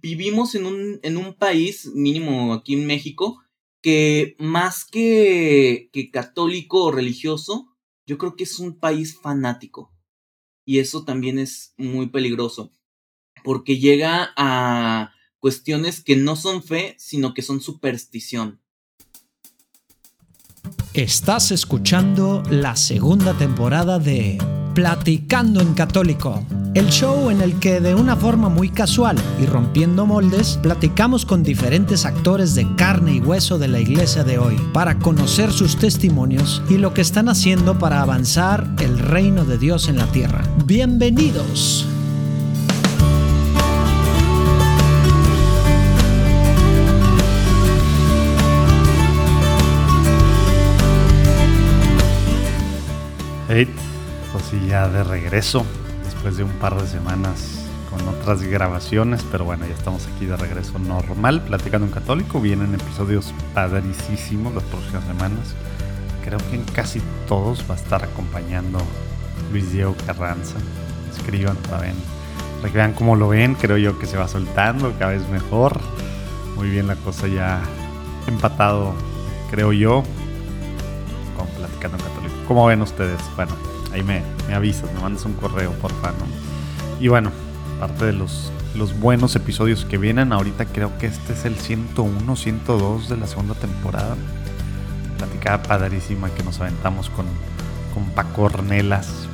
vivimos en un, en un país, mínimo aquí en México, que más que, que católico o religioso, yo creo que es un país fanático. Y eso también es muy peligroso, porque llega a cuestiones que no son fe, sino que son superstición. Estás escuchando la segunda temporada de Platicando en Católico, el show en el que de una forma muy casual y rompiendo moldes, platicamos con diferentes actores de carne y hueso de la iglesia de hoy para conocer sus testimonios y lo que están haciendo para avanzar el reino de Dios en la tierra. Bienvenidos. Hey, sí, ya de regreso, después de un par de semanas con otras grabaciones, pero bueno, ya estamos aquí de regreso normal, platicando en católico. Vienen episodios padricísimos las próximas semanas. Creo que en casi todos va a estar acompañando Luis Diego Carranza. Escriban para, ver, para que vean cómo lo ven. Creo yo que se va soltando cada vez mejor. Muy bien la cosa ya empatado, creo yo, con Platicando Católico. ¿Cómo ven ustedes? Bueno, ahí me, me avisas, me mandas un correo, porfa, ¿no? Y bueno, parte de los, los buenos episodios que vienen, ahorita creo que este es el 101, 102 de la segunda temporada. Platicada padrísima que nos aventamos con, con Paco Ornelas.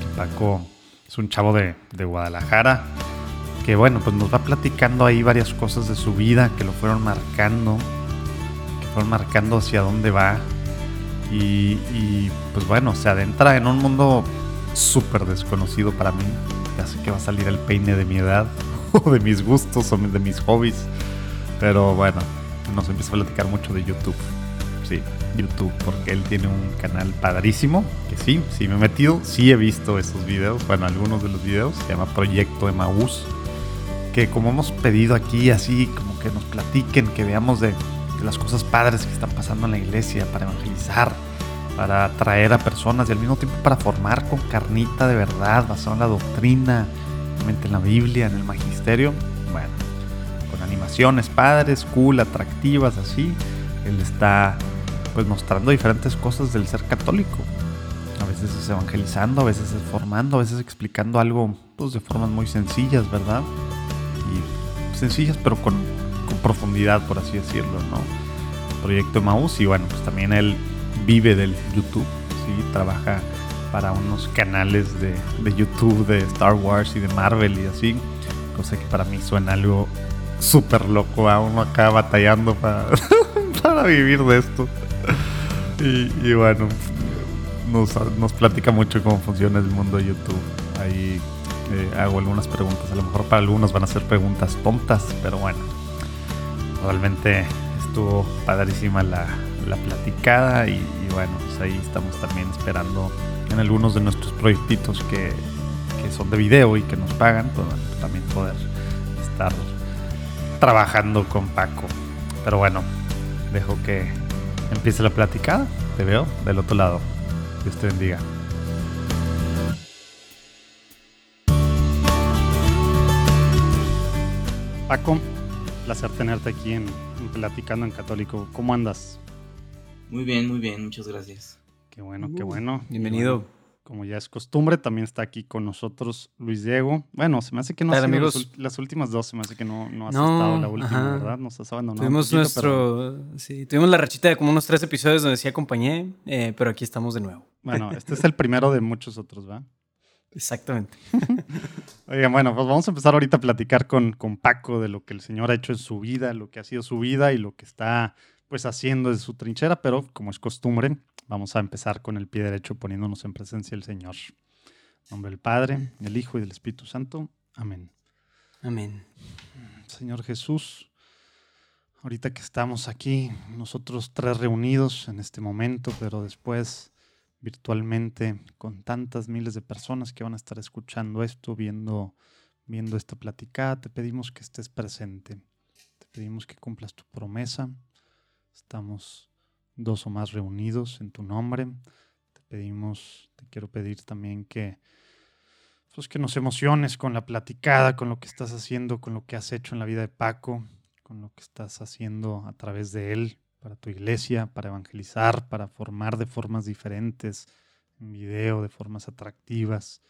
Que Paco es un chavo de, de Guadalajara. Que bueno, pues nos va platicando ahí varias cosas de su vida que lo fueron marcando. Que fueron marcando hacia dónde va, y, pues bueno, se adentra en un mundo súper desconocido para mí. Ya sé que va a salir el peine de mi edad, o de mis gustos, o de mis hobbies. Pero bueno, nos empieza a platicar mucho de YouTube. Sí, YouTube, porque él tiene un canal padrísimo. Que sí, sí me he metido, sí he visto esos videos. Bueno, algunos de los videos. Se llama Proyecto Emaús. Que como hemos pedido aquí, así como que nos platiquen, que veamos de las cosas padres que están pasando en la iglesia, para evangelizar, para atraer a personas y al mismo tiempo para formar con carnita de verdad, basado en la doctrina, en la Biblia, en el magisterio. Bueno, con animaciones padres, cool, atractivas, así. Él está pues mostrando diferentes cosas del ser católico. A veces es evangelizando, a veces es formando, a veces explicando algo pues, de formas muy sencillas, ¿verdad? Y sencillas pero con con profundidad, por así decirlo, ¿no? Proyecto Maus y bueno, pues también él vive del YouTube, ¿sí? Trabaja para unos canales de, de YouTube de Star Wars y de Marvel y así, cosa que para mí suena algo súper loco a uno acá batallando para, para vivir de esto. Y, y bueno, nos, nos, platica mucho cómo funciona el mundo de YouTube. Ahí eh, hago algunas preguntas, a lo mejor para algunos van a ser preguntas tontas, pero bueno, realmente estuvo padrísima la, la platicada y, bueno, pues ahí estamos también esperando en algunos de nuestros proyectitos que, son de video y que nos pagan, pues, también poder estar trabajando con Paco. Pero bueno, dejo que empiece la platicada. Te veo del otro lado. Dios te bendiga. Paco, placer tenerte aquí en, en, Platicando en Católico. ¿Cómo andas? Muy bien, muy bien, muchas gracias. Qué bueno, uh, qué bueno. Bienvenido. Bueno, como ya es costumbre, también está aquí con nosotros Luis Diego. Bueno, se me hace que no has las, las, últimas dos, se me hace que no, no has no, estado la última, ajá. ¿verdad? Nos has abandonado. Tuvimos poquito, nuestro. Pero... Sí, tuvimos la rachita de como unos tres episodios donde sí acompañé, eh, pero aquí estamos de nuevo. Bueno, este es el primero de muchos otros, ¿va? Exactamente. Oigan, bueno, pues vamos a empezar ahorita a platicar con, con Paco de lo que el Señor ha hecho en su vida, lo que ha sido su vida y lo que está pues haciendo desde su trinchera, pero como es costumbre, vamos a empezar con el pie derecho poniéndonos en presencia del Señor. En nombre del Padre, del Hijo y del Espíritu Santo. Amén. Amén. Señor Jesús, ahorita que estamos aquí, nosotros tres reunidos en este momento, pero después virtualmente con tantas miles de personas que van a estar escuchando esto, viendo, viendo esta platicada, te pedimos que estés presente. Te pedimos que cumplas tu promesa. Estamos dos o más reunidos en tu nombre. Te pedimos, te quiero pedir también que pues que nos emociones con la platicada, con lo que estás haciendo, con lo que has hecho en la vida de Paco, con lo que estás haciendo a través de él para tu iglesia, para evangelizar, para formar de formas diferentes, en video, de formas atractivas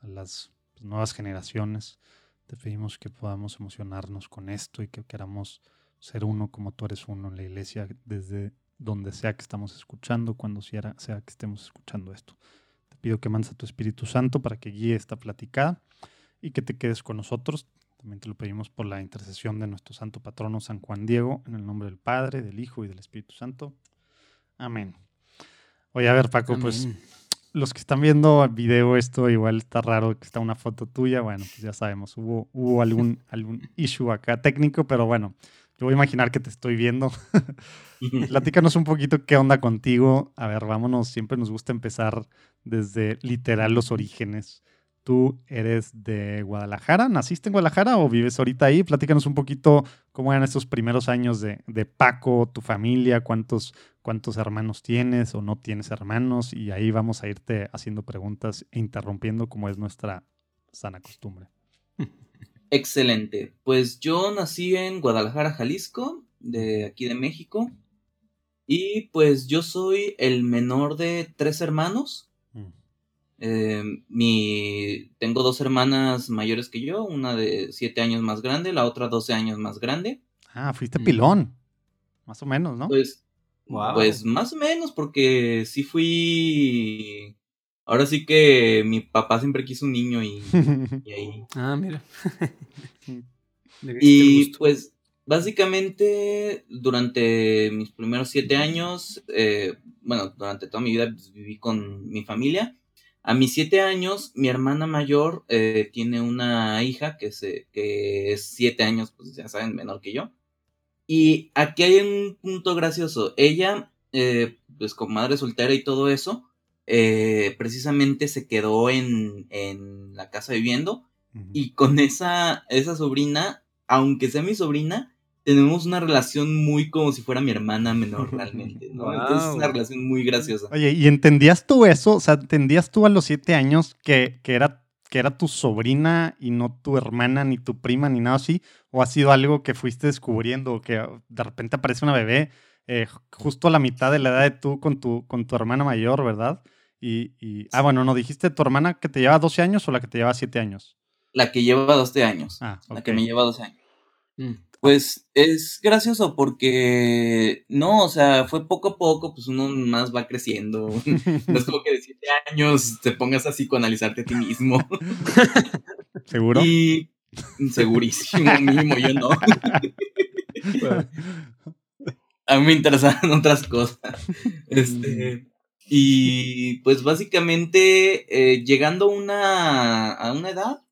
a las pues, nuevas generaciones. Te pedimos que podamos emocionarnos con esto y que queramos ser uno como tú eres uno en la iglesia desde donde sea que estamos escuchando, cuando sea, sea que estemos escuchando esto. Te pido que mandes a tu Espíritu Santo para que guíe esta platicada y que te quedes con nosotros. También te lo pedimos por la intercesión de nuestro santo patrono San Juan Diego, en el nombre del Padre, del Hijo y del Espíritu Santo. Amén. Oye, a ver, Paco, pues los que están viendo el video, esto igual está raro que está una foto tuya. Bueno, pues ya sabemos, hubo, hubo algún, algún issue acá técnico, pero bueno, yo voy a imaginar que te estoy viendo. Platícanos un poquito qué onda contigo. A ver, vámonos, siempre nos gusta empezar desde literal los orígenes. Tú eres de Guadalajara, ¿naciste en Guadalajara o vives ahorita ahí? Platícanos un poquito cómo eran estos primeros años de, de Paco, tu familia, cuántos, cuántos hermanos tienes o no tienes hermanos y ahí vamos a irte haciendo preguntas e interrumpiendo como es nuestra sana costumbre. Excelente. Pues yo nací en Guadalajara, Jalisco, de aquí de México. Y pues yo soy el menor de tres hermanos. Eh, mi, tengo dos hermanas mayores que yo, una de siete años más grande, la otra 12 años más grande. Ah, fuiste pilón. Más o menos, ¿no? Pues, pues más o menos, porque sí fui. Ahora sí que mi papá siempre quiso un niño y, y ahí. Ah, mira. y pues, básicamente, durante mis primeros siete años, eh, bueno, durante toda mi vida pues, viví con mi familia. A mis siete años, mi hermana mayor eh, tiene una hija que, se, que es siete años, pues ya saben, menor que yo. Y aquí hay un punto gracioso. Ella, eh, pues con madre soltera y todo eso, eh, precisamente se quedó en, en la casa viviendo. Y con esa, esa sobrina, aunque sea mi sobrina, tenemos una relación muy como si fuera mi hermana menor realmente, ¿no? Entonces es una relación muy graciosa. Oye, ¿y entendías tú eso? O sea, ¿entendías tú a los siete años que, que, era, que era tu sobrina y no tu hermana, ni tu prima, ni nada así? ¿O ha sido algo que fuiste descubriendo, que de repente aparece una bebé eh, justo a la mitad de la edad de tú con tu, con tu hermana mayor, ¿verdad? Y, y, ah, bueno, ¿no dijiste tu hermana que te lleva 12 años o la que te lleva 7 años? La que lleva 12 años. Ah, La que me lleva 12 años. Mm. Pues es gracioso porque no, o sea, fue poco a poco, pues uno más va creciendo. No es como que de siete años te pongas así con analizarte a ti mismo. ¿Seguro? Y segurísimo, mínimo, yo no. a mí me interesaban otras cosas. Este, y pues básicamente, eh, llegando una, a una edad,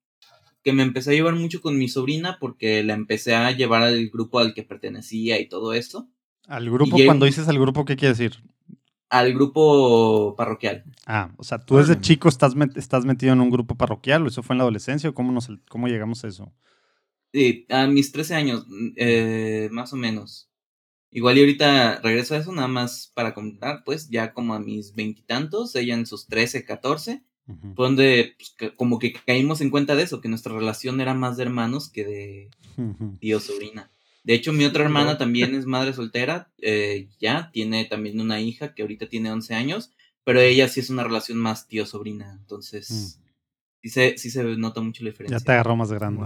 que me empecé a llevar mucho con mi sobrina porque la empecé a llevar al grupo al que pertenecía y todo eso. ¿Al grupo? Cuando dices al grupo, ¿qué quiere decir? Al grupo parroquial. Ah, o sea, tú desde chico estás, estás metido en un grupo parroquial, ¿o eso fue en la adolescencia o cómo, nos, cómo llegamos a eso? Sí, a mis 13 años, eh, más o menos. Igual y ahorita regreso a eso, nada más para comentar, pues ya como a mis veintitantos, ella en sus 13, 14 fue donde pues, como que caímos en cuenta de eso, que nuestra relación era más de hermanos que de tío sobrina. De hecho, mi otra hermana también es madre soltera, eh, ya tiene también una hija que ahorita tiene 11 años, pero ella sí es una relación más tío sobrina, entonces mm. sí, se, sí se nota mucho la diferencia. Ya te agarró más grande.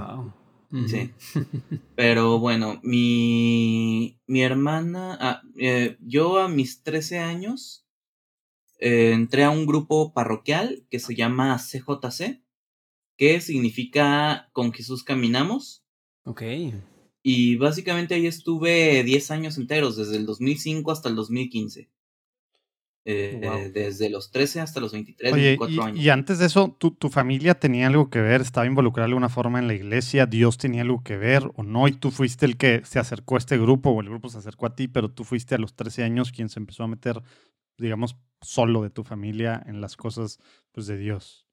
Sí. Pero bueno, mi, mi hermana, ah, eh, yo a mis 13 años eh, entré a un grupo parroquial que se llama CJC, que significa Con Jesús Caminamos. Ok. Y básicamente ahí estuve 10 años enteros, desde el 2005 hasta el 2015. Eh, desde los 13 hasta los 23, 24 años. Y antes de eso, ¿tu, ¿tu, familia tenía algo que ver? ¿Estaba involucrada de alguna forma en la iglesia? ¿Dios tenía algo que ver o no? Y tú fuiste el que se acercó a este grupo o el grupo se acercó a ti, pero tú fuiste a los 13 años quien se empezó a meter, digamos, solo de tu familia en las cosas pues, de Dios?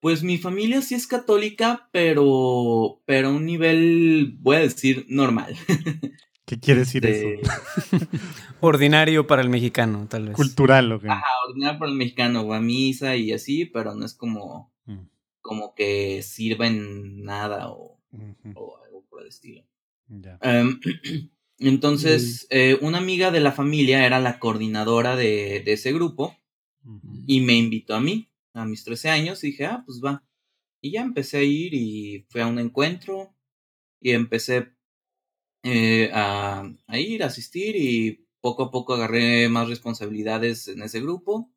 Pues mi familia sí es católica, pero, pero a un nivel, voy a decir, normal. ¿Qué quiere decir eso? Este ordinario para el mexicano, tal vez. Cultural, ¿o qué? Ajá, ordinario para el mexicano, va a misa y así, pero no es como, mm. como que sirva en nada o, o algo por el estilo. Ya. Em, entonces, eh, una amiga de la familia era la coordinadora de, de ese grupo y me invitó a mí, a mis 13 años, y dije, ah, pues va. Y ya empecé a ir y fui a un encuentro y empecé eh, a, a ir, a asistir y poco a poco agarré más responsabilidades en ese grupo.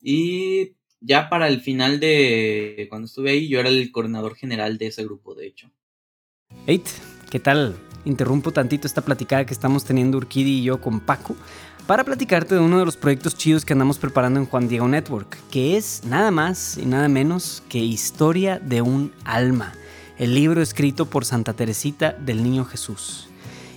Y ya para el final de cuando estuve ahí, yo era el coordinador general de ese grupo, de hecho. Eight, ¿qué tal? Interrumpo tantito esta platicada que estamos teniendo Urquidi y yo con Paco para platicarte de uno de los proyectos chidos que andamos preparando en Juan Diego Network, que es nada más y nada menos que Historia de un alma, el libro escrito por Santa Teresita del Niño Jesús.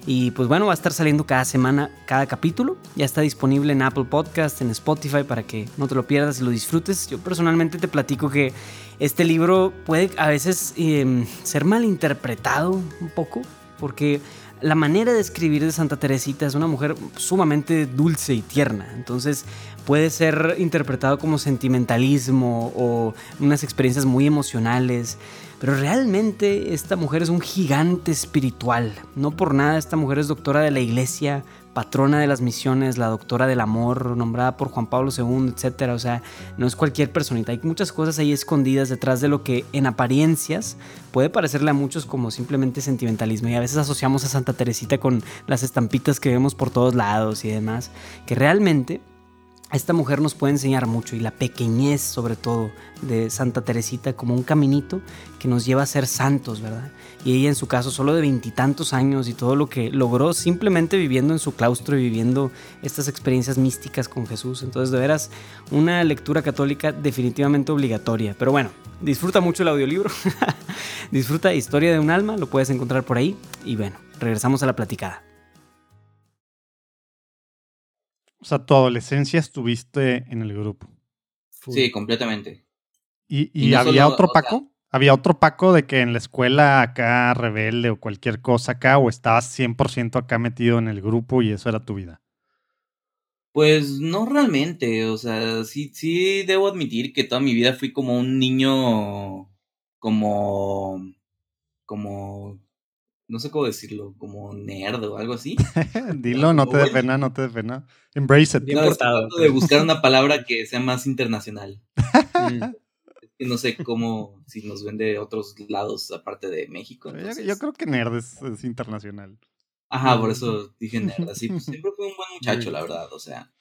Y pues bueno, va a estar saliendo cada semana, cada capítulo. Ya está disponible en Apple Podcast, en Spotify, para que no te lo pierdas y lo disfrutes. Yo personalmente te platico que este libro puede a veces eh, ser malinterpretado un poco, porque la manera de escribir de Santa Teresita es una mujer sumamente dulce y tierna. Entonces puede ser interpretado como sentimentalismo o unas experiencias muy emocionales. Pero realmente esta mujer es un gigante espiritual. No por nada esta mujer es doctora de la iglesia, patrona de las misiones, la doctora del amor, nombrada por Juan Pablo II, etc. O sea, no es cualquier personita. Hay muchas cosas ahí escondidas detrás de lo que en apariencias puede parecerle a muchos como simplemente sentimentalismo. Y a veces asociamos a Santa Teresita con las estampitas que vemos por todos lados y demás. Que realmente esta mujer nos puede enseñar mucho y la pequeñez sobre todo de Santa Teresita como un caminito que nos lleva a ser santos, ¿verdad? Y ella en su caso solo de veintitantos años y todo lo que logró simplemente viviendo en su claustro y viviendo estas experiencias místicas con Jesús. Entonces de veras una lectura católica definitivamente obligatoria. Pero bueno, disfruta mucho el audiolibro, disfruta Historia de un alma, lo puedes encontrar por ahí y bueno, regresamos a la platicada. O sea, tu adolescencia estuviste en el grupo. Sí, completamente. ¿Y, Y y no había solo, otro o sea- Paco? ¿Había otro Paco de que en la escuela acá rebelde o cualquier cosa acá o estabas 100% acá metido en el grupo y eso era tu vida? Pues no realmente, o sea, sí, sí debo admitir que toda mi vida fui como un niño, como, como, no sé cómo decirlo, como nerd o algo así. Dilo, no te dé Bueno. pena, no te dé pena. Embrace it. No, tratando de buscar una palabra que sea más internacional. Mm. Que no sé cómo, si nos ven de otros lados aparte de México. Yo, entonces- yo creo que nerd es, es internacional. Ajá, por eso dije nerd. Así, pues siempre fui un buen muchacho, la verdad, o sea.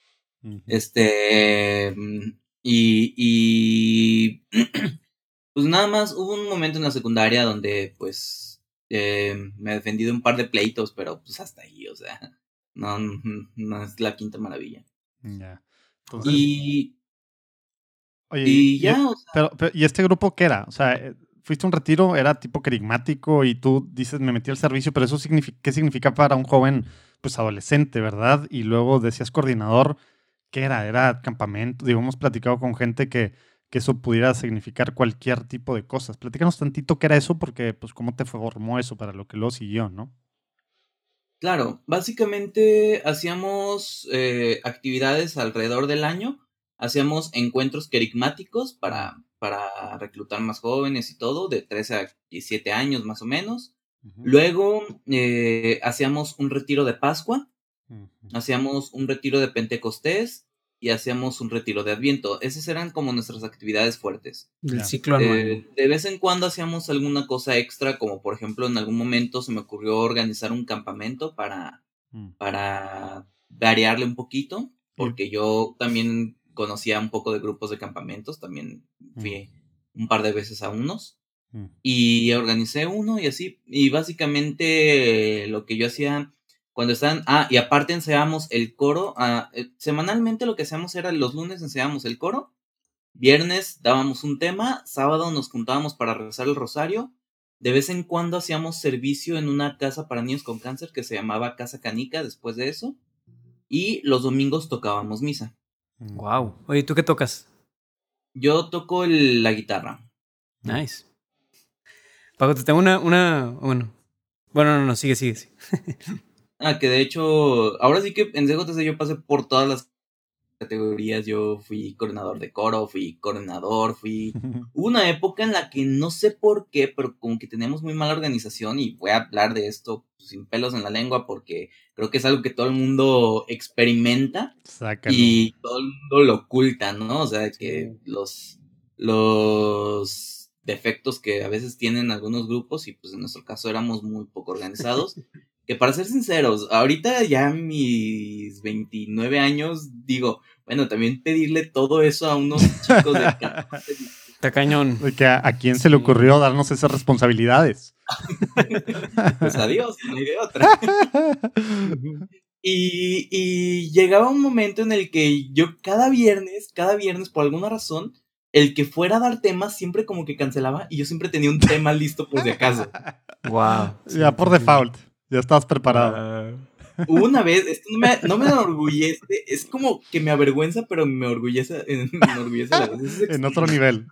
Este. mm, Y. y pues nada más hubo un momento en la secundaria donde, pues. Eh, me defendí de un par de pleitos, pero pues hasta ahí, o sea. No, no, es la quinta maravilla. Ya. Entonces, Y. oye, Y ya, o sea. pero, pero, ¿y este grupo qué era? O sea, eh, fuiste a un retiro, era tipo carismático y tú dices, me metí al servicio, pero eso significa, ¿qué significa para un joven, pues adolescente, verdad? Y luego decías coordinador, ¿qué era? ¿Era campamento? Digo, hemos platicado con gente que, que eso pudiera significar cualquier tipo de cosas. Platícanos tantito qué era eso, porque pues cómo te formó eso para lo que luego siguió, ¿no? Claro, básicamente hacíamos eh, actividades alrededor del año, hacíamos encuentros querigmáticos para, para reclutar más jóvenes y todo, de 13 a 17 años más o menos. Luego eh, hacíamos un retiro de Pascua, hacíamos un retiro de Pentecostés y hacíamos un retiro de Adviento. Esas eran como nuestras actividades fuertes. Del Ya. ciclo anual. Eh, de vez en cuando hacíamos alguna cosa extra, como por ejemplo en algún momento se me ocurrió organizar un campamento para, Mm. para variarle un poquito, porque yo también conocía un poco de grupos de campamentos, también fui un par de veces a unos Mm. y organicé uno y así, y básicamente lo que yo hacía cuando estaban, ah, y aparte ensayábamos el coro, ah, eh, semanalmente lo que hacíamos era los lunes ensayábamos el coro, viernes dábamos un tema, sábado nos juntábamos para rezar el rosario, de vez en cuando hacíamos servicio en una casa para niños con cáncer que se llamaba Casa Canica después de eso, y los domingos tocábamos misa. Mm. Wow. Oye, ¿tú qué tocas? Yo toco el- la guitarra. Nice. Paco, te tengo una, una, bueno. Bueno, no, no, sigue, sigue, sigue. Ah, que de hecho, ahora sí que en CJC yo pasé por todas las categorías. Yo fui coordinador de coro, fui coordinador, fui... Hubo una época en la que no sé por qué, pero como que tenemos muy mala organización y voy a hablar de esto sin pelos en la lengua porque creo que es algo que todo el mundo experimenta Sácalo. y todo el mundo lo oculta, ¿no? O sea, que los, los defectos que a veces tienen algunos grupos y pues en nuestro caso éramos muy poco organizados. Que para ser sinceros, ahorita ya mis 29 años, digo, bueno, también pedirle todo eso a unos chicos de 14, Está cañón. De que a, a quién se le ocurrió darnos esas responsabilidades. pues adiós, no hay de otra. Y, y llegaba un momento en el que yo cada viernes, cada viernes, por alguna razón, el que fuera a dar temas siempre como que cancelaba y yo siempre tenía un tema listo por si acaso. Wow. ya por default. Ya estabas preparado. Hubo una vez, esto no me, no me enorgullece, es como que me avergüenza, pero me orgullece, me enorgullece a la vez. Es en otro nivel.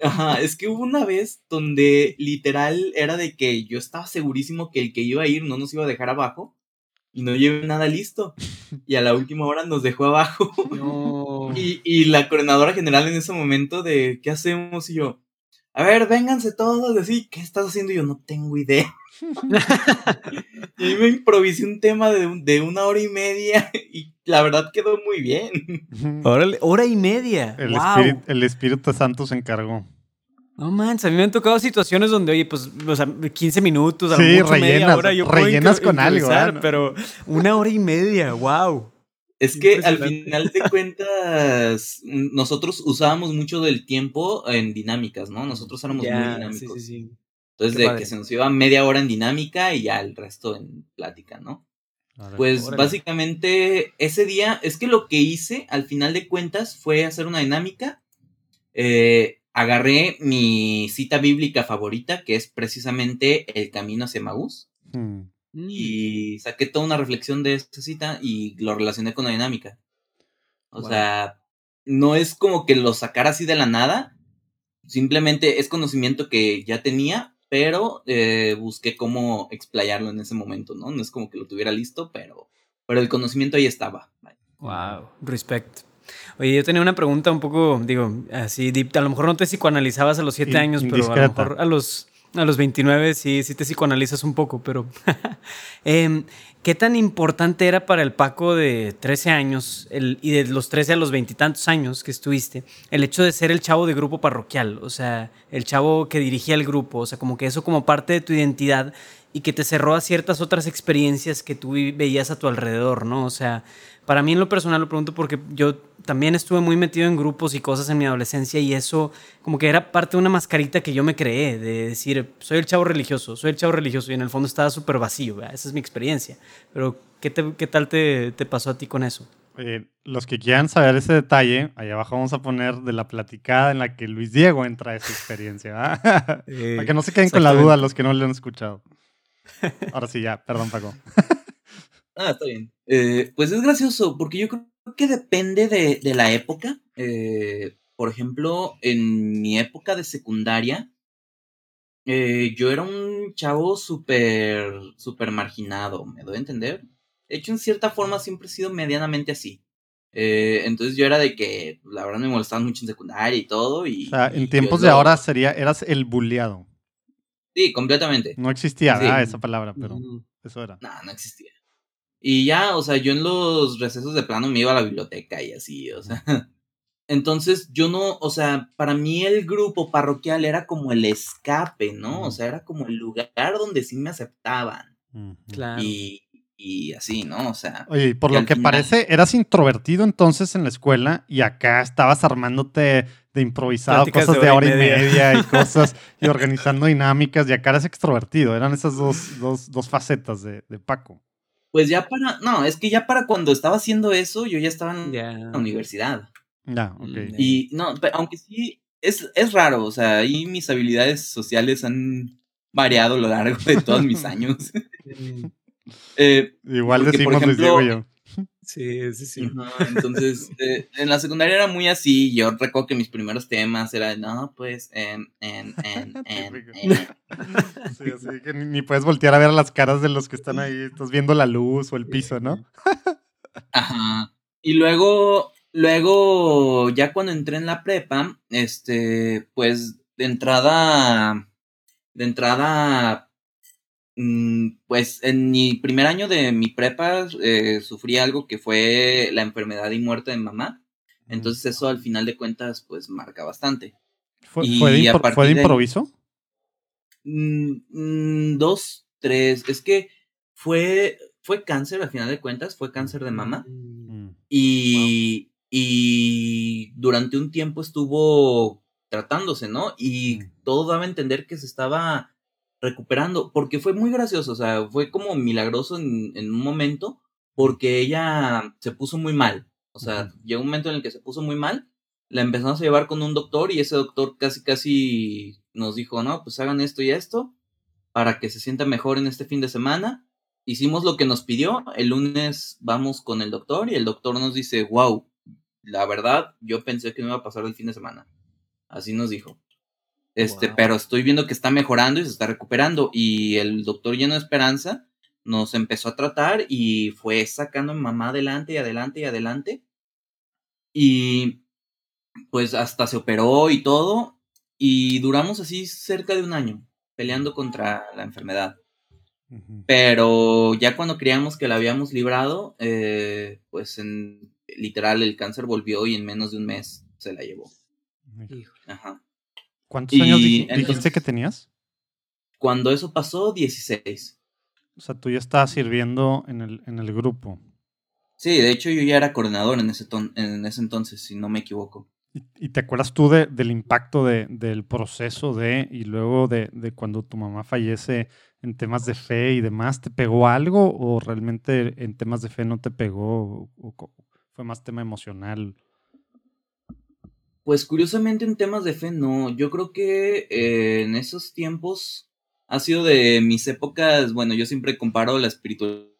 Ajá, es que hubo una vez donde literal era de que yo estaba segurísimo que el que iba a ir no nos iba a dejar abajo y no llevé nada listo. Y a la última hora nos dejó abajo. no. Y, y la coordinadora general en ese momento de ¿qué hacemos? Y yo, a ver, vénganse todos, así, ¿qué estás haciendo? Y yo no tengo idea. y ahí me improvisé un tema de, un- de una hora y media y la verdad quedó muy bien. Órale, hora y media. El, wow. espíritu, el Espíritu Santo se encargó. No manches, a mí me han tocado situaciones donde, oye, pues, o sea, 15 minutos, a lo Sí, mucho media rellenas, hora, yo rellenas con algo. Pero una hora y media, wow. Es que al final de cuentas, nosotros usábamos mucho del tiempo en dinámicas, ¿no? Nosotros éramos muy dinámicos. sí, sí, sí. Entonces, Qué de padre. que se nos iba media hora en dinámica y ya el resto en plática, ¿no? Pues Órale. básicamente ese día, es que lo que hice al final de cuentas fue hacer una dinámica. Eh, agarré mi cita bíblica favorita, que es precisamente El Camino hacia Maús, Hmm. Mm. y saqué toda una reflexión de esta cita y lo relacioné con la dinámica. O Wow. sea, no es como que lo sacara así de la nada, simplemente es conocimiento que ya tenía, pero eh, busqué cómo explayarlo en ese momento, ¿no? No es como que lo tuviera listo, pero, pero el conocimiento ahí estaba. Wow, respect. Oye, yo tenía una pregunta un poco, digo, así deep. A lo mejor no te psicoanalizabas a los 7 In- años, pero a lo indiscreta. mejor a los, a los 29 sí, sí te psicoanalizas un poco, pero... Em, ¿Qué tan importante era para el Paco de 13 años el, y de los 13 a los veintitantos años que estuviste el hecho de ser el chavo de grupo parroquial? O sea, el chavo que dirigía el grupo, o sea, como que eso como parte de tu identidad y que te cerró a ciertas otras experiencias que tú veías a tu alrededor, ¿no? O sea, para mí en lo personal lo pregunto porque yo también estuve muy metido en grupos y cosas en mi adolescencia y eso como que era parte de una mascarita que yo me creé, de decir, soy el chavo religioso, soy el chavo religioso y en el fondo estaba súper vacío, ¿verdad? esa es mi experiencia. Pero, ¿qué, te- qué tal te, te pasó a ti con eso? Oye, los que quieran saber ese detalle, ahí abajo vamos a poner de la platicada en la que Luis Diego entra a esa experiencia. ¿va? Para que no se queden con la duda los que no lo han escuchado. Ahora sí, ya, perdón, Paco. Ah, está bien. Eh, pues es gracioso, porque yo creo que depende de, de la época. Eh, por ejemplo, en mi época de secundaria, eh, yo era un chavo súper, súper marginado, ¿me doy a entender? De hecho, en cierta forma siempre he sido medianamente así. Eh, entonces yo era de que, la verdad, me molestaban mucho en secundaria y todo. Y, O sea, y en tiempos de lo- ahora sería, eras el bulleado. Sí, completamente. No existía Sí. ¿verdad? esa palabra, pero Ujú. eso era. No, no existía. Y ya, o sea, yo en los recesos de plano me iba a la biblioteca y así, o sea. Entonces yo no, o sea, para mí el grupo parroquial era como el escape, ¿no? O sea, era como el lugar donde sí me aceptaban. Claro. Y, y así, ¿no? O sea, Oye, y por Y lo que final- parece, eras introvertido entonces en la escuela y acá estabas armándote de improvisado Pláticas cosas de de hora y media y cosas y organizando dinámicas y acá eras extrovertido. Eran esas dos, dos, dos facetas de, de Paco. Pues ya para, no, es que ya para cuando estaba haciendo eso, yo ya estaba en la universidad. Ya, ok. Mm, Y no, pe- aunque sí, es, es raro, o sea, ahí mis habilidades sociales han variado a lo largo de todos mis años. Eh, Igual porque, decimos ejemplo, Diego y yo. Sí, sí, sí. Entonces, eh, en la secundaria era muy así. Yo recuerdo que mis primeros temas eran, no, pues, en, en, en, en. Sí, así que ni, ni puedes voltear a ver las caras de los que están ahí. Estás viendo la luz o el piso, ¿no? Ajá. Y luego, luego, ya cuando entré en la prepa, este, pues de entrada, de entrada, pues en mi primer año de mi prepa eh, sufrí algo que fue la enfermedad y muerte de mamá. Entonces eso al final de cuentas pues marca bastante. ¿Fue, Y fue de, impro- fue improviso? Mm, mm, dos, tres, es que fue, fue cáncer al final de cuentas, fue cáncer de mama. Mm, Y, y durante un tiempo estuvo tratándose, ¿no? Y Mm. todo daba a entender que se estaba recuperando, porque fue muy gracioso, o sea, fue como milagroso en, en un momento, porque ella se puso muy mal, o sea, llegó un momento en el que se puso muy mal, la empezamos a llevar con un doctor y ese doctor casi, casi nos dijo, no, pues hagan esto y esto para que se sienta mejor en este fin de semana. Hicimos lo que nos pidió. El lunes vamos con el doctor y el doctor nos dice, wow, la verdad, yo pensé que no iba a pasar el fin de semana. Así nos dijo. Este, Wow. pero estoy viendo que está mejorando y se está recuperando. Y el doctor lleno de esperanza nos empezó a tratar y fue sacando a mi mamá adelante y adelante y adelante. Y pues hasta se operó y todo. Y duramos así cerca de un año peleando contra la enfermedad. Pero ya cuando creíamos que la habíamos librado, eh, pues en literal el cáncer volvió y en menos de un mes se la llevó. Ajá. ¿Cuántos años dijiste que tenías? Cuando eso pasó, 16. O sea, tú ya estabas sirviendo en el, en el grupo. Sí, de hecho yo ya era coordinador en ese, ton- en ese entonces, si no me equivoco. ¿Y, y te acuerdas tú de- del impacto de- del proceso de y luego de, de cuando tu mamá fallece en temas de fe y demás? ¿Te pegó algo o realmente en temas de fe no te pegó? o- fue más tema emocional? Pues curiosamente en temas de fe no, yo creo que eh, en esos tiempos ha sido de mis épocas, bueno, yo siempre comparo la espiritualidad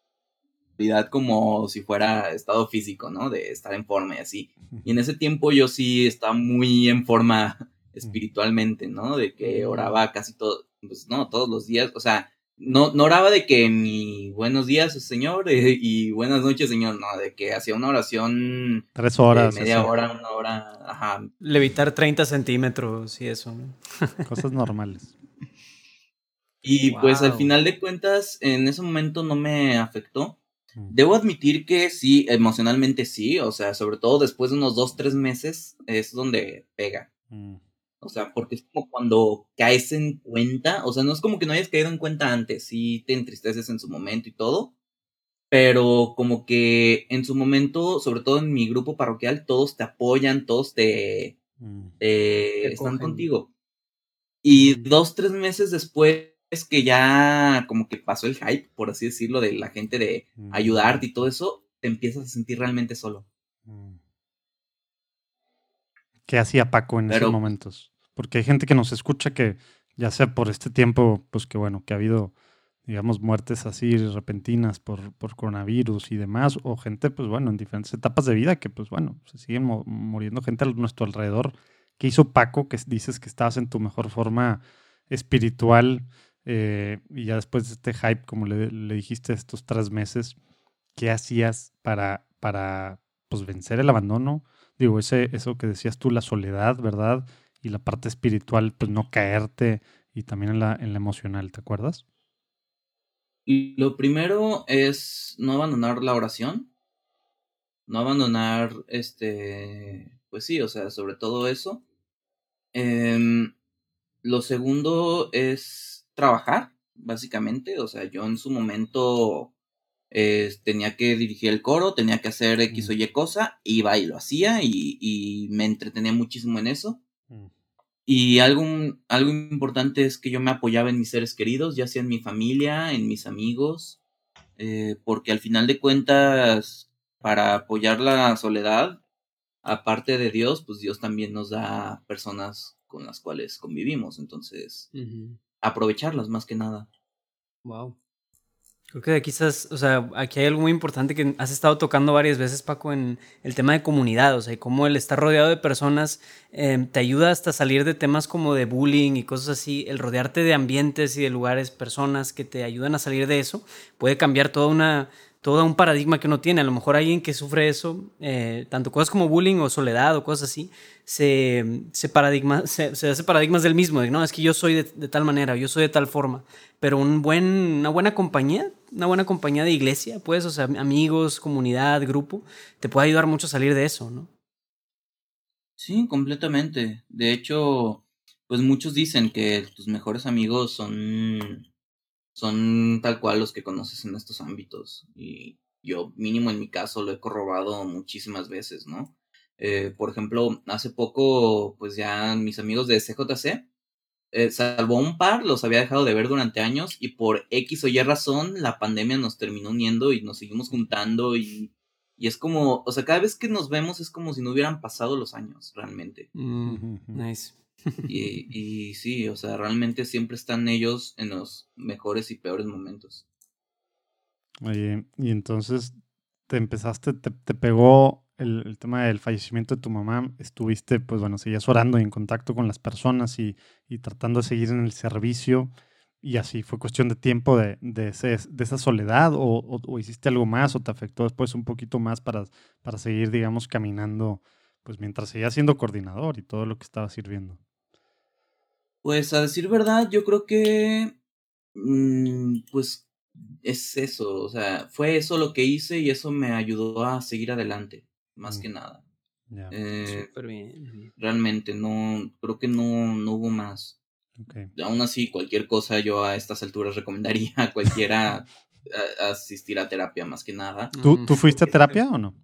como si fuera estado físico, ¿no? De estar en forma y así. Y en ese tiempo yo sí estaba muy en forma espiritualmente, ¿no? De que oraba casi todo, pues no, todos los días, o sea, no, no oraba de que mi buenos días, señor, eh, y buenas noches, señor, no, de que hacía una oración Tres de horas. media hora, una hora, ajá, Levitar 30 centímetros y eso. ¿no? Cosas normales. Y pues al final de cuentas, en ese momento no me afectó. Mm. Debo admitir que sí, emocionalmente sí, o sea, sobre todo después de unos dos, tres meses es donde pega. Mm, O sea, porque es como cuando caes en cuenta, o sea, no es como que no hayas caído en cuenta antes, sí te entristeces en su momento y todo, pero como que en su momento, sobre todo en mi grupo parroquial, todos te apoyan, todos te, mm. te Te están contigo. Y Ujú. dos, tres meses después que ya como que pasó el hype, por así decirlo, de la gente de Mm. ayudarte y todo eso, te empiezas a sentir realmente solo. Mm. ¿Qué hacía Paco en Pero- esos momentos? Porque hay gente que nos escucha que, ya sea por este tiempo, pues que bueno, que ha habido, digamos, muertes así repentinas por, por coronavirus y demás, o gente, pues bueno, en diferentes etapas de vida que, pues bueno, se siguen muriendo gente a nuestro alrededor. ¿Qué hizo Paco? Que dices que estabas en tu mejor forma espiritual eh, y ya después de este hype, como le, le dijiste, estos tres meses, ¿qué hacías para, para pues, vencer el abandono? Digo, ese, eso que decías tú, la soledad, ¿verdad? Y la parte espiritual, pues no caerte y también en la, en la emocional, ¿te acuerdas? Lo primero es no abandonar la oración, no abandonar, este, pues sí, o sea, sobre todo eso. Em, lo segundo es trabajar, básicamente, o sea, yo en su momento eh, tenía que dirigir el coro, tenía que hacer X o Y cosa, iba y lo hacía y, y me entretenía muchísimo en eso. Y algo, algo importante es que yo me apoyaba en mis seres queridos, ya sea en mi familia, en mis amigos, eh, porque al final de cuentas, para apoyar la soledad, aparte de Dios, pues Dios también nos da personas con las cuales convivimos, entonces aprovecharlas más que nada. Wow. Creo que estás, o sea, aquí hay algo muy importante que has estado tocando varias veces, Paco, en el tema de comunidad, o sea, y cómo el estar rodeado de personas eh, te ayuda hasta salir de temas como de bullying y cosas así, el rodearte de ambientes y de lugares, personas que te ayudan a salir de eso, puede cambiar toda una, todo un paradigma que uno tiene. A lo mejor alguien que sufre eso, eh, tanto cosas como bullying o soledad o cosas así, se, se, paradigma, se, hace paradigmas del mismo, de no, es que yo soy de, tal manera, yo soy de tal forma. Pero un buen, una buena compañía, una buena compañía de iglesia, pues, o sea, amigos, comunidad, grupo, te puede ayudar mucho a salir de eso, ¿no? Sí, completamente. De hecho, pues muchos dicen que tus mejores amigos son son tal cual los que conoces en estos ámbitos. Y yo, mínimo en mi caso, lo he corrobado muchísimas veces, ¿no? Eh, por ejemplo, hace poco, pues ya mis amigos de CJC, eh, salvo un par, los había dejado de ver durante años y por X o Y razón la pandemia nos terminó uniendo y nos seguimos juntando y, y es como, o sea, cada vez que nos vemos es como si no hubieran pasado los años, realmente. Mm, nice. Y, y sí, o sea, realmente siempre están ellos en los mejores y peores momentos. Oye, y entonces te empezaste, te, pegó el, tema del fallecimiento de tu mamá, estuviste, pues bueno, seguías orando y en contacto con las personas y, y tratando de seguir en el servicio y así fue cuestión de tiempo de, de, ese, de esa soledad o, o, hiciste algo más o te afectó después un poquito más para, para seguir, digamos, caminando, pues mientras seguías siendo coordinador y todo lo que estaba sirviendo. Pues a decir verdad, yo creo que, mm, pues es eso, o sea, fue eso lo que hice y eso me ayudó a seguir adelante, más que mm. nada. Eh, bien. Realmente, no, creo que no, no hubo más. Aún así, cualquier cosa yo a estas alturas recomendaría a cualquiera asistir a terapia, más que nada. ¿Tú, ¿tú fuiste a terapia o no?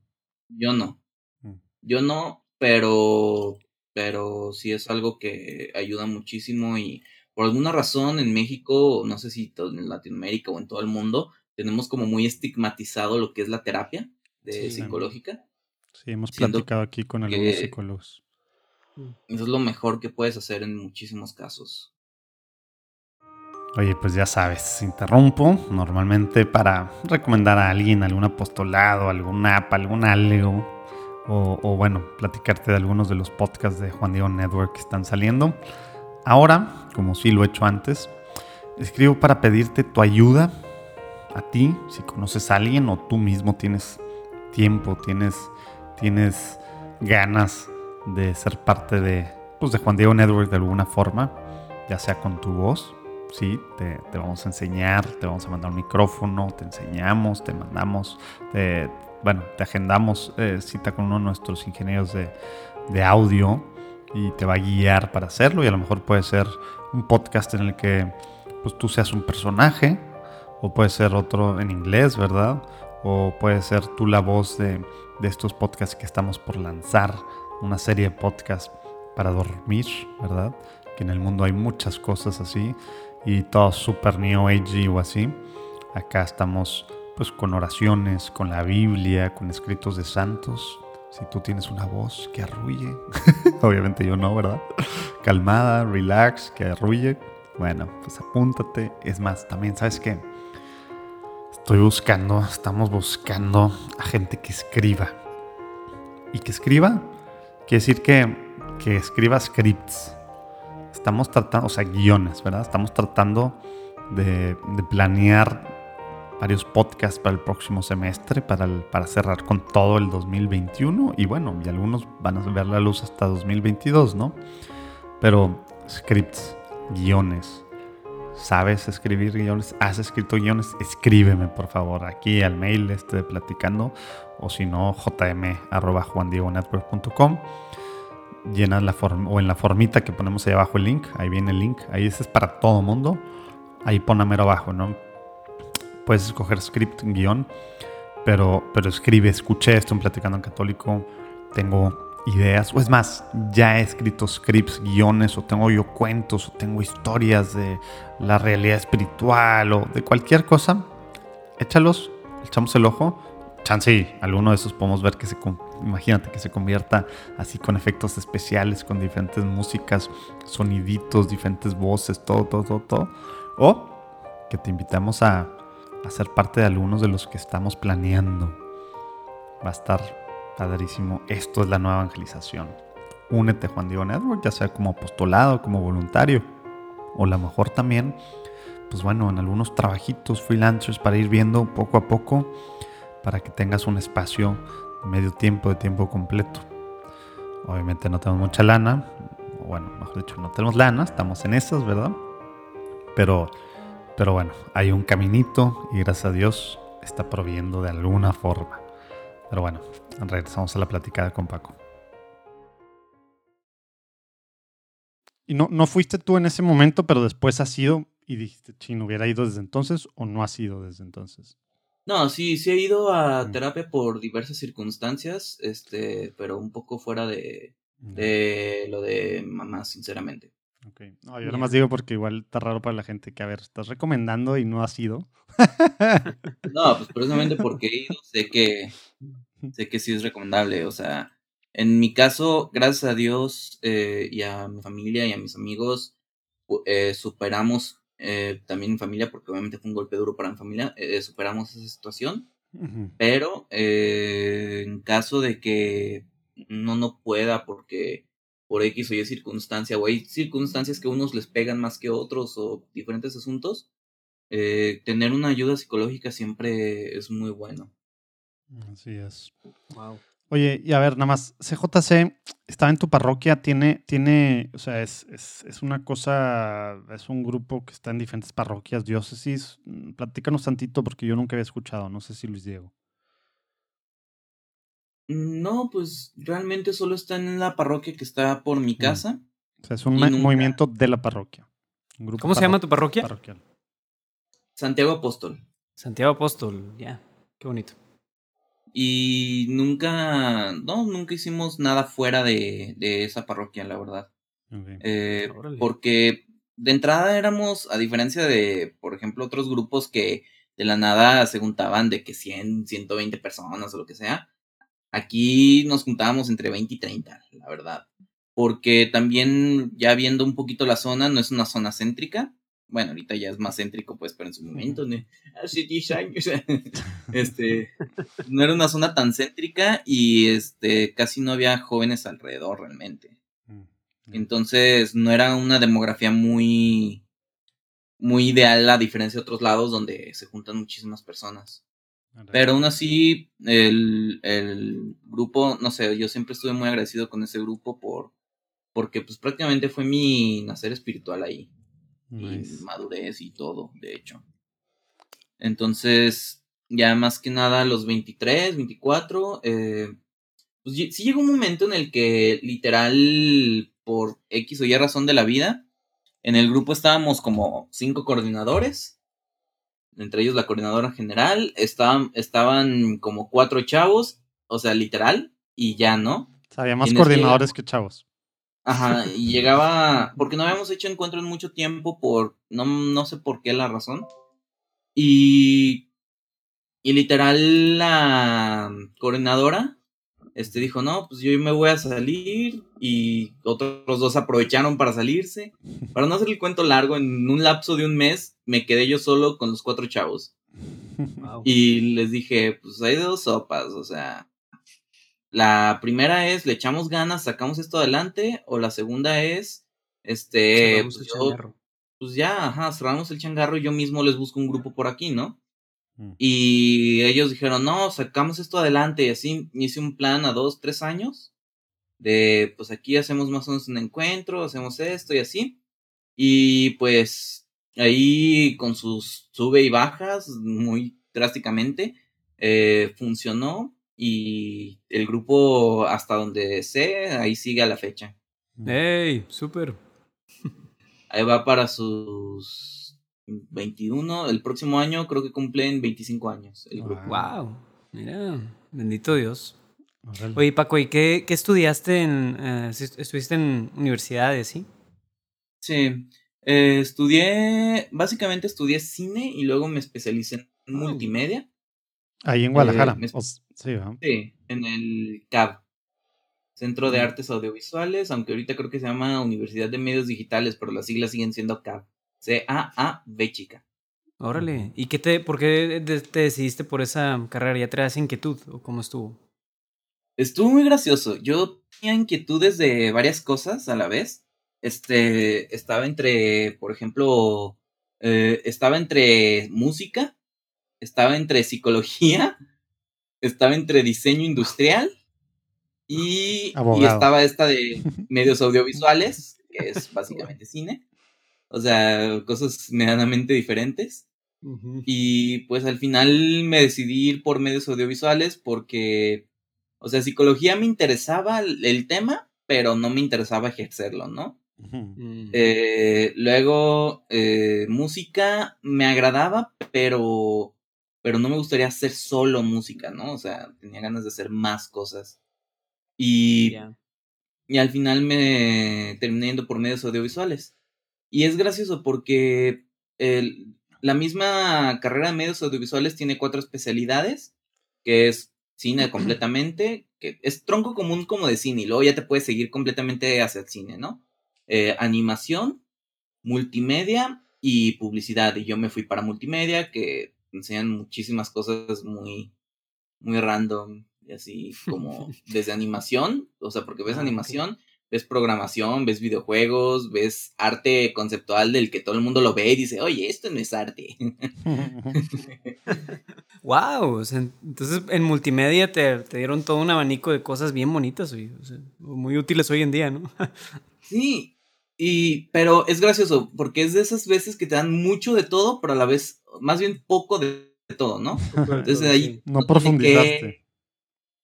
Yo no. Mm. Yo no, pero pero sí es algo que ayuda muchísimo y por alguna razón en México, no sé si en Latinoamérica o en todo el mundo, tenemos como muy estigmatizado lo que es la terapia de psicológica. Sí, hemos platicado aquí con algunos psicólogos. Mm. Eso es lo mejor que puedes hacer en muchísimos casos. Oye, pues ya sabes, interrumpo normalmente para recomendar a alguien algún apostolado, algún app, algún algo o, bueno, platicarte de algunos de los podcasts de Juan Diego Network que están saliendo. Ahora, como sí lo he hecho antes, escribo para pedirte tu ayuda a ti, si conoces a alguien o tú mismo tienes tiempo, tienes, tienes ganas de ser parte de, pues, de Juan Diego Network de alguna forma, ya sea con tu voz, sí, te, te, vamos a enseñar, te vamos a mandar un micrófono, te enseñamos, te mandamos, te, bueno, te agendamos eh, cita con uno de nuestros ingenieros de, audio y te va a guiar para hacerlo y a lo mejor puede ser un podcast en el que pues tú seas un personaje o puede ser otro en inglés, ¿verdad? O puede ser tú la voz de, de estos podcasts que estamos por lanzar, una serie de podcasts para dormir, ¿verdad? Que en el mundo hay muchas cosas así y todo super new age o así. Acá estamos pues con oraciones, con la Biblia, con escritos de santos. Si tú tienes una voz que arrulle, obviamente yo no, ¿verdad? Calmada, relax, que arrulle. Bueno, pues apúntate. Es más, también, ¿sabes qué? Estoy buscando, estamos buscando a gente que escriba. ¿Y que escriba? Quiere decir que, que escriba scripts. Estamos tratando, o sea, guiones, ¿verdad? Estamos tratando de, planear varios podcasts para el próximo semestre, para, para cerrar con todo el 2021. Y bueno, y algunos van a ver la luz hasta 2022, ¿no? Pero scripts, guiones. ¿Sabes escribir guiones? ¿Has escrito guiones? Escríbeme, por favor, aquí al mail este de platicando. O si no, jm arroba juandiegonetwork.com. Llenas la forma, o en la formita que ponemos ahí abajo el link. Ahí viene el link. Ahí ese es para todo mundo. Ahí pon abajo, ¿no? puedes escoger script, guion, pero, pero escribe, escuché esto en Platicando en Católico, tengo ideas, o es más, ya he escrito scripts, guiones, o tengo yo cuentos, o tengo historias de la realidad espiritual, o de cualquier cosa, échalos, echamos el ojo, chance y alguno de esos podemos ver que se, imagínate que se convierta así con efectos especiales, con diferentes músicas, soniditos, diferentes voces, todo, todo, todo, todo, o que te invitamos a a ser parte de algunos de los que estamos planeando. Va a estar padrísimo. Esto es la nueva evangelización. Únete Juan Diego Network, ya sea como apostolado, como voluntario. O a lo mejor también, pues bueno, en algunos trabajitos freelancers para ir viendo poco a poco para que tengas un espacio de medio tiempo, de tiempo completo. Obviamente no tenemos mucha lana, bueno, mejor dicho, no tenemos lana, estamos en esas, ¿verdad? Pero, pero bueno, hay un caminito y gracias a Dios está proviendo de alguna forma. Pero bueno, regresamos a la platicada con Paco. ¿Y no, no fuiste tú en ese momento, pero después has ido y dijiste, chino, hubiera ido desde entonces o no has ido desde entonces? No, sí, sí he ido a terapia por diversas circunstancias, este, pero un poco fuera de, de lo de mamá, sinceramente. Ok. No, yo nada más digo porque igual está raro para la gente que, a ver, estás recomendando y no has ido. no, pues precisamente porque he ido, sé que, sé que sí es recomendable. O sea, en mi caso, gracias a Dios eh, y a mi familia y a mis amigos, eh, superamos eh, también en familia, porque obviamente fue un golpe duro para mi familia, superamos esa situación. Pero en caso de que no no pueda porque por X o Y circunstancia, o hay circunstancias que a unos les pegan más que otros o diferentes asuntos, tener una ayuda psicológica siempre es muy bueno. Así es. Wow. Oye, y a ver, nada más, CJC estaba en tu parroquia, tiene, tiene, o sea, es, es, es, una cosa, es un grupo que está en diferentes parroquias, diócesis. Mm, platícanos tantito porque yo nunca había escuchado, no sé si Luis Diego. No, pues realmente solo está en la parroquia que está por mi mm. casa. O sea, es un movimiento de la parroquia. ¿Cómo se llama tu parroquia? Parroquial. Santiago Apóstol. Santiago Apóstol, ya, qué bonito. Y nunca, no, nunca hicimos nada fuera de, de esa parroquia, la verdad. Eh, porque de entrada éramos, a diferencia de, por ejemplo, otros grupos que de la nada se juntaban de que 100, 120 personas o lo que sea, aquí nos juntábamos entre 20 y 30, la verdad. Porque también, ya viendo un poquito la zona, no es una zona céntrica, bueno, ahorita ya es más céntrico, pues, pero en su momento, hace 10 años, este, no era una zona tan céntrica y este, casi no había jóvenes alrededor realmente. Mm, Entonces, no era una demografía muy, muy ideal a diferencia de otros lados donde se juntan muchísimas personas. Pero aún así, el, el grupo, no sé, yo siempre estuve muy agradecido con ese grupo por, porque pues prácticamente fue mi nacer espiritual ahí y madurez y todo, de hecho. Entonces, ya más que nada, los 23, 24, eh, pues sí llegó un momento en el que literal, por X o Y razón de la vida, en el grupo estábamos como cinco coordinadores, entre ellos la coordinadora general, estaban, estaban como cuatro chavos, o sea, literal, y ya, ¿no? había más coordinadores que chavos. Ajá, y llegaba, porque no habíamos hecho encuentro en mucho tiempo por, no, no sé por qué la razón. Y, y literal la coordinadora, este dijo, no, pues yo me voy a salir y otros dos aprovecharon para salirse. Para no hacer el cuento largo, en un lapso de un mes me quedé yo solo con los cuatro chavos. Y les dije, pues hay dos sopas, o sea, la primera es, le echamos ganas, sacamos esto adelante, o la segunda es, este, pues, pues, ya, ajá, cerramos el changarro y yo mismo les busco un grupo por aquí, ¿no? Mm. Y ellos dijeron, no, sacamos esto adelante y así me hice un plan a dos, tres años de, pues aquí hacemos más o menos un encuentro, hacemos esto y así. Y pues ahí con sus sube y bajas muy drásticamente, eh, funcionó y el grupo, hasta donde sé, ahí sigue a la fecha. ¡Ey! ¡Súper! Ahí va para sus 21. El próximo año creo que cumplen 25 años el grupo. ¡Wow! Mira, bendito Dios. Oye, Paco, ¿y qué, qué estudiaste en. Eh, estuviste en universidades, sí? Sí. Eh, estudié. Básicamente estudié cine y luego me especialicé en multimedia. Ahí en Guadalajara. Eh, sí, sí, en el CAB, Centro de Artes Audiovisuales, aunque ahorita creo que se llama Universidad de Medios Digitales, pero las siglas siguen siendo CAB. C-A-A-B chica. Órale. ¿Y qué te, por qué te decidiste por esa carrera? ¿Ya traías inquietud o cómo estuvo? Estuvo muy gracioso. Yo tenía inquietudes de varias cosas a la vez. Este, estaba entre, por ejemplo, eh, estaba entre música estaba entre psicología estaba entre diseño industrial y, y estaba esta de medios audiovisuales, que es básicamente cine. O sea, cosas medianamente diferentes. Y pues al final me decidí ir por medios audiovisuales porque, o sea, psicología me interesaba el, tema, pero no me interesaba ejercerlo, ¿no? Mm. Eh, luego, eh, música me agradaba, pero, pero no me gustaría hacer solo música, ¿no? O sea, tenía ganas de hacer más cosas. Y, y al final me terminé yendo por medios audiovisuales. Y es gracioso porque el, la misma carrera de medios audiovisuales tiene cuatro especialidades, que es cine completamente, que es tronco común como de cine, y luego ya te puedes seguir completamente hacia el cine, ¿no? Eh, animación, multimedia y publicidad. Y yo me fui para multimedia, que enseñan muchísimas cosas muy, muy random, y así como desde animación, o sea, porque ves ah, animación ves programación, ves videojuegos, ves arte conceptual del que todo el mundo lo ve y dice, oye, esto no es arte. wow, entonces en multimedia te, dieron todo un abanico de cosas bien bonitas, muy útiles hoy en día, ¿no? sí, y, pero es gracioso, porque es de esas veces que te dan mucho de todo, pero a la vez, más bien poco de, todo, ¿no? Entonces ahí... No profundizaste.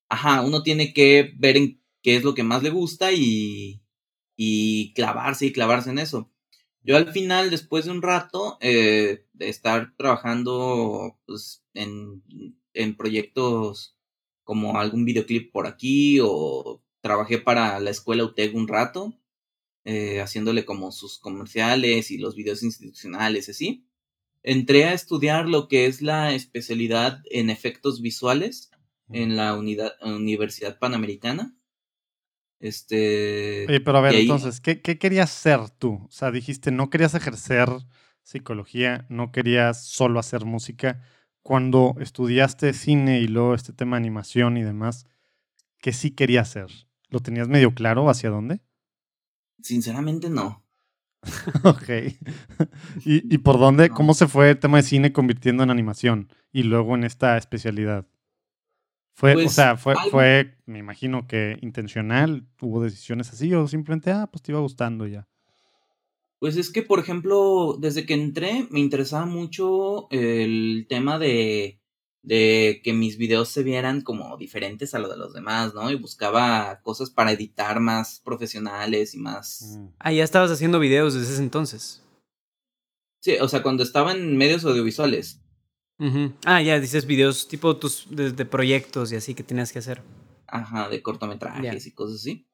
ajá, uno tiene que ver en qué es lo que más le gusta y, y clavarse y clavarse en eso. Yo al final, después de un rato eh, de estar trabajando pues, en, en, proyectos como algún videoclip por aquí o trabajé para la escuela UTEG un rato, eh, haciéndole como sus comerciales y los videos institucionales, así. Entré a estudiar lo que es la especialidad en efectos visuales en la unidad, Universidad Panamericana. Este. pero a ver, entonces, ¿qué, querías ser tú? O sea, dijiste, no querías ejercer psicología, no querías solo hacer música. Cuando estudiaste cine y luego este tema de animación y demás, ¿qué sí querías hacer? ¿Lo tenías medio claro hacia dónde? Sinceramente no. ok. ¿Y, ¿Y, por dónde? ¿Cómo se fue el tema de cine convirtiendo en animación y luego en esta especialidad? Fue, o pues, sea, fue, fue, me imagino que intencional, hubo decisiones así o simplemente, ah, pues te iba gustando ya. Pues es que, por ejemplo, desde que entré me interesaba mucho el tema de, de que mis videos se vieran como diferentes a lo de los demás, ¿no? Y buscaba cosas para editar más profesionales y más... Mm. Ah, ya estabas haciendo videos desde ese entonces. Sí, o sea, cuando estaba en medios audiovisuales, Ah, ya dices videos tipo tus de, proyectos y así que tenías que hacer. Ajá, de cortometrajes y cosas así.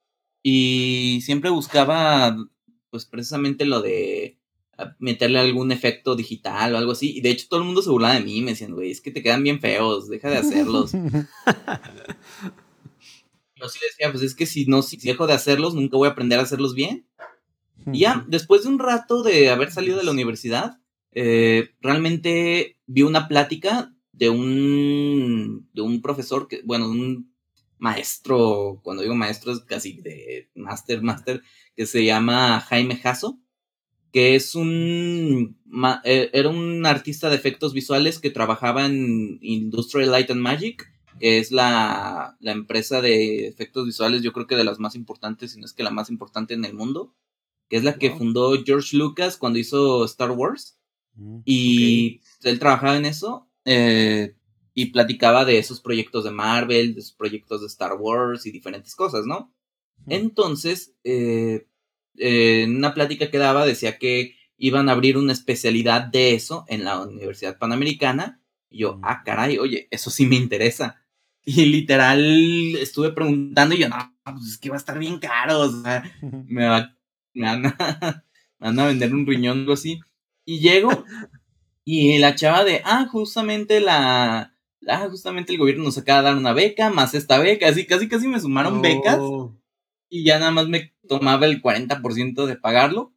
Y siempre buscaba, pues precisamente lo de meterle algún efecto digital o algo así. Y de hecho todo el mundo se burlaba de mí, me decían, güey, es que te quedan bien feos, deja de hacerlos. Yo sí decía, pues es que si no, si dejo de hacerlos, nunca voy a aprender a hacerlos bien. Y ya, después de un rato de haber salido de la universidad, eh, realmente vi una plática de un, de un profesor, que, bueno, un maestro, cuando digo maestro es casi de master, master, que se llama Jaime Jasso, que es un, e, era un artista de efectos visuales que trabajaba en Industrial Light and Magic, que es la, la empresa de efectos visuales, yo creo que de las más importantes, si no es que la más importante en el mundo, que es la que fundó George Lucas cuando hizo Star Wars. Y él trabajaba en eso eh, y platicaba de esos proyectos de Marvel, de esos proyectos de Star Wars y diferentes cosas, ¿no? Entonces, eh, en una plática que daba decía que iban a abrir una especialidad de eso en la Universidad Panamericana. Y yo, ah, caray, oye, eso sí me interesa. Y literal estuve preguntando y yo, no, pues es que va a estar bien caro, o sea, me, va, me, van, a, me van a vender un riñón o así. Y llego y la chava de, ah, justamente la, ah, justamente el gobierno nos acaba de dar una beca, más esta beca, así casi casi me sumaron becas y ya nada más me tomaba el 40% de pagarlo,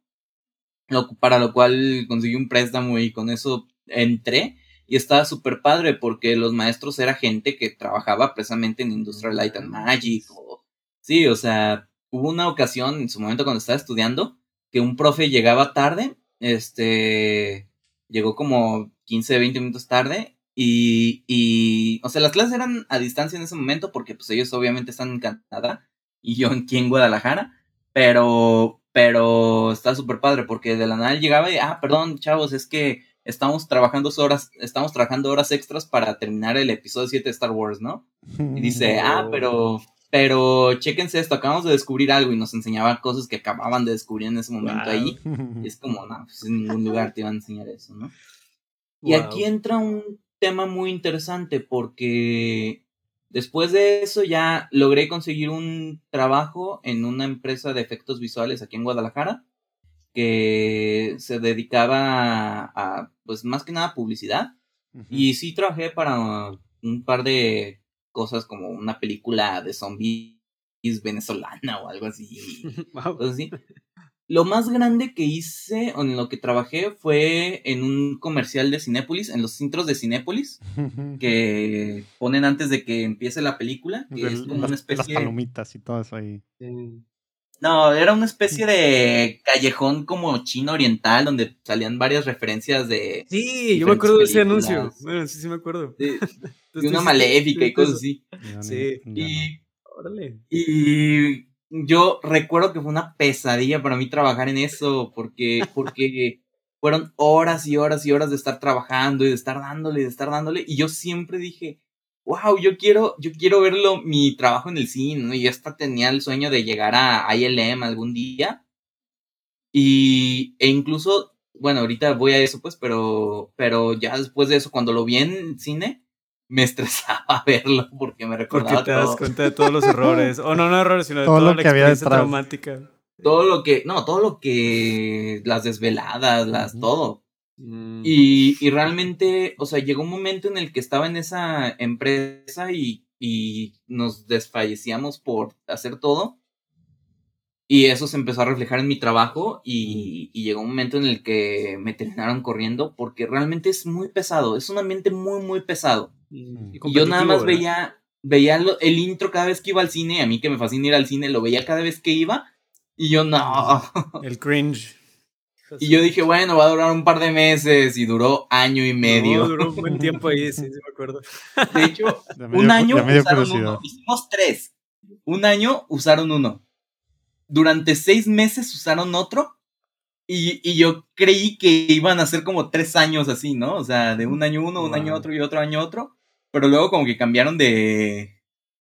lo, para lo cual conseguí un préstamo y con eso entré y estaba súper padre porque los maestros era gente que trabajaba precisamente en Industrial Light and Magic sí, o sea, hubo una ocasión en su momento cuando estaba estudiando que un profe llegaba tarde este, llegó como 15, 20 minutos tarde Y, y, o sea, las clases eran a distancia en ese momento porque pues ellos obviamente están en Canadá y yo aquí en Guadalajara, pero, pero está súper padre porque de la nada llegaba y, ah, perdón, chavos, es que estamos trabajando horas, estamos trabajando horas extras para terminar el episodio 7 de Star Wars, ¿no? Y dice, ah, pero, pero chéquense esto, acabamos de descubrir algo y nos enseñaba cosas que acababan de descubrir en ese momento ahí. Y es como, no, pues en ningún lugar te iban a enseñar eso, ¿no? Y aquí entra un tema muy interesante porque después de eso ya logré conseguir un trabajo en una empresa de efectos visuales aquí en Guadalajara que se dedicaba a, pues más que nada publicidad. Y sí trabajé para un par de cosas como una película de zombies venezolana o algo así. así. Lo más grande que hice o en lo que trabajé fue en un comercial de Cinépolis, en los intros de Cinépolis, que ponen antes de que empiece la película, que es como una especie... Las palomitas y todo eso ahí. No, era una especie de callejón como chino oriental, donde salían varias referencias de... Sí, yo me acuerdo de ese anuncio. Bueno, sí, sí me acuerdo. De, una maléfica y cosas así. Sí. Y... Órale. Y yo recuerdo que fue una pesadilla para mí trabajar en eso, porque, porque fueron horas y horas y horas de estar trabajando y de estar dándole, y de estar dándole, y yo siempre dije, wow, yo quiero, yo quiero verlo, mi trabajo en el cine, ¿no? Y hasta tenía el sueño de llegar a ILM algún día. Y, e incluso, bueno, ahorita voy a eso, pues, pero, pero ya después de eso, cuando lo vi en cine, me estresaba verlo porque me recordaba Porque te das cuenta de todos los errores. O no, no errores, sino de todo toda lo la que experiencia había traumática. Todo lo que, no, todo lo que, las desveladas, las, todo. Mm. Y, y, realmente, o sea, llegó un momento en el que estaba en esa empresa y, y nos desfallecíamos por hacer todo. Y eso se empezó a reflejar en mi trabajo y, y, llegó un momento en el que me terminaron corriendo porque realmente es muy pesado, es un ambiente muy, muy pesado. Mm. Y, yo nada más veía, veía el intro cada vez que iba al cine, a mí que me fascina ir al cine, lo veía cada vez que iba y yo no. El cringe. Y yo dije, bueno, va a durar un par de meses y duró año y medio. No, duró un buen tiempo ahí, sí, sí me acuerdo. De hecho, un año usaron uno. Hicimos tres. Un año usaron uno. Durante seis meses usaron otro. Y, y, yo creí que iban a ser como tres años así, ¿no? O sea, de un año uno, un año otro y otro año otro. Pero luego como que cambiaron de,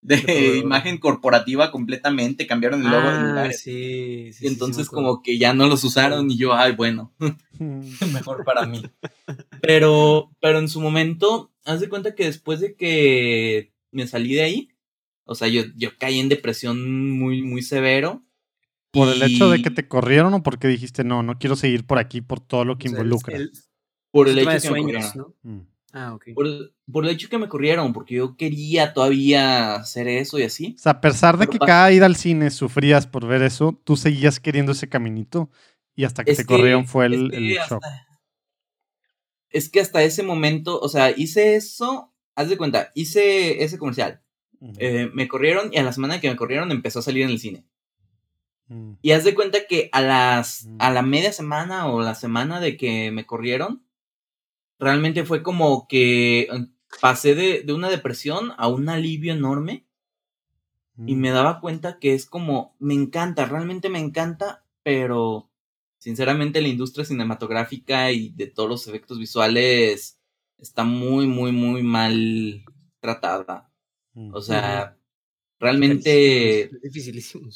de imagen corporativa completamente, cambiaron el logo de ah, lugares. Sí, y entonces como que ya no los usaron y yo, ay, bueno, mejor para mí. Pero, pero en su momento, haz de cuenta que después de que me salí de ahí, o sea, yo, yo caí en depresión muy, muy severo. ¿Por el hecho de que te corrieron o porque dijiste, no, no quiero seguir por aquí por todo lo que involucra? por el hecho de que sueños, ¿no? Mm. Ah, ok. Por, el hecho que me corrieron, porque yo quería todavía hacer eso y así. O sea, a pesar de que cada ida al cine sufrías por ver eso, tú seguías queriendo ese caminito y hasta que te corrieron fue el, shock. Es que hasta ese momento, o sea, hice eso, haz de cuenta, hice ese comercial. Eh, me corrieron y a la semana que me corrieron empezó a salir en el cine. Mm. Y haz de cuenta que a las a la media semana o la semana de que me corrieron, realmente fue como que eh, pasé de, de una depresión a un alivio enorme y me mm. daba cuenta que es como, me encanta, realmente me encanta, pero sinceramente la industria cinematográfica y de todos los efectos visuales está muy, muy, muy mal tratada. O sea, realmente... Es dificilísimo,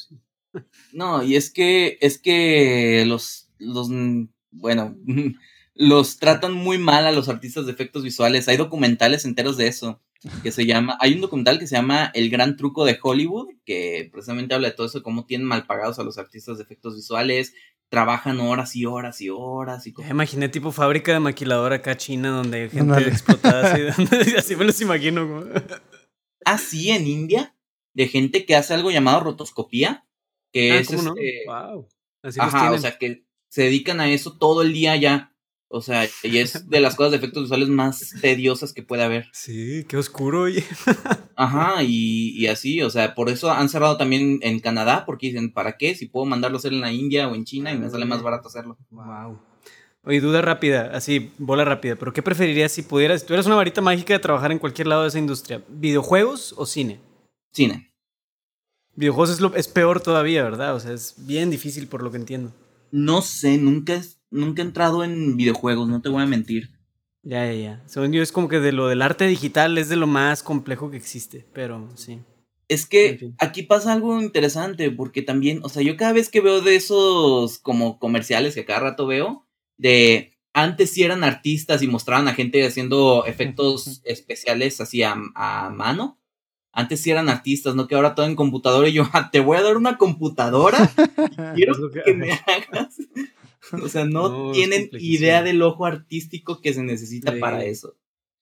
No, y es que, es que los, los, bueno, los tratan muy mal a los artistas de efectos visuales. Hay documentales enteros de eso. Que se llama. Hay un documental que se llama El Gran Truco de Hollywood, que precisamente habla de todo eso, cómo tienen mal pagados a los artistas de efectos visuales, trabajan horas y horas y horas. Y imaginé tipo fábrica de maquiladora acá china donde hay gente explotada así, así me los imagino. Así en India, de gente que hace algo llamado rotoscopía, que ah, es ¿cómo Wow. Este, así ajá, o sea que se dedican a eso todo el día ya. O sea, y es de las cosas de efectos visuales más tediosas que puede haber. Sí, qué oscuro, oye. Ajá, y, y, así, o sea, por eso han cerrado también en Canadá, porque dicen, ¿para qué? Si puedo mandarlo a hacer en la India o en China y me sale más barato hacerlo. Wow. Oye, duda rápida, así, bola rápida, pero ¿qué preferirías si pudieras, si tuvieras una varita mágica de trabajar en cualquier lado de esa industria? ¿Videojuegos o cine? Cine. Videojuegos es, lo, es peor todavía, ¿verdad? O sea, es bien difícil por lo que entiendo. No sé, nunca, nunca he entrado en videojuegos, no te voy a mentir. Ya, ya, ya. Según yo es como que de lo del arte digital es de lo más complejo que existe, pero sí. Es que aquí pasa algo interesante, porque también, o sea, yo cada vez que veo de esos como comerciales que cada rato veo, de antes sí eran artistas y mostraban a gente haciendo efectos especiales así a, mano. Antes sí eran artistas, ¿no? Que ahora todo en computadora y yo, ah, te voy a dar una computadora y quiero que me hagas. O sea, no, tienen idea del ojo artístico que se necesita para eso.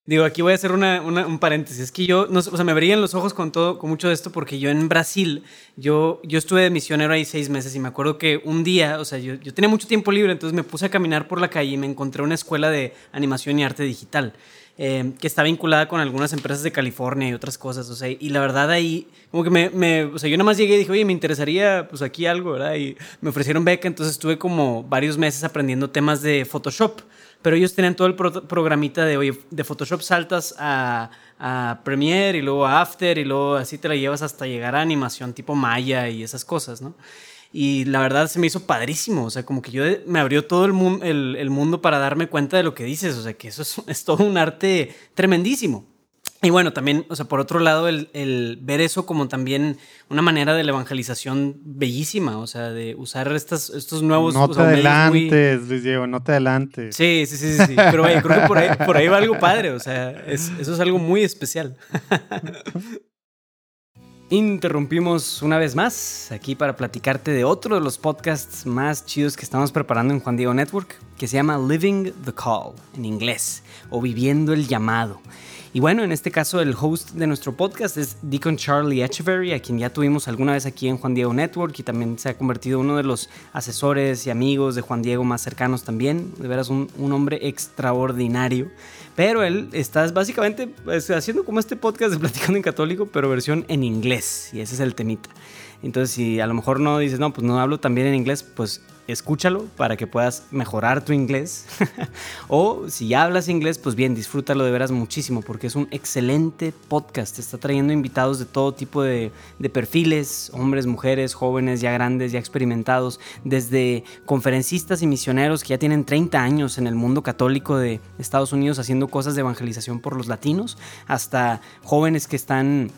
Digo, aquí voy a hacer una, un paréntesis. Es que yo, no, o sea, me brillan los ojos con todo, con mucho de esto, porque yo en Brasil, yo, yo estuve de misionero ahí seis meses y me acuerdo que un día, o sea, yo, yo tenía mucho tiempo libre, entonces me puse a caminar por la calle y me encontré una escuela de animación y arte digital. Eh, que está vinculada con algunas empresas de California y otras cosas, o sea, y la verdad ahí, como que me, me, o sea, yo nada más llegué y dije, oye, me interesaría, pues aquí algo, ¿verdad? Y me ofrecieron beca, entonces estuve como varios meses aprendiendo temas de Photoshop pero ellos tenían todo el programita de, oye, de Photoshop saltas a, a, Premiere y luego a After y luego así te la llevas hasta llegar a animación tipo Maya y esas cosas, ¿no? Y la verdad se me hizo padrísimo, o sea, como que yo me abrió todo el, mundo, el, mundo para darme cuenta de lo que dices, o sea, que eso es, es todo un arte tremendísimo. Y bueno, también, o sea, por otro lado, el, ver eso como también una manera de la evangelización bellísima, o sea, de usar estas, estos nuevos... No te adelantes, Luis Diego, no te adelantes. Sí, sí, sí, sí, pero creo que por ahí, por ahí va algo padre, o sea, eso es algo muy especial. Interrumpimos una vez más aquí para platicarte de otro de los podcasts más chidos que estamos preparando en Juan Diego Network, que se llama Living the Call en inglés, o Viviendo el Llamado. Y bueno, en este caso el host de nuestro podcast es Deacon Charlie Echeverry, a quien ya tuvimos alguna vez aquí en Juan Diego Network y también se ha convertido en uno de los asesores y amigos de Juan Diego más cercanos también. De veras, un, hombre extraordinario. Pero él está básicamente haciendo como este podcast de Platicando en Católico, pero versión en inglés. Y ese es el temita. Entonces, si a lo mejor no dices, no, pues no hablo también en inglés, pues escúchalo para que puedas mejorar tu inglés. o si hablas inglés, pues bien, disfrútalo de veras muchísimo porque es un excelente podcast. está trayendo invitados de todo tipo de, de, perfiles, hombres, mujeres, jóvenes, ya grandes, ya experimentados, desde conferencistas y misioneros que ya tienen 30 años en el mundo católico de Estados Unidos haciendo cosas de evangelización por los latinos, hasta jóvenes que están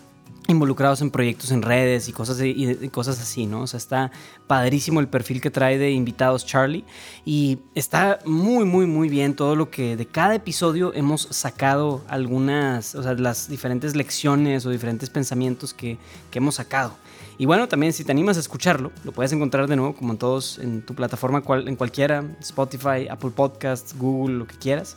involucrados en proyectos en redes y cosas, y cosas así, ¿no? O sea, está padrísimo el perfil que trae de invitados Charlie y está muy, muy, muy bien todo lo que de cada episodio hemos sacado algunas, o sea, las diferentes lecciones o diferentes pensamientos que, que hemos sacado. Y bueno, también si te animas a escucharlo, lo puedes encontrar de nuevo como en todos, en tu plataforma, cual, en cualquiera, Spotify, Apple Podcasts, Google, lo que quieras.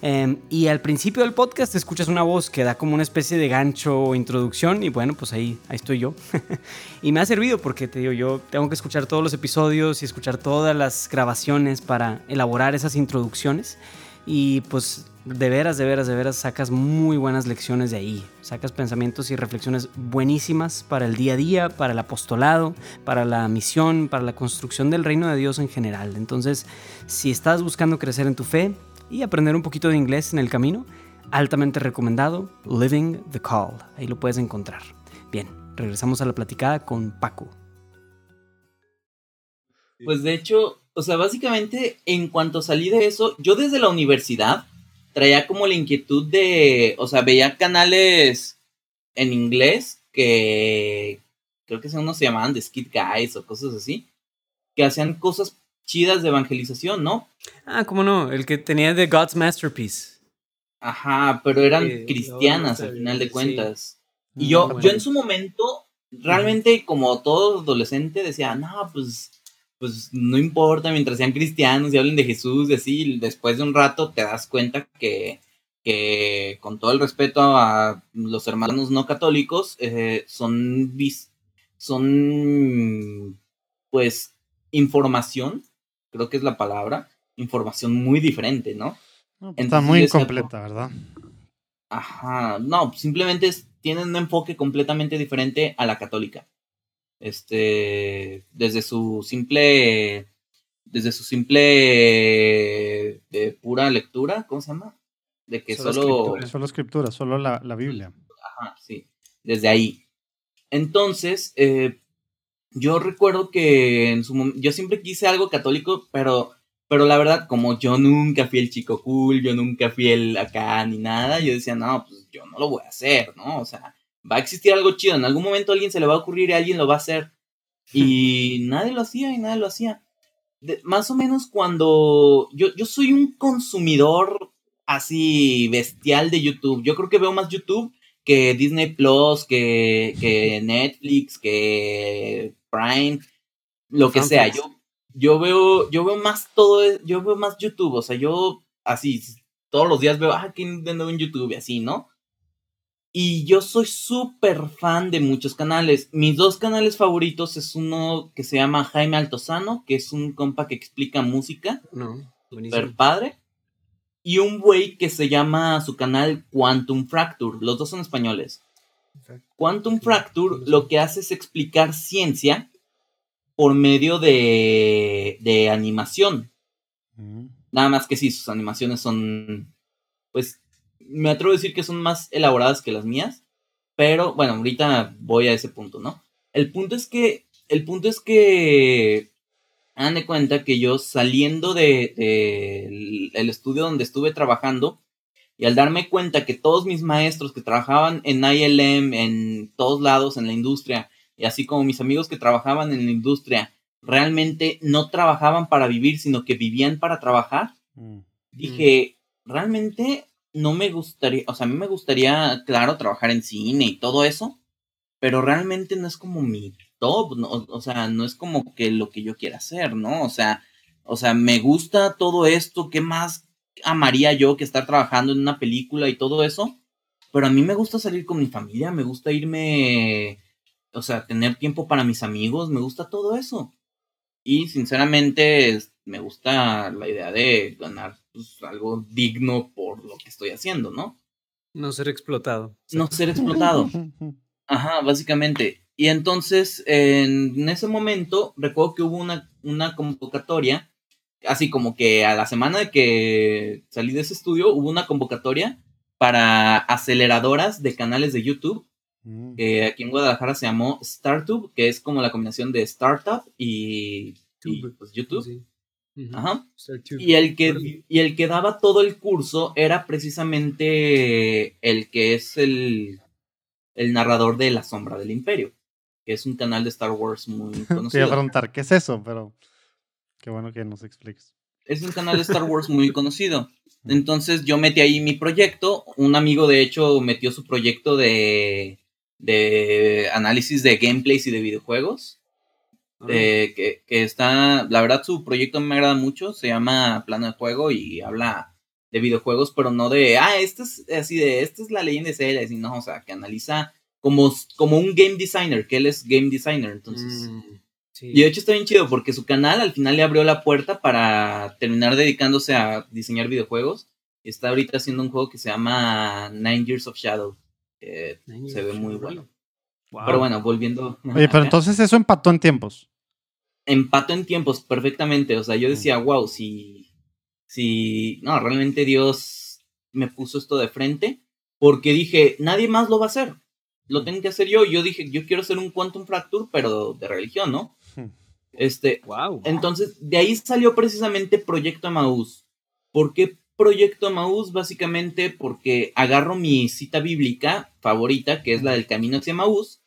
Em, y al principio del podcast escuchas una voz que da como una especie de gancho o introducción y bueno, pues ahí, ahí estoy yo. y me ha servido porque te digo, yo tengo que escuchar todos los episodios y escuchar todas las grabaciones para elaborar esas introducciones. Y pues de veras, de veras, de veras sacas muy buenas lecciones de ahí. Sacas pensamientos y reflexiones buenísimas para el día a día, para el apostolado, para la misión, para la construcción del reino de Dios en general. Entonces, si estás buscando crecer en tu fe, y aprender un poquito de inglés en el camino, altamente recomendado Living the Call. Ahí lo puedes encontrar. Bien, regresamos a la platicada con Paco. Pues de hecho, o sea, básicamente en cuanto salí de eso, yo desde la universidad traía como la inquietud de, o sea, veía canales en inglés que creo que unos se llamaban The Skid Guys o cosas así, que hacían cosas chidas de evangelización, ¿no? Ah, ¿cómo no? El que tenía The God's Masterpiece. Ajá, pero eran cristianas al final de cuentas. Y mm, yo, yo en su momento, realmente como todo adolescente, decía, no, pues, pues no importa mientras sean cristianos y hablen de Jesús y así, después de un rato te das cuenta que, que con todo el respeto a los hermanos no católicos, eh, son, son, pues, información creo que es la palabra, información muy diferente, ¿no? Pues, está muy incompleta, ¿verdad? Ajá, no, simplemente tienen un enfoque completamente diferente a la católica. Este, desde su simple, desde su simple de pura lectura, ¿cómo se llama? De que solo... solo... Escritura, solo escritura, solo la, la Biblia. Ajá, sí, desde ahí. Entonces, eh, yo recuerdo que en su yo siempre quise algo católico, pero, pero la verdad, como yo nunca fui el chico cool, yo nunca fui el acá ni nada, yo decía, no, pues yo no lo voy a hacer, ¿no? O sea, va a existir algo chido, en algún momento a alguien se le va a ocurrir y alguien lo va a hacer. Y nadie lo hacía y nadie lo hacía. más o menos cuando yo, yo soy un consumidor así bestial de YouTube. Yo creo que veo más YouTube que Disney Plus, que, que Netflix, que Prime, lo que sea. Yo, yo veo, yo veo más todo, yo veo más YouTube. O sea, yo así todos los días veo, ah, ¿quién de nuevo en YouTube? Y así, ¿no? Y yo soy súper fan de muchos canales. Mis dos canales favoritos es uno que se llama Jaime Altozano, que es un compa que explica música. No, Super padre. Y un güey que se llama su canal Quantum Fracture. Los dos son españoles. Quantum Fracture lo que hace es explicar ciencia por medio de, de animación. Mm. Nada más que sí, sus animaciones son, pues, me atrevo a decir que son más elaboradas que las mías, pero bueno, ahorita voy a ese punto, ¿no? El punto es que, el punto es que, hagan de cuenta que yo saliendo de, de el estudio donde estuve trabajando, y al darme cuenta que todos mis maestros que trabajaban en ILM, en todos lados, en la industria, y así como mis amigos que trabajaban en la industria, realmente no trabajaban para vivir, sino que vivían para trabajar, Mm. dije, realmente no me gustaría, o sea, a mí me gustaría, claro, trabajar en cine y todo eso, pero realmente no es como mi top, ¿no? o sea, no es como que lo que yo quiera hacer, ¿no? O sea, o sea, me gusta todo esto, ¿qué más amaría yo que estar trabajando en una película y todo eso? Pero a mí me gusta salir con mi familia, me gusta irme, o sea, tener tiempo para mis amigos, me gusta todo eso. Y sinceramente me gusta la idea de ganar pues, algo digno por lo que estoy haciendo, ¿no? No ser explotado. No ser explotado. Ajá, básicamente. Y entonces, en ese momento, recuerdo que hubo una, una convocatoria, así como que a la semana de que salí de ese estudio, hubo una convocatoria para aceleradoras de canales de YouTube. Mm. que aquí en Guadalajara se llamó StarTube, que es como la combinación de startup y, pues, YouTube. Sí. Ajá. Y el, que, y el que daba todo el curso era precisamente el que es el, el narrador de La Sombra del Imperio, que es un canal de Star Wars muy Te iba a conocido. preguntar, ¿qué es eso? Pero qué bueno que nos expliques. Es un canal de Star Wars muy conocido. Entonces yo metí ahí mi proyecto. Un amigo, de hecho, metió su proyecto de, de análisis de gameplays y de videojuegos. Eh, que, que está, la verdad su proyecto me agrada mucho, se llama Plano de Juego y habla de videojuegos, pero no de, ah, este es así de, esta es la leyenda de Zelda, sino, o sea, que analiza como, como un game designer, que él es game designer, entonces... Mm, sí. Y de hecho está bien chido porque su canal al final le abrió la puerta para terminar dedicándose a diseñar videojuegos. Está ahorita haciendo un juego que se llama Nine Years of Shadow. que se ve muy bueno. Wow. Pero bueno, volviendo. Oye, pero acá. entonces eso empató en tiempos. empató en tiempos perfectamente. O sea, yo decía, wow, si, si, no, realmente Dios me puso esto de frente, porque dije, nadie más lo va a hacer. Lo tengo que hacer yo. Yo dije, yo quiero hacer un Quantum Fracture, pero de religión, ¿no? Este, Wow. entonces, de ahí salió precisamente Proyecto Emaús. ¿Por qué Proyecto Emaús? Básicamente porque agarro mi cita bíblica favorita, que es la del camino hacia Emaús,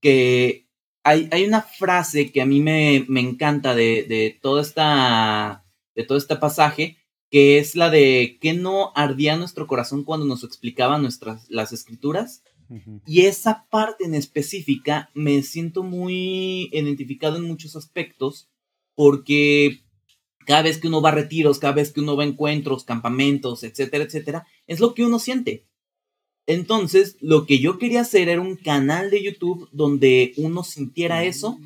que hay, hay una frase que a mí me, me encanta de, de, toda esta, de todo este pasaje, que es la de que no ardía nuestro corazón cuando nos explicaban nuestras, las escrituras. Y esa parte en específica me siento muy identificado en muchos aspectos porque cada vez que uno va a retiros, cada vez que uno va a encuentros, campamentos, etcétera, etcétera, es lo que uno siente. Entonces, lo que yo quería hacer era un canal de YouTube donde uno sintiera eso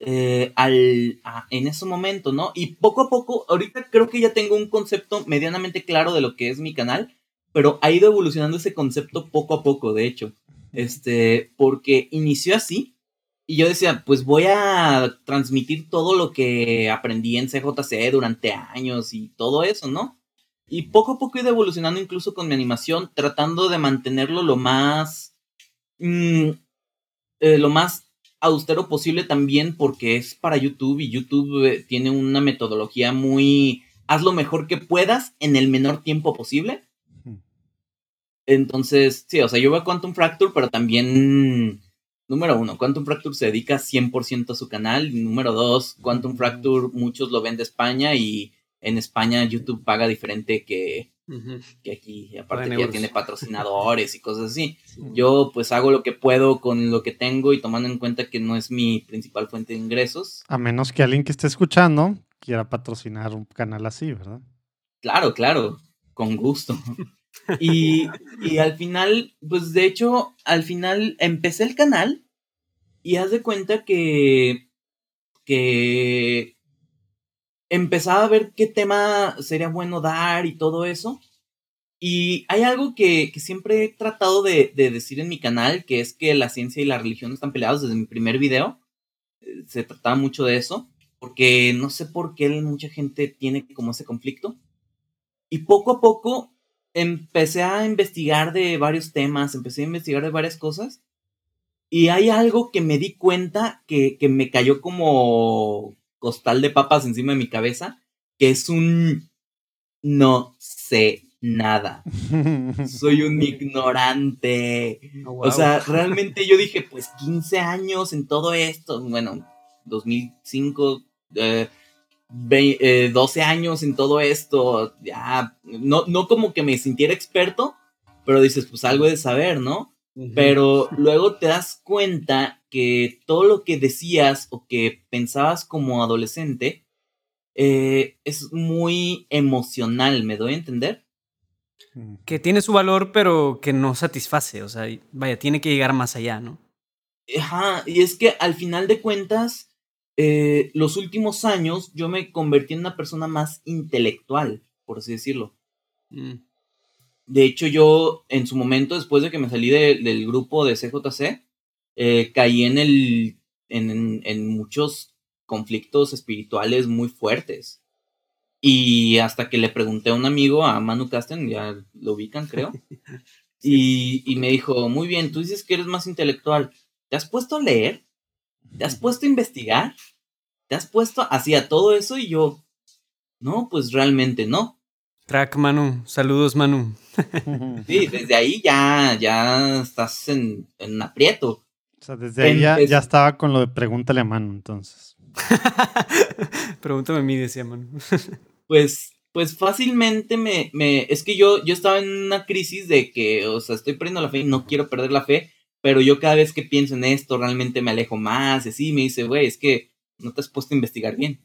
eh, al, a- en ese momento, ¿no? Y poco a poco, ahorita creo que ya tengo un concepto medianamente claro de lo que es mi canal, pero ha ido evolucionando ese concepto poco a poco, de hecho. Este, porque inició así, y yo decía, pues voy a transmitir todo lo que aprendí en CJC durante años y todo eso, ¿no? Y poco a poco he ido evolucionando incluso con mi animación, tratando de mantenerlo lo más... Mm, eh, lo más austero posible también porque es para YouTube y YouTube eh, tiene una metodología muy... Haz lo mejor que puedas en el menor tiempo posible. Entonces, sí, o sea, yo veo Quantum Fracture, pero también Número uno, Quantum Fracture se dedica 100% a su canal. Número dos, Quantum Fracture muchos lo ven de España y en España YouTube paga diferente que, que aquí. Aparte ya tiene patrocinadores y cosas así. Yo pues hago lo que puedo con lo que tengo y tomando en cuenta que no es mi principal fuente de ingresos. A menos que alguien que esté escuchando quiera patrocinar un canal así, ¿verdad? Claro, claro, con gusto. Y, al final, pues de hecho, al final empecé el canal y haz de cuenta que, que empezaba a ver qué tema sería bueno dar y todo eso. Y hay algo que, siempre he tratado de, decir en mi canal, que es que la ciencia y la religión están peleados desde mi primer video. Se trataba mucho de eso, porque no sé por qué mucha gente tiene como ese conflicto. Y poco a poco empecé a investigar de varios temas, empecé a investigar de varias cosas. Y hay algo que me di cuenta que, me cayó como costal de papas encima de mi cabeza, que es un no sé nada. Soy un ignorante. Oh, o sea, realmente yo dije, pues 15 años en todo esto. Bueno, 2005, 12 eh, años en todo esto, ya, no, no como que me sintiera experto, pero dices, pues algo de saber, ¿no? Pero luego te das cuenta que todo lo que decías o que pensabas como adolescente eh, es muy emocional, ¿me doy a entender? Que tiene su valor, pero que no satisface, o sea, vaya, tiene que llegar más allá, ¿no? Ajá, y es que al final de cuentas, eh, los últimos años yo me convertí en una persona más intelectual, por así decirlo. Mm. De hecho, yo en su momento, después de que me salí del grupo de CJC, eh, caí en, el, en, en, muchos conflictos espirituales muy fuertes. Y hasta que le pregunté a un amigo, a Manu Casten, ya lo ubican, creo, y, y me dijo, muy bien, tú dices que eres más intelectual, ¿te has puesto a leer? ¿Te has puesto a investigar? ¿Te has puesto así a todo eso? Y yo, no, pues realmente no. Track Manu, saludos Manu. Sí, desde ahí ya, ya estás en, en aprieto. O sea, desde ahí ya, ya, estaba con lo de pregúntale a Manu, entonces. Pregúntame a mí, decía Manu. pues, pues fácilmente me, me, es que yo, yo estaba en una crisis de que, o sea, estoy perdiendo la fe y no quiero perder la fe, pero yo cada vez que pienso en esto realmente me alejo más, y así me dice, güey, es que no te has puesto a investigar bien.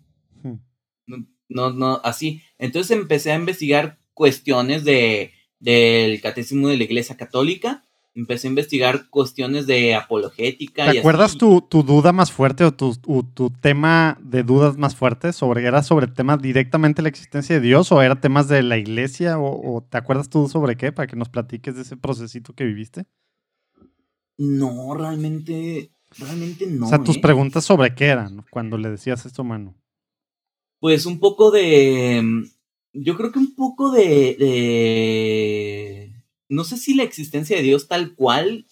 No, no, así. Entonces empecé a investigar cuestiones de, del catecismo de la Iglesia Católica, empecé a investigar cuestiones de apologética. ¿Te acuerdas tu, duda más fuerte o tu, tu, tema de dudas más fuerte? Sobre, ¿Era sobre temas directamente de la existencia de Dios o era temas de la iglesia? O, o, te acuerdas tú sobre qué? Para que nos platiques de ese procesito que viviste. No, realmente Realmente no. O sea, tus ¿eh? preguntas sobre qué eran cuando le decías esto, mano. Pues un poco de. Mm, yo creo que un poco de, de. No sé si la existencia de Dios tal cual.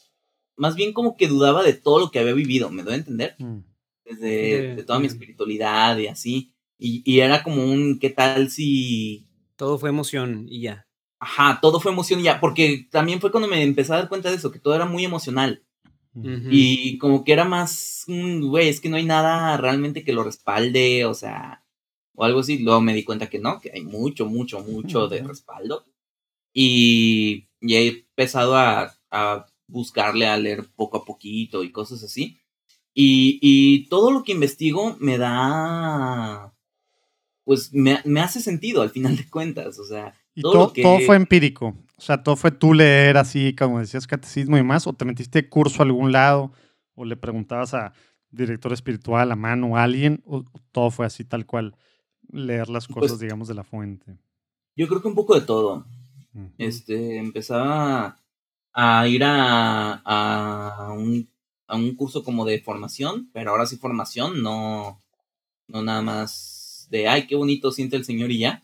Más bien como que dudaba de todo lo que había vivido, ¿me doy a entender? Mm. Desde de, toda mi espiritualidad y así. Y, y era como un, ¿qué tal si. Todo fue emoción y ya. Ajá, todo fue emoción y ya. Porque también fue cuando me empecé a dar cuenta de eso, que todo era muy emocional. Y como que era más, güey, es que no hay nada realmente que lo respalde, o sea, o algo así. Luego me di cuenta que no, que hay mucho, mucho, mucho de respaldo. Y, y he empezado a, a, buscarle, a leer poco a poquito y cosas así. Y, y todo lo que investigo me da, pues me, me, hace sentido al final de cuentas, o sea. Y todo, todo fue empírico. O sea, todo fue tú leer así, como decías, catecismo y más, o te metiste curso a algún lado, o le preguntabas a director espiritual, a mano, a alguien, o todo fue así tal cual, leer las cosas, pues digamos, de la fuente. Yo creo que un poco de todo. Este, empezaba a ir a, a un a un curso como de formación, pero ahora sí formación, no, no nada más de, ay, qué bonito siente el Señor y ya.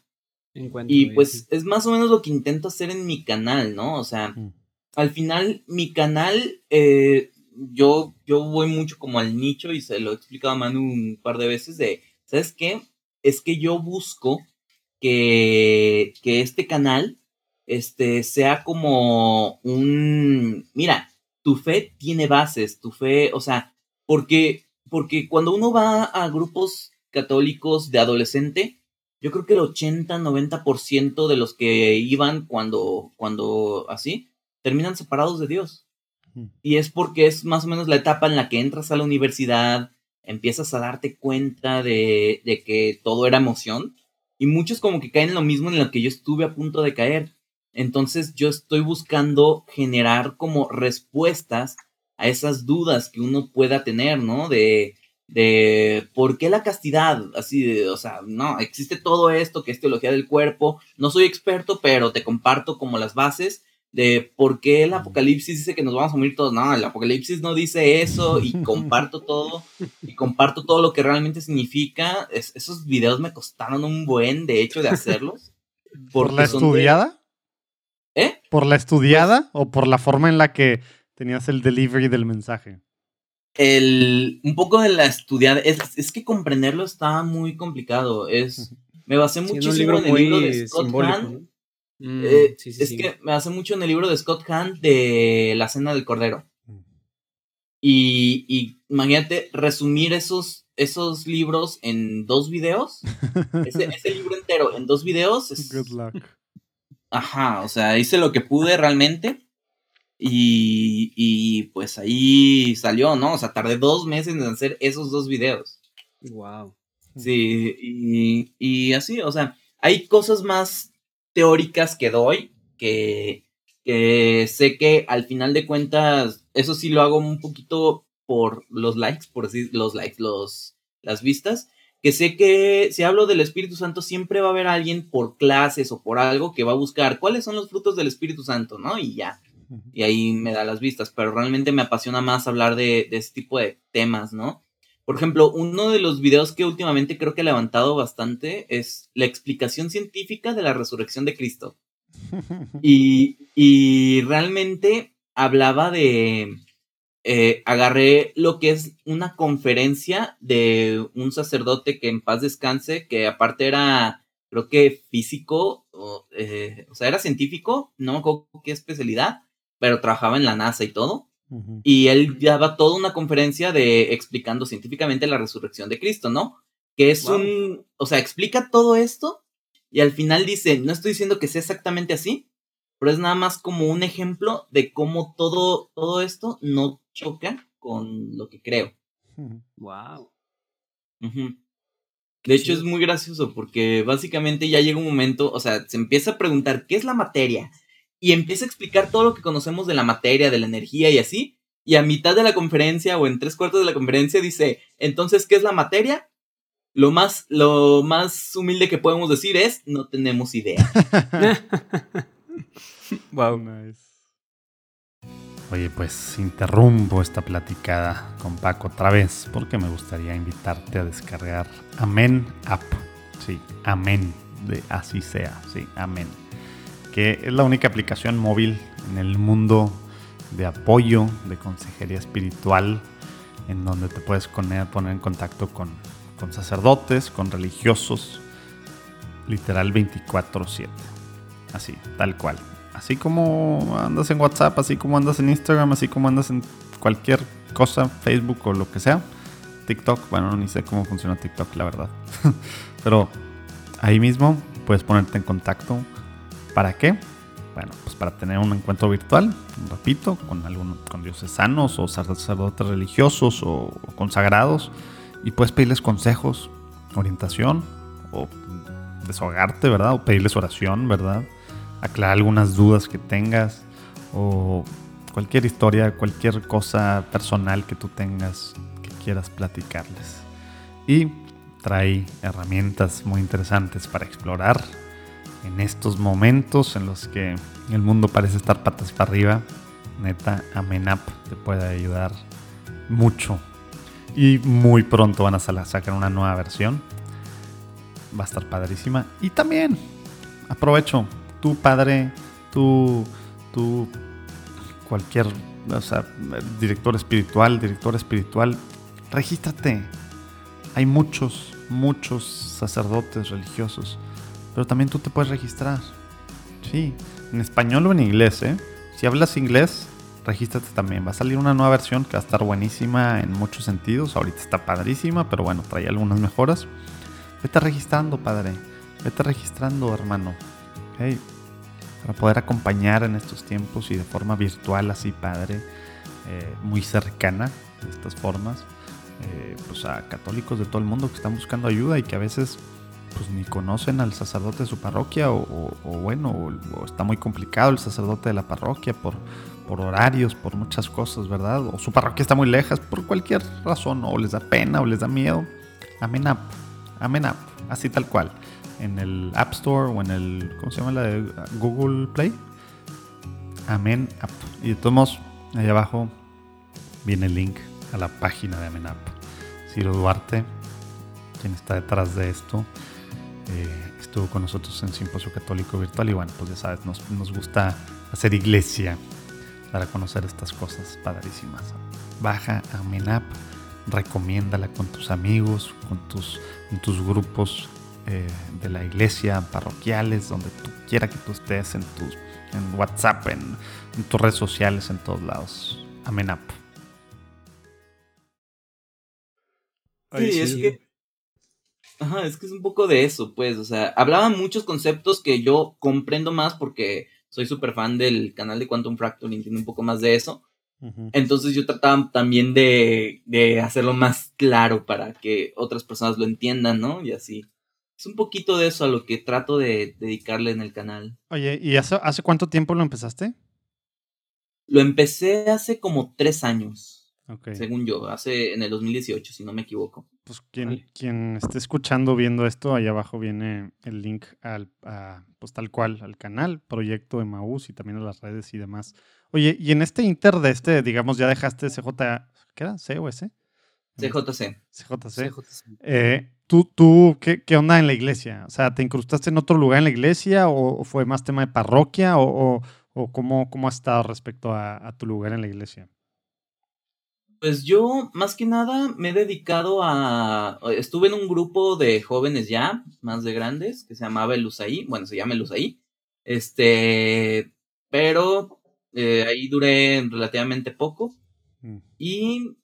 Y pues es más o menos lo que intento hacer en mi canal, ¿no? O sea, mm. al final mi canal, eh, yo, yo voy mucho como al nicho y se lo he explicado a Manu un par de veces de, ¿sabes qué? Es que yo busco que, que este canal este, sea como un, mira, tu fe tiene bases, tu fe, o sea, porque, porque cuando uno va a grupos católicos de adolescente, yo creo que el 80-90% de los que iban cuando, cuando así, terminan separados de Dios. Y es porque es más o menos la etapa en la que entras a la universidad, empiezas a darte cuenta de, de que todo era emoción. Y muchos como que caen en lo mismo en lo que yo estuve a punto de caer. Entonces yo estoy buscando generar como respuestas a esas dudas que uno pueda tener, ¿no? De, de por qué la castidad, así de, o sea, no, existe todo esto que es teología del cuerpo, no soy experto, pero te comparto como las bases de por qué el apocalipsis dice que nos vamos a morir todos, no, el apocalipsis no dice eso y comparto todo y comparto todo lo que realmente significa, esos videos me costaron un buen, de hecho, de hacerlos. ¿Por la estudiada? ¿Eh? ¿Por la estudiada o por la forma en la que tenías el delivery del mensaje? El, un poco de la estudiada. Es, que comprenderlo está muy complicado. Es, me basé muchísimo en el libro de Scott Hahn. Mm, eh, es que me basé mucho en el libro de Scott Hahn de La Cena del Cordero. Y, y imagínate resumir esos, esos libros en dos videos. ese, ese, libro entero en dos videos. Es, Good luck. Ajá, o sea, hice lo que pude realmente. Y, y pues ahí salió, ¿no? O sea, tardé dos meses en hacer esos dos videos. Wow. Sí, y, y así, o sea, hay cosas más teóricas que doy que, que sé que al final de cuentas, eso sí lo hago un poquito por los likes, por decir los likes, los, las vistas, que sé que si hablo del Espíritu Santo siempre va a haber alguien por clases o por algo que va a buscar cuáles son los frutos del Espíritu Santo, ¿no? Y ya. Y ahí me da las vistas, pero realmente me apasiona más hablar de, de este tipo de temas, ¿no? Por ejemplo, uno de los videos que últimamente creo que he levantado bastante es la explicación científica de la resurrección de Cristo. Y, y realmente hablaba de, eh, agarré lo que es una conferencia de un sacerdote que en paz descanse, que aparte era, creo que físico, o, eh, sea, era científico, no me acuerdo qué especialidad, pero trabajaba en la NASA y todo. Y él daba toda una conferencia de explicando científicamente la resurrección de Cristo, ¿no? Que es un, o sea, explica todo esto y al final dice, no estoy diciendo que sea exactamente así, pero es nada más como un ejemplo de cómo todo, todo esto no choca con lo que creo. Wow. De hecho, es muy gracioso porque básicamente ya llega un momento, o sea, se empieza a preguntar qué es la materia y empieza a explicar todo lo que conocemos de la materia, de la energía y así. Y a mitad de la conferencia o en tres cuartos de la conferencia dice, entonces, ¿qué es la materia? Lo más, lo más humilde que podemos decir es, no tenemos idea. wow. Oye, pues interrumpo esta platicada con Paco otra vez porque me gustaría invitarte a descargar Amen App. Sí, Amén, de así sea, sí, Amén. Que es la única aplicación móvil en el mundo de apoyo, de consejería espiritual, en donde te puedes poner, en contacto con, con sacerdotes, con religiosos, literal 24/7. Así, tal cual. Así como andas en WhatsApp, así como andas en Instagram, así como andas en cualquier cosa, Facebook o lo que sea. TikTok, bueno, ni sé cómo funciona TikTok, la verdad. Pero ahí mismo puedes ponerte en contacto. ¿Para qué? Bueno, pues para tener un encuentro virtual, repito, con algunos con diocesanos o sacerdotes religiosos o consagrados y puedes pedirles consejos, orientación o desahogarte, ¿verdad? O pedirles oración, ¿verdad? aclarar algunas dudas que tengas o cualquier historia, cualquier cosa personal que tú tengas que quieras platicarles. Y trae herramientas muy interesantes para explorar en estos momentos en los que el mundo parece estar patas para arriba. Neta, Amenap te puede ayudar mucho. Y muy pronto van a sacar una nueva versión. Va a estar padrísima. Y también, aprovecho, tu padre, tu, tu, cualquier, o sea, director espiritual, director espiritual, regístrate. Hay muchos, muchos sacerdotes religiosos, pero también tú te puedes registrar. Sí, en español o en inglés, ¿eh? Si hablas inglés, regístrate también. Va a salir una nueva versión que va a estar buenísima en muchos sentidos. Ahorita está padrísima, pero bueno, trae algunas mejoras. Vete registrando, padre. Vete registrando, hermano. Para poder acompañar en estos tiempos y de forma virtual, así, padre, eh, muy cercana de estas formas, eh, pues a católicos de todo el mundo que están buscando ayuda y que a veces pues ni conocen al sacerdote de su parroquia o, bueno, o, está muy complicado el sacerdote de la parroquia por, por horarios, por muchas cosas, ¿verdad? O su parroquia está muy lejos por cualquier razón, o les da pena o les da miedo. Amen up, amen up, así tal cual. En el App Store o en el, ¿cómo se llama la de Google Play? Amen up. Y de todos modos, ahí abajo viene el link a la página de Amen up. Ciro Duarte, quien está detrás de esto, eh, estuvo con nosotros en Simposio Católico Virtual y bueno, pues ya sabes, nos, nos gusta hacer iglesia para conocer estas cosas padrísimas. Baja a Menap, recomiéndala con tus amigos, con tus, en tus grupos eh, de la iglesia, parroquiales, donde tú quiera que tú estés, en, tus, en WhatsApp, en, tus redes sociales, en todos lados. Amenap. Sí, es que. Ajá, es que es un poco de eso, pues. O sea, hablaba muchos conceptos que yo comprendo más porque soy súper fan del canal de Quantum Fracture y entiendo un poco más de eso. Entonces yo trataba también de, hacerlo más claro para que otras personas lo entiendan, ¿no? Y así. Es un poquito de eso a lo que trato de dedicarle en el canal. Oye, ¿y hace, hace cuánto tiempo lo empezaste? Lo empecé hace como tres años. Según yo, hace en el 2018, si no me equivoco pues quien, quien esté escuchando, viendo esto, ahí abajo viene el link al, pues tal cual, al canal, proyecto de Maús y también a las redes y demás. Oye, y en este inter de este, digamos, ya dejaste CJ, ¿qué era? ¿C o S? CJC. CJC. Eh, ¿Tú, tú qué, qué, onda en la iglesia? O sea, ¿te incrustaste en otro lugar en la iglesia o, fue más tema de parroquia o, o, cómo, cómo has estado respecto a tu lugar en la iglesia? Pues yo, más que nada, me he dedicado a. Estuve en un grupo de jóvenes ya, más de grandes, que se llamaba el USAI. Bueno, se llama el USAI. Este. Pero eh, ahí duré relativamente poco. Mm. Y.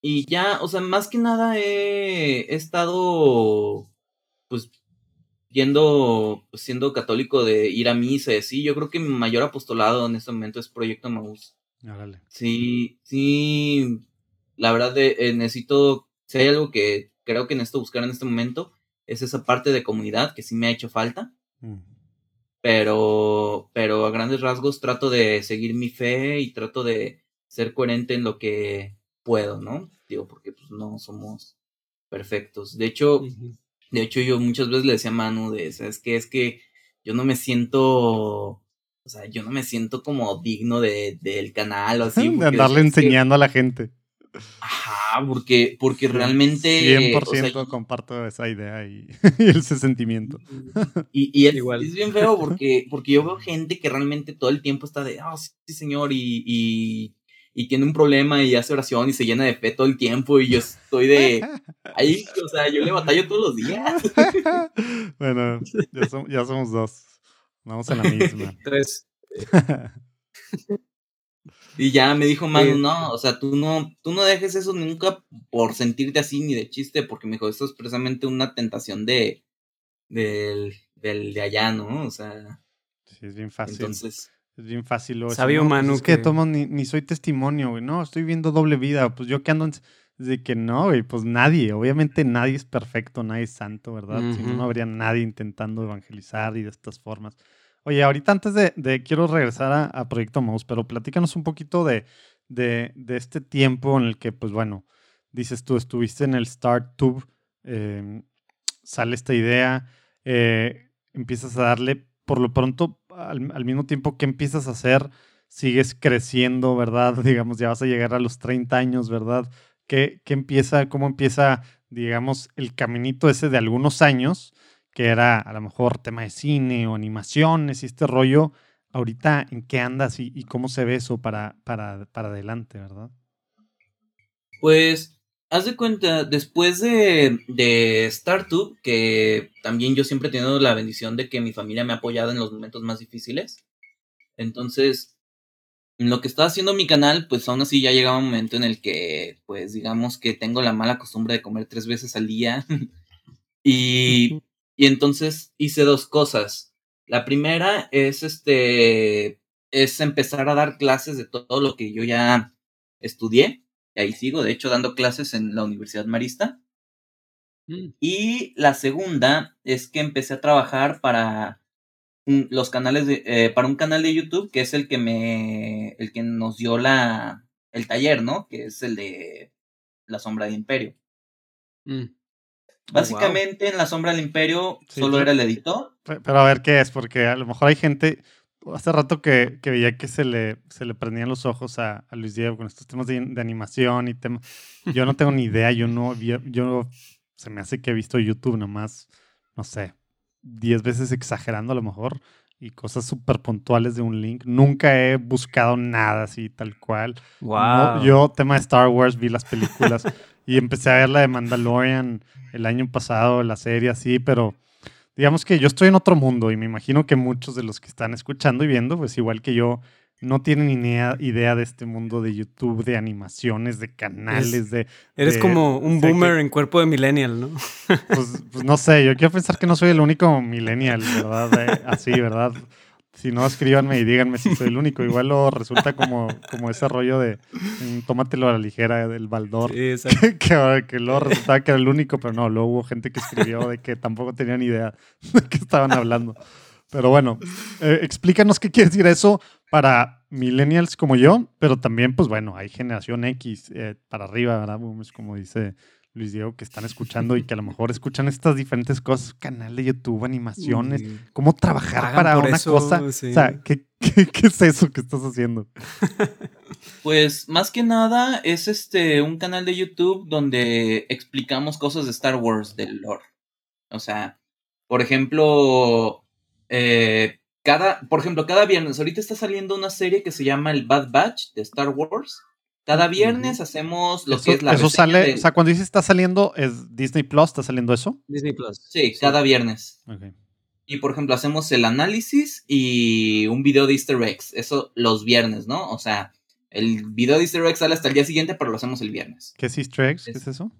Y ya, o sea, más que nada he, estado. Pues. Yendo. Pues, siendo católico de ir a misa y así. Yo creo que mi mayor apostolado en este momento es Proyecto Maús. Sí, sí la verdad eh, necesito, si hay algo que creo que necesito buscar en este momento, es esa parte de comunidad que sí me ha hecho falta. Mm. Pero, pero a grandes rasgos trato de seguir mi fe y trato de ser coherente en lo que puedo, ¿no? Digo, porque pues no somos perfectos. De hecho, de hecho yo muchas veces le decía a Manu de, ¿sabes qué? Es que yo no me siento, o sea, yo no me siento como digno de, del canal o así. De andarle enseñando a la gente. Ajá, porque, porque realmente... 100% comparto esa idea y, ese sentimiento. Y, y es, Igual. es, bien feo porque, porque yo veo gente que realmente todo el tiempo está de, ah, sí, señor, y, y, y, tiene un problema y hace oración y se llena de fe todo el tiempo y yo estoy de... Ahí, o sea, yo le batallo todos los días. bueno, ya, ya somos dos. Vamos a la misma. Tres. Y ya me dijo Manu, no, o sea, tú no, tú no dejes eso nunca por sentirte así ni de chiste, porque me dijo, esto es precisamente una tentación de, del, del de allá, ¿no? O sea. Sí, es bien fácil. Entonces. Es bien fácil. Lo Sabio pues Manu. es que, tomo, ni, ni, soy testimonio, güey. No, estoy viendo doble vida. Pues yo que ando de que no, güey. Pues nadie. Obviamente nadie es perfecto, nadie es santo, ¿verdad? Si no, no habría nadie intentando evangelizar y de estas formas. Oye, ahorita antes de, quiero regresar a, Proyecto Mouse, pero platícanos un poquito de, de, este tiempo en el que, pues bueno, dices tú, estuviste en el StartTube, eh, sale esta idea, eh, empiezas a darle, por lo pronto, al, mismo tiempo que empiezas a hacer, sigues creciendo, ¿verdad? Digamos, ya vas a llegar a los 30 años, ¿verdad? ¿qué, qué empieza, cómo empieza, digamos, el caminito ese de algunos años, que era a lo mejor tema de cine o animaciones y este rollo? Ahorita, ¿en qué andas y, y cómo se ve eso para, para, para adelante, verdad? Pues, haz de cuenta, después de, de StarTube, que también yo siempre he tenido la bendición de que mi familia me ha apoyado en los momentos más difíciles. Entonces, en lo que estaba haciendo mi canal, pues aún así ya llegaba un momento en el que, pues digamos que tengo la mala costumbre de comer tres veces al día. y, y entonces hice dos cosas. La primera es este, es empezar a dar clases de todo lo que yo ya estudié y ahí sigo, de hecho, dando clases en la Universidad Marista. Mm. Y la segunda es que empecé a trabajar para un- los canales de, eh, para un canal de YouTube que es el que me, el que nos dio la, el taller, ¿no? Que es el de La Sombra del Imperio. Mm. Básicamente en La Sombra del Imperio Sí, solo era el editor. Pe- Pero a ver qué es, porque a lo mejor hay gente. Hace rato que, que veía que se le, se le prendían los ojos a, a Luis Diego con estos temas de, de animación y temas. Yo no tengo ni idea, yo no había- yo se me hace que he visto YouTube nomás, no sé, 10 veces exagerando a lo mejor y cosas súper puntuales de un link. Nunca he buscado nada así tal cual. No, Wow. yo, tema de Star Wars, vi las películas y empecé a ver la de Mandalorian el año pasado, la serie así, pero digamos que yo estoy en otro mundo y me imagino que muchos de los que están escuchando y viendo, pues igual que yo, no tienen ni idea, idea de este mundo de YouTube, de animaciones, de canales, de... Eres de- como un que- boomer en cuerpo de millennial, ¿no? pues, pues no sé, yo quiero pensar que no soy el único millennial, ¿verdad? De- así, ¿verdad? Si no, escríbanme y díganme si soy el único. Igual lo resulta como, como ese rollo de mm, tómatelo a la ligera del baldor. Sí. Que, que, que luego resultaba que era el único, pero no, luego hubo gente que escribió de que tampoco tenían idea de qué estaban hablando. Pero bueno, eh, explícanos qué quiere decir eso para millennials como yo, pero también, pues bueno, hay generación X eh, para arriba, ¿verdad? Boomers, como dice Luis Diego, que están escuchando y que a lo mejor escuchan estas diferentes cosas, canal de YouTube, animaciones, cómo trabajar para una eso, cosa. sí. O sea, ¿qué, qué, qué es eso que estás haciendo? Pues más que nada es este un canal de YouTube donde explicamos cosas de Star Wars, del lore. O sea, por ejemplo, eh, cada, por ejemplo, cada viernes, ahorita está saliendo una serie que se llama el Bad Batch de Star Wars. Cada viernes hacemos lo eso que es la eso sale, o sea, cuando dices está saliendo, ¿es Disney Plus? ¿Está saliendo eso? Disney Plus. Sí, cada viernes. Y por ejemplo, hacemos el análisis y un video de Easter eggs. Eso los viernes, ¿no? O sea, el video de Easter eggs sale hasta el día siguiente, pero lo hacemos el viernes. ¿Qué es Easter eggs? ¿Qué es eso?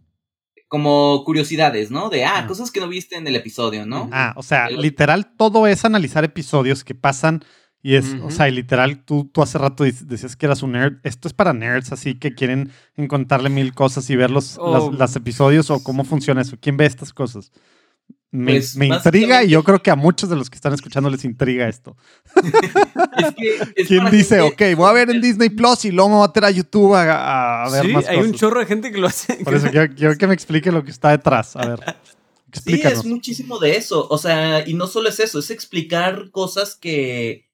Como curiosidades, ¿no? De, ah, Ah. cosas que no viste en el episodio, ¿no? Ah, o sea, El- literal, todo es analizar episodios que pasan y es, o sea, y literal, tú, tú hace rato decías que eras un nerd. Esto es para nerds, así que quieren encontrarle mil cosas y ver los, Oh. las- los episodios o cómo funciona eso. ¿Quién ve estas cosas? Me, Pues, me intriga y yo creo que a muchos de los que están escuchando les intriga esto. Es que es ¿Quién dice, gente- ok, voy a ver en Disney Plus y luego me voy a meter a YouTube a, a ver sí, más hay cosas? un chorro de gente que lo hace. Por eso quiero, quiero que me explique lo que está detrás. A ver, Sí, explícanos. es muchísimo de eso. O sea, y no solo es eso, es explicar cosas que,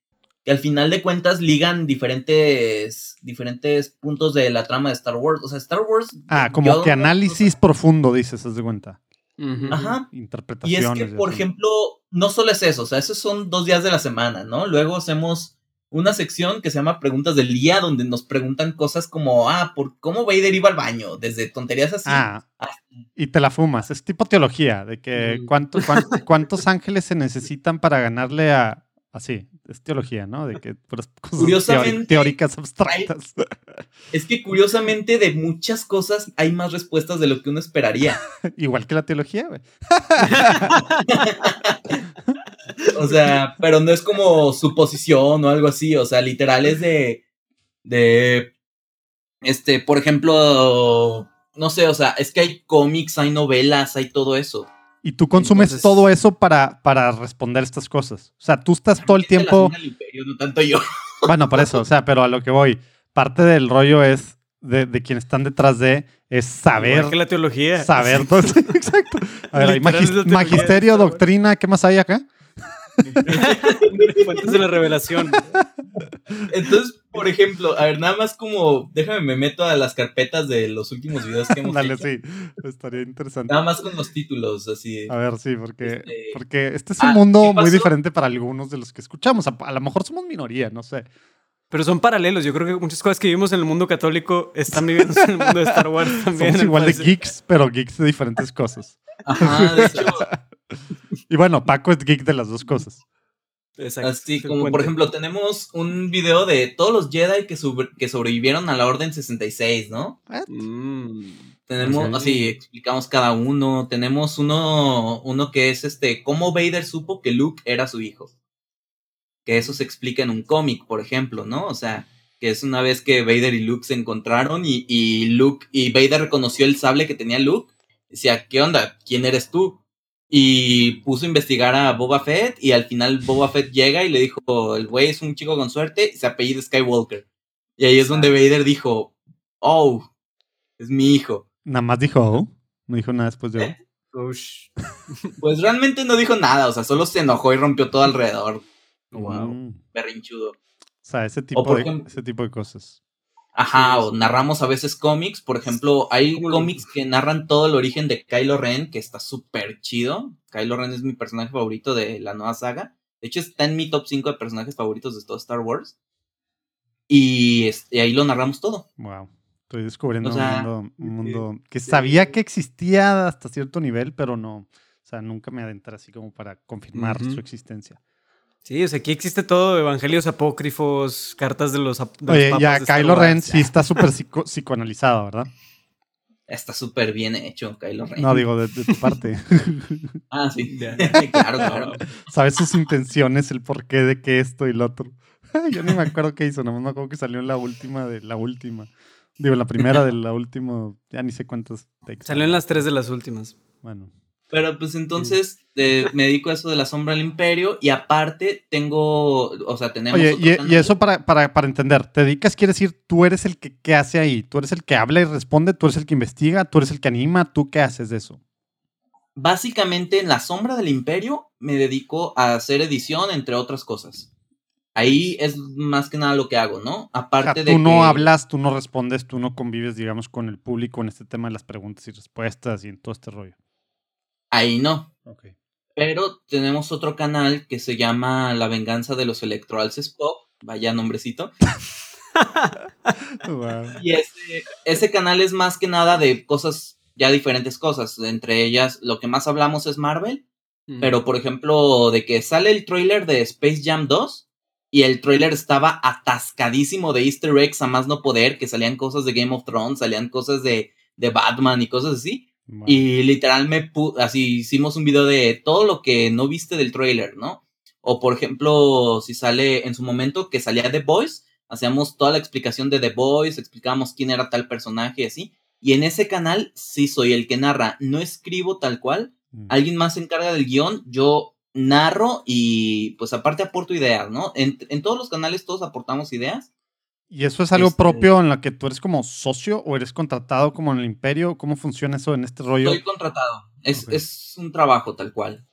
que al final de cuentas ligan diferentes, diferentes puntos de la trama de Star Wars. O sea, Star Wars. ah, como que análisis profundo, dices, haz de cuenta. Ujú. Ajá. Y Interpretaciones. es que, y por así. ejemplo, no solo es eso, o sea, esos son dos días de la semana, ¿no? Luego hacemos una sección que se llama Preguntas del Día, donde nos preguntan cosas como, ah, ¿por cómo Vader iba al baño? Desde tonterías así. Ah, hasta- y te la fumas. Es tipo teología, de que cuánto, cuán- cuántos ángeles se necesitan para ganarle a... Así, es teología, ¿no? De que puras cosas teóricas abstractas. Es que curiosamente de muchas cosas hay más respuestas de lo que uno esperaría. Igual que la teología, güey. O sea, pero no es como suposición o algo así. O sea, literal es de. De. Este, por ejemplo. No sé, o sea, es que hay cómics, hay novelas, hay todo eso. Y tú consumes Entonces- todo eso para, para responder estas cosas. O sea, tú estás todo el tiempo... Imperio, no tanto yo. Bueno, por eso, o sea, pero a lo que voy. Parte del rollo es de, de quienes están detrás de es saber Igual que la teología. saber todo. Exacto. A ver, teología magisterio, doctrina, ¿qué más hay acá? Fuentes de la revelación. Entonces, por ejemplo, a ver, nada más como, déjame, me meto a las carpetas de los últimos videos que hemos Dale, hecho. sí, estaría interesante. Nada más con los títulos, así. A ver, sí, porque Este- porque este es Ah, un mundo ¿qué muy diferente para algunos de los que escuchamos. A, a lo mejor somos minoría, no sé. Pero son paralelos. Yo creo que muchas cosas que vivimos en el mundo católico están viviendo en el mundo de Star Wars también. Somos al igual de geeks, pero geeks de diferentes cosas. Ajá, de hecho, Y bueno, Paco es geek de las dos cosas. Exacto. así como, por ejemplo, tenemos un video de todos los Jedi que, sobre- que sobrevivieron a la Orden 66, ¿no? Mm. Tenemos, así, explicamos cada uno. Tenemos uno, uno que es este, cómo Vader supo que Luke era su hijo. Que eso se explica en un cómic, por ejemplo, ¿no? O sea, que es una vez que Vader y Luke se encontraron y, y Luke, y Vader reconoció el sable que tenía Luke. Decía, ¿qué onda? ¿Quién eres tú? Y puso a investigar a Boba Fett y al final Boba Fett llega y le dijo, el güey es un chico con suerte y se apellida Skywalker. Y ahí es donde Vader dijo, oh, es mi hijo. Nada más dijo, oh, no dijo nada después de oh. Ush. Pues realmente no dijo nada, o sea, solo se enojó y rompió todo alrededor. Wow. Mm. Berrinchudo. O sea, ese tipo, de, ejemplo- ese tipo de cosas. Ajá, Sí, o narramos a veces cómics. Por ejemplo, hay ¿Cómo lo- cómics que narran todo el origen de Kylo Ren, que está súper chido. Kylo Ren es mi personaje favorito de la nueva saga. De hecho, está en mi top 5 de personajes favoritos de todo Star Wars. Y, este, ahí lo narramos todo. Wow. Estoy descubriendo O sea, un mundo, un mundo que sabía que existía hasta cierto nivel, pero no. O sea, nunca me adentré así como para confirmar su existencia. Sí, o sea, aquí existe todo, evangelios apócrifos, cartas de los, de los Oye, papas ya de Kylo Wars. Ren sí está súper psico- psicoanalizado, ¿verdad? Está súper bien hecho, Kylo Ren. No, digo, de, de tu parte. Ah, sí. Ya. claro, claro. Sabes sus intenciones, el porqué de que esto y lo otro. Yo ni me acuerdo qué hizo, nomás me acuerdo que salió en la última de la última. Digo, la primera de la última, ya ni sé cuántos takes. Salió en las tres de las últimas. Bueno, Pero pues entonces eh, me dedico a eso de la sombra del imperio y aparte tengo, o sea, tenemos... Oye, otro y, eso para, para, para entender, ¿te dedicas? Quiere decir, tú eres el que ¿qué hace ahí, tú eres el que habla y responde, tú eres el que investiga, tú eres el que anima, ¿tú qué haces de eso? Básicamente en la sombra del imperio me dedico a hacer edición, entre otras cosas. Ahí es más que nada lo que hago, ¿no? O sea, Aparte de tú no que- hablas, tú no respondes, tú no convives, digamos, con el público en este tema de las preguntas y respuestas y en todo este rollo. Ahí no. Pero tenemos otro canal que se llama La venganza de los Electorals Pop. Vaya nombrecito. Y ese, ese canal es más que nada de cosas, ya diferentes cosas. Entre ellas, lo que más hablamos es Marvel. Mm. Pero, por ejemplo, de que sale el tráiler de Space Jam 2 y el tráiler estaba atascadísimo de easter eggs a más no poder, que salían cosas de Game of Thrones, salían cosas de, de Batman y cosas así. Wow. Y literal me así hicimos un video de todo lo que no viste del tráiler, ¿no? O por ejemplo, si sale en su momento que salía The Voice, hacíamos toda la explicación de The Voice, explicábamos quién era tal personaje y así. Y en ese canal sí soy el que narra, no escribo tal cual, Mm. alguien más se encarga del guion, yo narro y pues aparte aporto ideas, ¿no? En, en todos los canales todos aportamos ideas. ¿Y eso es algo Este- propio en la que tú eres como socio o eres contratado como en el imperio? ¿Cómo funciona eso en este rollo? Estoy contratado, es, es un trabajo tal cual.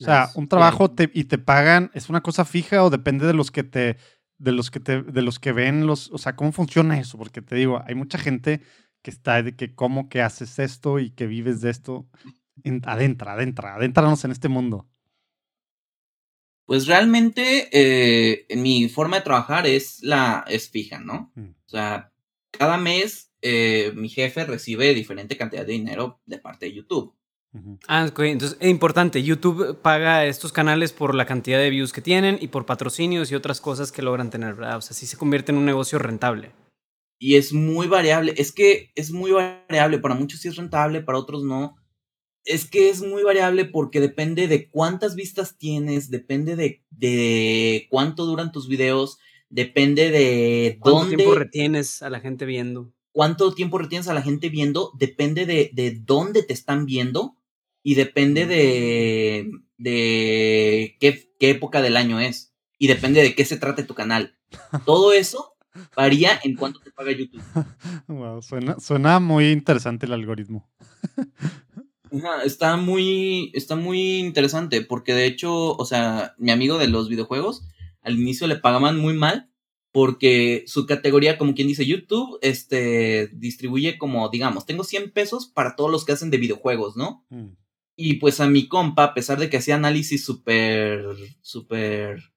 O sea, un trabajo te- y te pagan, ¿es una cosa fija o depende de los que te, de los que te, de los que ven los, o sea, cómo funciona eso? Porque te digo, hay mucha gente que está de que cómo que haces esto y que vives de esto. En- adentra, adentra, adéntranos en este mundo. Pues realmente eh, mi forma de trabajar es la es fija, ¿no? Mm. O sea, cada mes eh, mi jefe recibe diferente cantidad de dinero de parte de YouTube. Ah, ok. Entonces, es importante. YouTube paga a estos canales por la cantidad de views que tienen y por patrocinios y otras cosas que logran tener, ¿verdad? O sea, sí se convierte en un negocio rentable. Y es muy variable. Es que es muy variable. Para muchos sí es rentable, para otros no. Es que es muy variable porque depende de cuántas vistas tienes, depende de, de cuánto duran tus videos, depende de ¿Cuánto dónde. tiempo retienes a la gente viendo? cuánto tiempo retienes a la gente viendo, depende de, de dónde te están viendo y depende de, de qué, qué época del año es y depende de qué se trate tu canal. Todo eso varía en cuánto te paga YouTube. Wow, suena, suena muy interesante el algoritmo. está muy, está muy interesante porque de hecho, o sea, mi amigo de los videojuegos al inicio le pagaban muy mal porque su categoría, como quien dice, YouTube, este, distribuye como, digamos, tengo 100 pesos para todos los que hacen de videojuegos, ¿no? Mm. Y pues a mi compa, a pesar de que hacía análisis súper, súper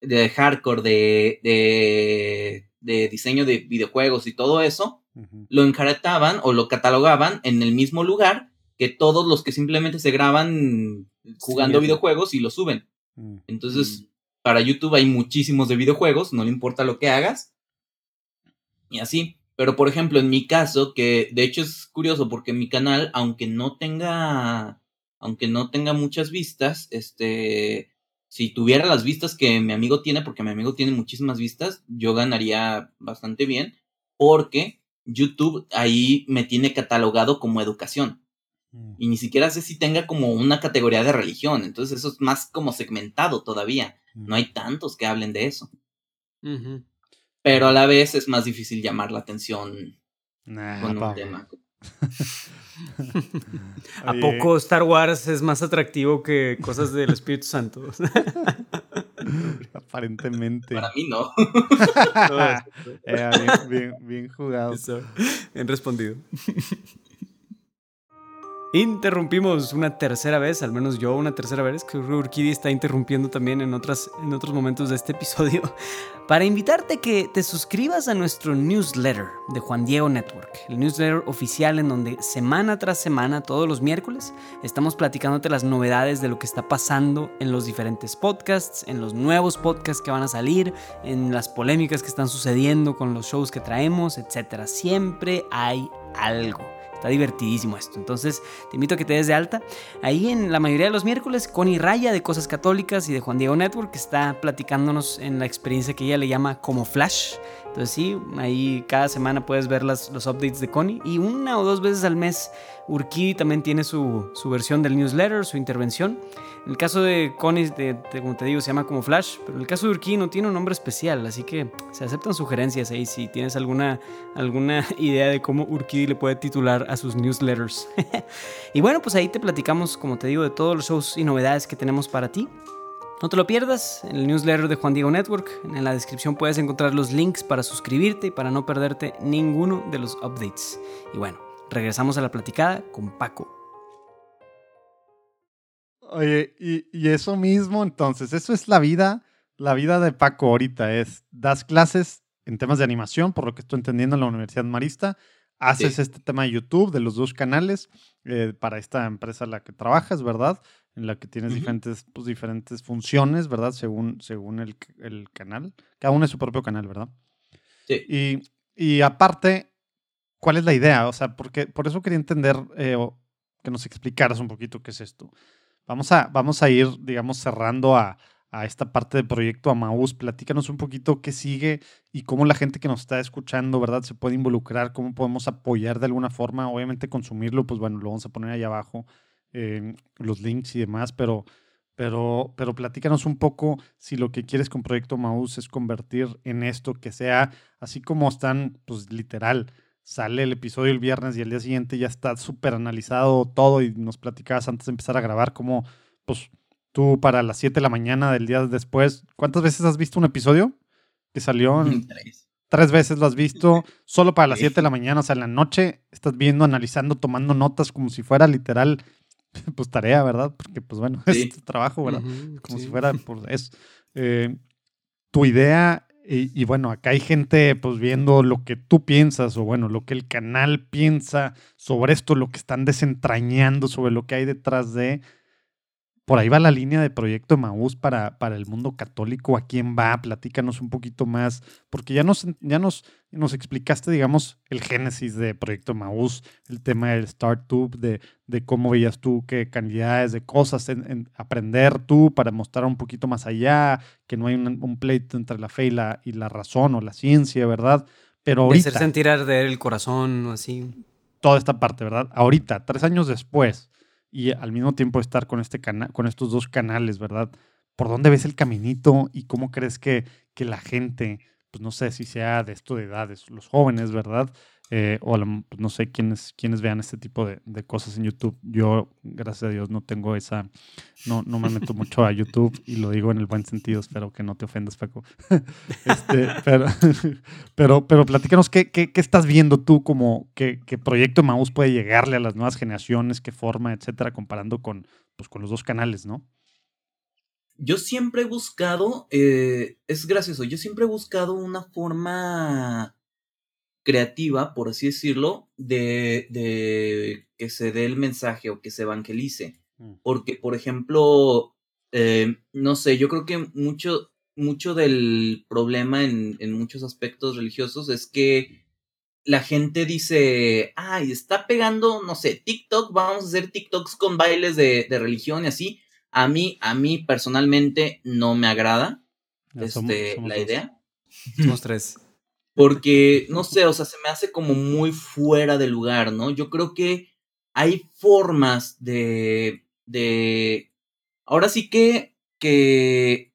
de hardcore, de, de, de, diseño de videojuegos y todo eso, lo encaretaban o lo catalogaban en el mismo lugar que todos los que simplemente se graban jugando videojuegos y lo suben. Mm. Entonces, mm. para YouTube hay muchísimos de videojuegos, no le importa lo que hagas. Y así. Pero por ejemplo, en mi caso, que de hecho es curioso porque mi canal, aunque no tenga, aunque no tenga muchas vistas, este, si tuviera las vistas que mi amigo tiene, porque mi amigo tiene muchísimas vistas, yo ganaría bastante bien, porque YouTube ahí me tiene catalogado como educación. Mm. Y ni siquiera sé si tenga como una categoría de religión. Entonces eso es más como segmentado todavía. No hay tantos que hablen de eso. Pero a la vez es más difícil llamar la atención con un tema. ¿A poco Star Wars es más atractivo que cosas del Espíritu Santo? Aparentemente. Para mí no. Eh, bien, bien, jugado. bien respondido. Interrumpimos una tercera vez, al menos yo una tercera vez, que Urquidi está interrumpiendo también en, otras, en otros momentos de este episodio, para invitarte a que te suscribas a nuestro newsletter de Juan Diego Network, el newsletter oficial en donde semana tras semana, todos los miércoles, estamos platicándote las novedades de lo que está pasando en los diferentes podcasts, en los nuevos podcasts que van a salir, en las polémicas que están sucediendo con los shows que traemos, etc. Siempre hay algo. Está divertidísimo esto. Entonces, te invito a que te des de alta. Ahí en la mayoría de los miércoles, Connie Raya de Cosas Católicas y de Juan Diego Network está platicándonos en la experiencia que ella le llama como Flash. Entonces, sí, ahí cada semana puedes ver las, los updates de Connie. Y una o dos veces al mes, Urquidi también tiene su, su versión del newsletter, su intervención. El caso de Connie, como te digo, se llama como Flash, pero el caso de Urquí no tiene un nombre especial, así que se aceptan sugerencias ahí si tienes alguna, alguna idea de cómo Urquí le puede titular a sus newsletters. y bueno, pues ahí te platicamos, como te digo, de todos los shows y novedades que tenemos para ti. No te lo pierdas, en el newsletter de Juan Diego Network, en la descripción puedes encontrar los links para suscribirte y para no perderte ninguno de los updates. Y bueno, regresamos a la platicada con Paco. Oye, y, eso mismo, entonces, eso es la vida, la vida de Paco ahorita, es, das clases en temas de animación, por lo que estoy entendiendo en la Universidad Marista, haces este tema de YouTube, de los dos canales, eh, para esta empresa en la que trabajas, ¿verdad? En la que tienes diferentes, pues, diferentes funciones, ¿verdad? Según, según el, canal. Cada uno es su propio canal, ¿verdad? Sí. Y, aparte, ¿cuál es la idea? O sea, porque, por eso quería entender eh, que nos explicaras un poquito qué es esto. Vamos a, vamos a ir, digamos, cerrando a, esta parte del proyecto Amaús. Platícanos un poquito qué sigue y cómo la gente que nos está escuchando, ¿verdad? Se puede involucrar, cómo podemos apoyar de alguna forma. Obviamente consumirlo, pues bueno, lo vamos a poner ahí abajo, los links y demás, pero, pero, pero platícanos un poco si lo que quieres con Proyecto Amaús es convertir en esto que sea, así como están, pues literal, sale el episodio el viernes y el día siguiente ya está súper analizado todo y nos platicabas antes de empezar a grabar como, pues, tú para las 7 de la mañana del día después, ¿cuántas veces has visto un episodio que salió? Tres. Tres veces lo has visto, solo para las 7 de la mañana, o sea, en la noche estás viendo, analizando, tomando notas como si fuera literal, pues tarea, ¿verdad? Porque, pues bueno, es tu trabajo, ¿verdad? como si fuera, por eso. Eh, tu idea y, bueno, acá hay gente pues viendo lo que tú piensas o bueno, lo que el canal piensa sobre esto, lo que están desentrañando sobre lo que hay detrás de por ahí va la línea de Proyecto Maús para, para el mundo católico. ¿A quién va? Platícanos un poquito más, porque ya nos, ya nos, nos explicaste, digamos, el génesis de Proyecto Maús, el tema del StartTube, de, de cómo veías tú qué cantidades de cosas en, aprender tú para mostrar un poquito más allá, que no hay un, pleito entre la fe y la, y la razón o la ciencia, ¿verdad? Pero ahorita... De hacer sentir arder el corazón o así. Toda esta parte, ¿verdad? Ahorita, tres años después y al mismo tiempo estar con, este con estos dos canales, ¿verdad? ¿Por dónde ves el caminito y cómo crees que, que la gente, pues no sé si sea de esto de edades, los jóvenes, ¿verdad? Eh, o pues, no sé quiénes, quiénes vean este tipo de, de, cosas en YouTube. Yo, gracias a Dios, no tengo esa, no, no me meto mucho a YouTube y lo digo en el buen sentido, espero que no te ofendas, Paco. este, pero, pero, platícanos, ¿qué, qué, qué estás viendo tú como qué, qué proyecto Mouse puede llegarle a las nuevas generaciones, qué forma, etcétera, comparando con, pues, con los dos canales, ¿no? Yo siempre he buscado, eh, es gracioso, yo siempre he buscado una forma creativa, por así decirlo, de, de que se dé el mensaje o que se evangelice. Mm. Porque, por ejemplo, eh, no sé, yo creo que mucho, mucho del problema en, en, muchos aspectos religiosos es que la gente dice, ay, está pegando, no sé, TikTok, vamos a hacer TikToks con bailes de, de religión y así. A mí, a mí personalmente no me agrada este, la idea. Somos tres. Porque, no sé, o sea, se me hace como muy fuera de lugar, ¿no? Yo creo que hay formas de. de. Ahora sí que. que.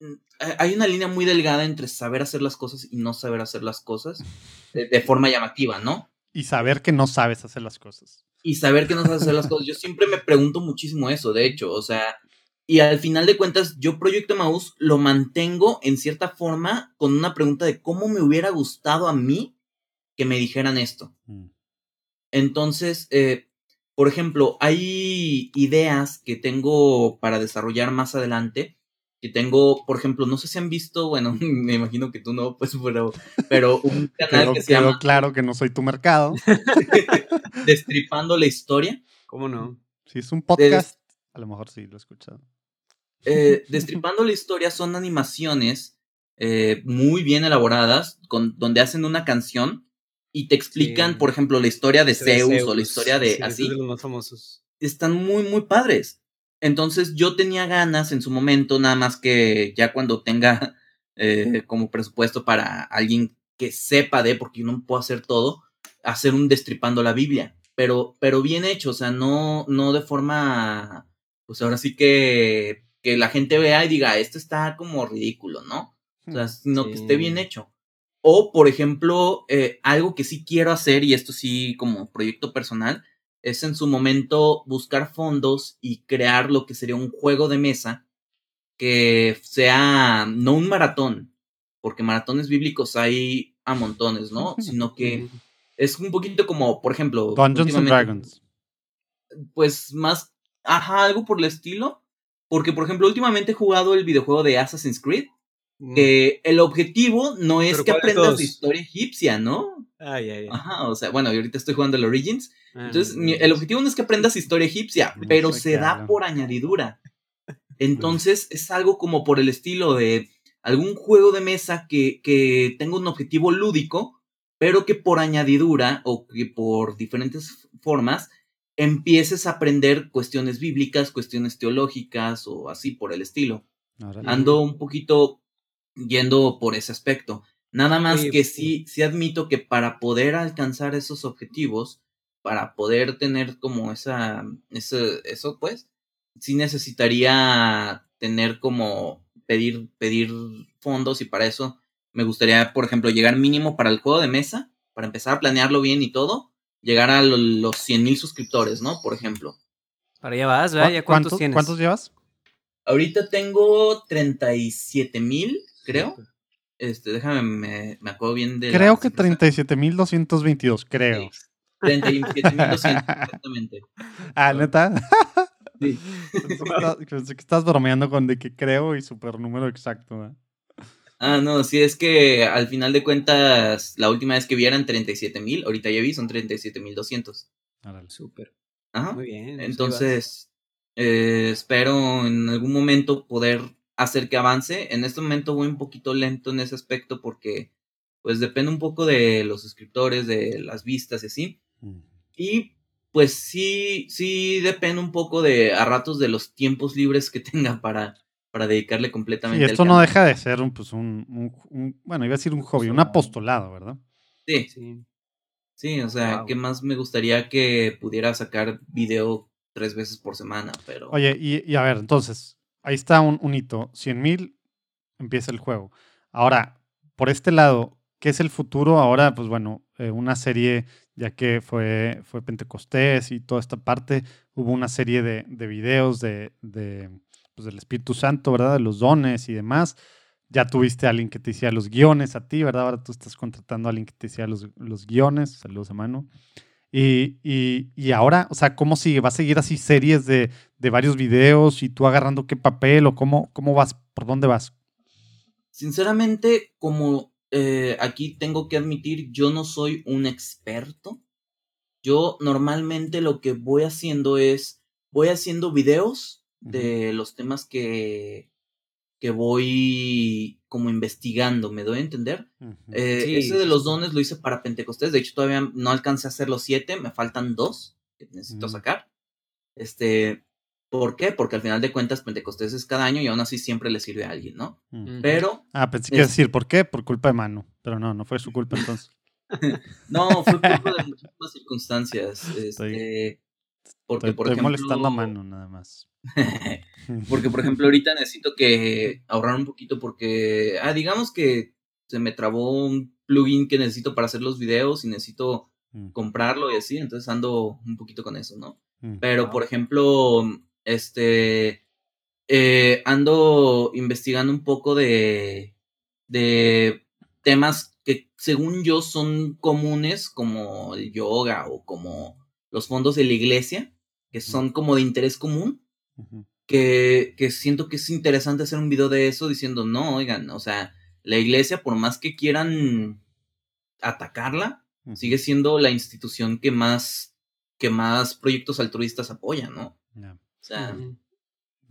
Mm, hay una línea muy delgada entre saber hacer las cosas y no saber hacer las cosas de, forma llamativa, ¿no? Y saber que no sabes hacer las cosas. Y saber que no sabes hacer las cosas. Yo siempre me pregunto muchísimo eso, de hecho, o sea, y al final de cuentas, yo Proyecto Maus lo mantengo en cierta forma con una pregunta de cómo me hubiera gustado a mí que me dijeran esto. Mm. Entonces, eh, por ejemplo, hay ideas que tengo para desarrollar más adelante. Que tengo, por ejemplo, no sé si han visto, bueno, me imagino que tú no, pues, pero, pero un canal que se llama. claro que no soy tu mercado. Destripando la historia. ¿Cómo no? Si es un podcast, a lo mejor sí lo he escuchado. Eh, Destripando la historia son animaciones eh, muy bien elaboradas, con, donde hacen una canción y te explican, por ejemplo, la historia de Zeus, o la historia de así. los más famosos. Están muy, muy padres. Entonces yo tenía ganas en su momento, nada más que ya cuando tenga eh, como presupuesto para alguien que sepa de, porque yo no puedo hacer todo, hacer un Destripando la Biblia. Pero, pero bien hecho, o sea, no, no de forma, pues ahora sí que que la gente vea y diga, esto está como ridículo, ¿no? O sea, sino que esté bien hecho. O, por ejemplo, eh, algo que sí quiero hacer, y esto sí como proyecto personal, es en su momento buscar fondos y crear lo que sería un juego de mesa que sea no un maratón, porque maratones bíblicos hay a montones, ¿no? Sino que es un poquito como, por ejemplo... Dungeons and Dragons. Pues más, ajá, algo por el estilo, porque, por ejemplo, últimamente he jugado el videojuego de Assassin's Creed. Mm. Que el objetivo no es que aprendas de historia egipcia, ¿no? Ay, ay, ay. Ajá, o sea, bueno, yo ahorita estoy jugando el Origins. Ah, entonces, el objetivo no es que aprendas historia egipcia, pero se da por añadidura. Entonces, es algo como por el estilo de algún juego de mesa que, que tenga un objetivo lúdico, pero que por añadidura o que por diferentes formas empieces a aprender cuestiones bíblicas, cuestiones teológicas o así por el estilo. Ando un poquito yendo por ese aspecto. Nada más que sí, sí admito que para poder alcanzar esos objetivos, para poder tener como esa, ese, eso pues, sí necesitaría tener como pedir, pedir fondos y para eso me gustaría, por ejemplo, llegar mínimo para el juego de mesa, para empezar a planearlo bien y todo, llegar a los 100 mil suscriptores, ¿no? Por ejemplo. Para allá vas, ¿verdad? cuántos, tienes? ¿Cuántos llevas? Ahorita tengo 37 mil, creo. Este, déjame, me, me acuerdo bien de. Creo que 37 mil 222, creo. 37 mil 200, exactamente. Ah, neta. Sí. Pensé que estás bromeando con de que creo y super número exacto. ¿eh? Ah, no, sí, es que al final de cuentas, la última vez que vi eran 37 mil, ahorita ya vi, son 37 mil 200. Súper. Ajá. Muy bien. Pues, Entonces, eh, espero en algún momento poder hacer que avance. En este momento voy un poquito lento en ese aspecto porque, pues, depende un poco de los suscriptores, de las vistas y así. Mm. Y, pues, sí, sí depende un poco de, a ratos, de los tiempos libres que tenga para para dedicarle completamente. Y esto no deja de ser un, pues un, bueno, iba a decir un hobby, un apostolado, ¿verdad? Sí. Sí, sí o sea, ¿qué más me gustaría que pudiera sacar video tres veces por semana? Pero... Oye, y, a ver, entonces, ahí está un, un hito, 100 mil, empieza el juego. Ahora, por este lado, ¿qué es el futuro? Ahora, pues bueno, eh, una serie, ya que fue, fue Pentecostés y toda esta parte, hubo una serie de, de videos de, de pues, del Espíritu Santo, ¿verdad? De los dones y demás. Ya tuviste a alguien que te hacía los guiones a ti, ¿verdad? Ahora tú estás contratando a alguien que te hacía los, los guiones. Saludos a mano. Y, y, y, ahora, o sea, ¿cómo sigue? ¿Va a seguir así series de, de, varios videos y tú agarrando qué papel o cómo, cómo vas? ¿Por dónde vas? Sinceramente, como eh, aquí tengo que admitir, yo no soy un experto. Yo normalmente lo que voy haciendo es, voy haciendo videos de los temas que, que voy como investigando, ¿me doy a entender? Uh -huh. eh, sí, ese de los dones lo hice para Pentecostés, de hecho todavía no alcancé a hacer los siete, me faltan dos que necesito uh -huh. sacar. Este, ¿por qué? Porque al final de cuentas Pentecostés es cada año y aún así siempre le sirve a alguien, ¿no? Uh -huh. Pero... Ah, pensé que a decir, ¿por qué? Por culpa de Manu, pero no, no fue su culpa entonces. no, fue culpa de muchísimas circunstancias. Este, porque, estoy, por estoy ejemplo, molestando a Manu nada más. porque, por ejemplo, ahorita necesito que ahorrar un poquito porque, ah, digamos que se me trabó un plugin que necesito para hacer los videos y necesito mm. comprarlo y así, entonces ando un poquito con eso, ¿no? Mm. Pero, por ejemplo, este, eh, ando investigando un poco de, de temas que según yo son comunes como el yoga o como los fondos de la iglesia, que son como de interés común Uh -huh. que, que, siento que es interesante hacer un video de eso diciendo, no, oigan, o sea, la iglesia, por más que quieran atacarla, uh -huh. sigue siendo la institución que más, que más proyectos altruistas apoya, ¿no? Yeah. O sea, uh -huh.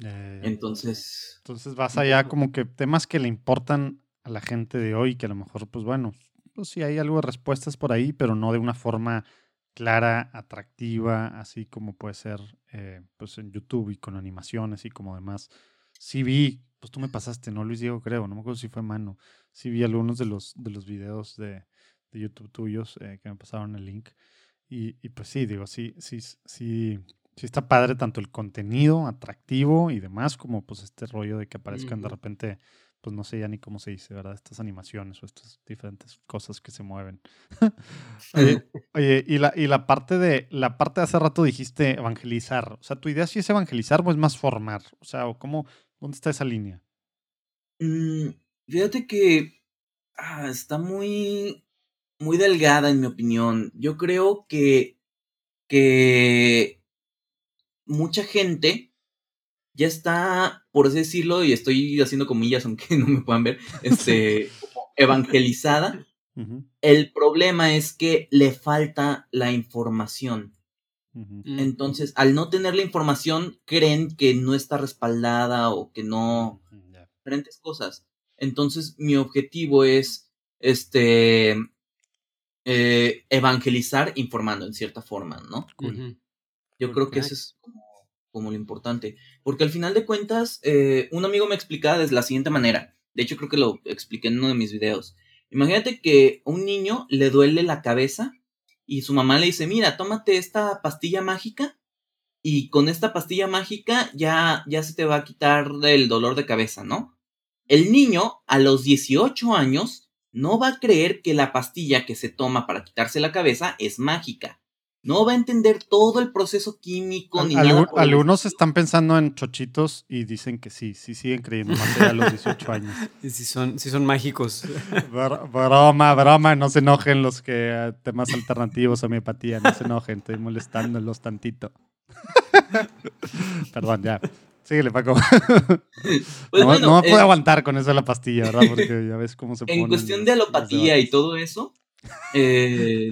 eh, entonces... Entonces vas allá como que temas que le importan a la gente de hoy, que a lo mejor, pues bueno, pues sí hay algo de respuestas por ahí, pero no de una forma clara, atractiva, así como puede ser eh, pues en YouTube y con animaciones y como demás. Sí vi, pues tú me pasaste, ¿no? Luis Diego creo, no me acuerdo si fue mano. Sí vi algunos de los, de los videos de, de YouTube tuyos eh, que me pasaron el link. Y, y, pues sí, digo, sí, sí, sí, sí está padre tanto el contenido atractivo y demás, como pues este rollo de que aparezcan uh -huh. de repente pues no sé ya ni cómo se dice, ¿verdad? Estas animaciones o estas diferentes cosas que se mueven. oye, oye, y, la, y la parte de la parte de hace rato dijiste evangelizar. O sea, ¿tu idea sí es evangelizar o es más formar? O sea, ¿cómo, ¿dónde está esa línea? Mm, fíjate que ah, está muy, muy delgada en mi opinión. Yo creo que, que mucha gente ya está, por así decirlo, y estoy haciendo comillas aunque no me puedan ver, este, evangelizada. Uh -huh. El problema es que le falta la información. Uh -huh. Entonces, al no tener la información, creen que no está respaldada o que no. Yeah. Diferentes cosas. Entonces, mi objetivo es este eh, evangelizar informando en cierta forma, ¿no? Yo creo que eso es como como lo importante. Porque al final de cuentas, eh, un amigo me explicaba de la siguiente manera. De hecho, creo que lo expliqué en uno de mis videos. Imagínate que a un niño le duele la cabeza y su mamá le dice, mira, tómate esta pastilla mágica y con esta pastilla mágica ya, ya se te va a quitar el dolor de cabeza, ¿no? El niño a los 18 años no va a creer que la pastilla que se toma para quitarse la cabeza es mágica no va a entender todo el proceso químico ni nada. Algunos están pensando en chochitos y dicen que sí, sí siguen creyendo más allá de los 18 años. Y si son, si son mágicos. broma, broma, no se enojen los que uh, temas alternativos, homeopatía, no se enojen, estoy molestándolos tantito. Perdón, ya. Síguele, Paco. Pues no, bueno, no, me puedo eh, aguantar con eso de la pastilla, ¿verdad? Porque ya ves cómo se pone. En cuestión de alopatía y todo eso, eh,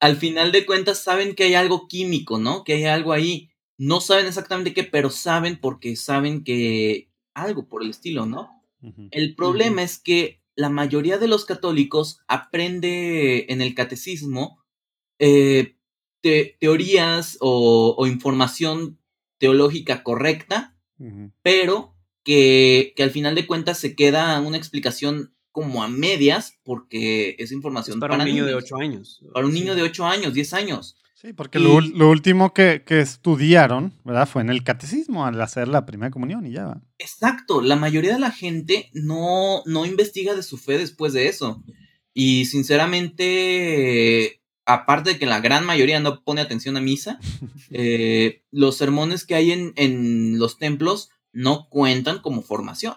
al final de cuentas saben que hay algo químico, ¿no? Que hay algo ahí. No saben exactamente qué, pero saben porque saben que algo por el estilo, ¿no? Uh -huh. El problema uh -huh. es que la mayoría de los católicos aprende en el catecismo eh, te teorías o, o, información teológica correcta, uh -huh. pero que, que, al final de cuentas se queda una explicación como a medias porque es información es para, para, un niño niños. de 8 años. Para un niño de 8 años, 10 años. Sí, porque y... lo, lo, último que, que, estudiaron, ¿verdad? Fue en el catecismo al hacer la primera comunión y ya va. Exacto, la mayoría de la gente no, no investiga de su fe después de eso. Y sinceramente, aparte de que la gran mayoría no pone atención a misa, eh, los sermones que hay en, en los templos no cuentan como formación.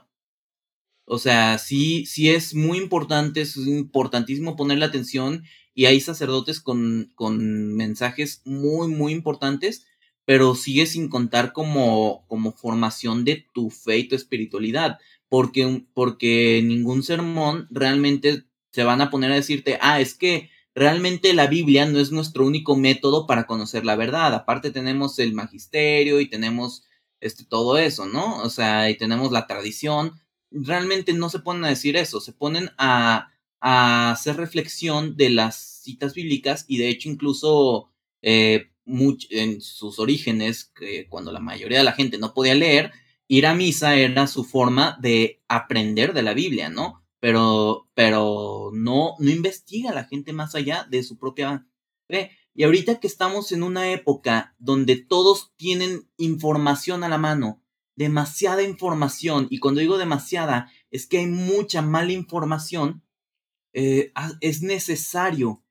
O sea, sí, sí es muy importante, es importantísimo ponerle atención y hay sacerdotes con, con mensajes muy, muy importantes, pero sigue sin contar como, como formación de tu fe y tu espiritualidad, porque, porque ningún sermón realmente se van a poner a decirte, ah, es que realmente la Biblia no es nuestro único método para conocer la verdad. Aparte tenemos el magisterio y tenemos este, todo eso, ¿no? O sea, y tenemos la tradición, realmente no se ponen a decir eso, se ponen a, hacer reflexión de las citas bíblicas y de hecho incluso eh, en sus orígenes, que cuando la mayoría de la gente no podía leer, ir a misa era su forma de aprender de la Biblia, ¿no? Pero, pero no, no investiga la gente más allá de su propia fe. Y ahorita que estamos en una época donde todos tienen información a la mano, demasiada información, y cuando digo demasiada, es que hay mucha mala información, eh, es necesario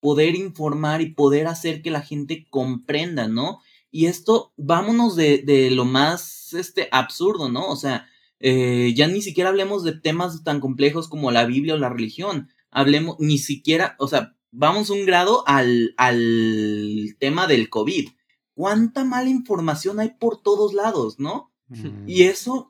poder informar y poder hacer que la gente comprenda, ¿no? Y esto, vámonos de, de lo más este, absurdo, ¿no? O sea, eh, ya ni siquiera hablemos de temas tan complejos como la Biblia o la religión. Hablemos, ni siquiera, o sea, vamos un grado al, al tema del COVID. ¿Cuánta mala información hay por todos lados, no? Mm. Y eso,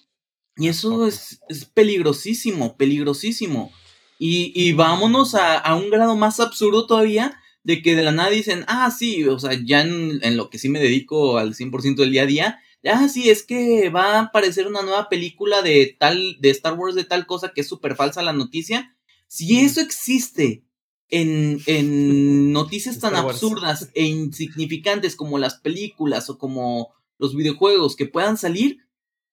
y eso es, es peligrosísimo, peligrosísimo. Y, y vámonos a, a, un grado más absurdo todavía, de que de la nada dicen, ah, sí, o sea, ya en, en lo que sí me dedico al 100% del día a día, ah, sí, es que va a aparecer una nueva película de tal, de Star Wars de tal cosa que es súper falsa la noticia. Si eso existe en, en noticias tan absurdas e insignificantes como las películas o como los videojuegos que puedan salir,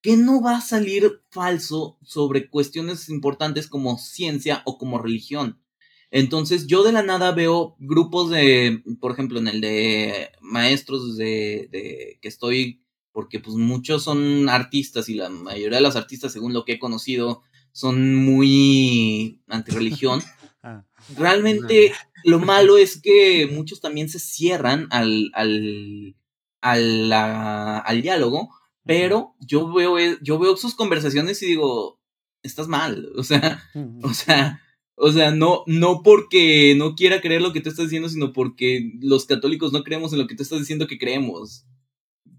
que no va a salir falso sobre cuestiones importantes como ciencia o como religión. Entonces yo de la nada veo grupos de, por ejemplo, en el de maestros de, de que estoy, porque pues muchos son artistas y la mayoría de los artistas, según lo que he conocido, son muy antirreligión. Ah. Realmente lo malo es que muchos también se cierran al, al, al, al diálogo pero yo veo, e, yo veo sus conversaciones y digo, estás mal, o sea, o sea, o sea, no, no porque no quiera creer lo que tú estás diciendo, sino porque los católicos no creemos en lo que tú estás diciendo que creemos.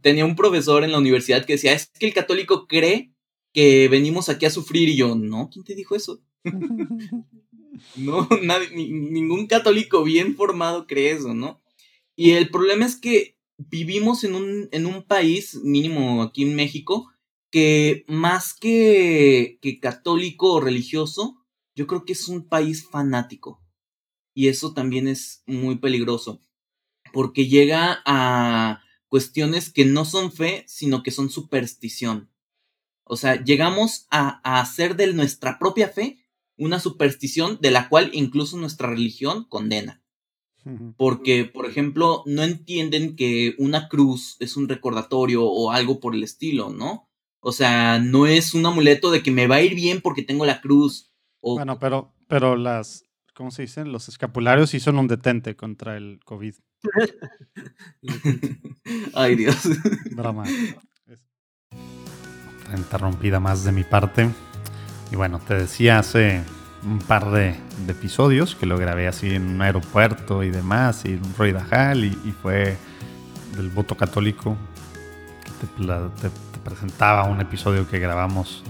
Tenía un profesor en la universidad que decía, es que el católico cree que venimos aquí a sufrir y yo, no, ¿quién te dijo eso? no, nadie, ningún católico bien formado cree eso, ¿no? Y el problema es que vivimos en un, en un país, mínimo aquí en México, que más que, que católico o religioso, yo creo que es un país fanático. Y eso también es muy peligroso, porque llega a cuestiones que no son fe, sino que son superstición. O sea, llegamos a, a hacer de nuestra propia fe una superstición de la cual incluso nuestra religión condena. Porque, por ejemplo, no entienden que una cruz es un recordatorio o algo por el estilo, ¿no? O sea, no es un amuleto de que me va a ir bien porque tengo la cruz. Bueno, pero, pero las, ¿cómo se dicen? Los escapularios sí son un detente contra el COVID. Ay, Dios. Broma. Interrumpida más de mi parte. Y bueno, te decía hace un par de, episodios que lo grabé así en un aeropuerto y demás, y un Roy Dajal, y, fue del voto católico que te, presentaba un episodio que grabamos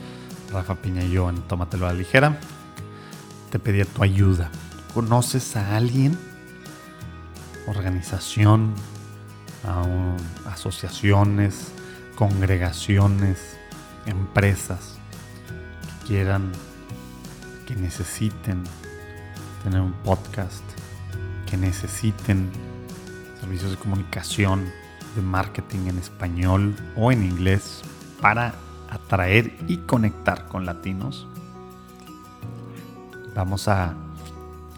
Rafa Piña y yo en Tómatelo a la ligera. Te pedía tu ayuda. ¿Conoces a alguien? Organización, asociaciones, congregaciones, empresas que quieran que necesiten tener un podcast, que necesiten servicios de comunicación, de marketing en español o en inglés para atraer y conectar con latinos. Vamos a,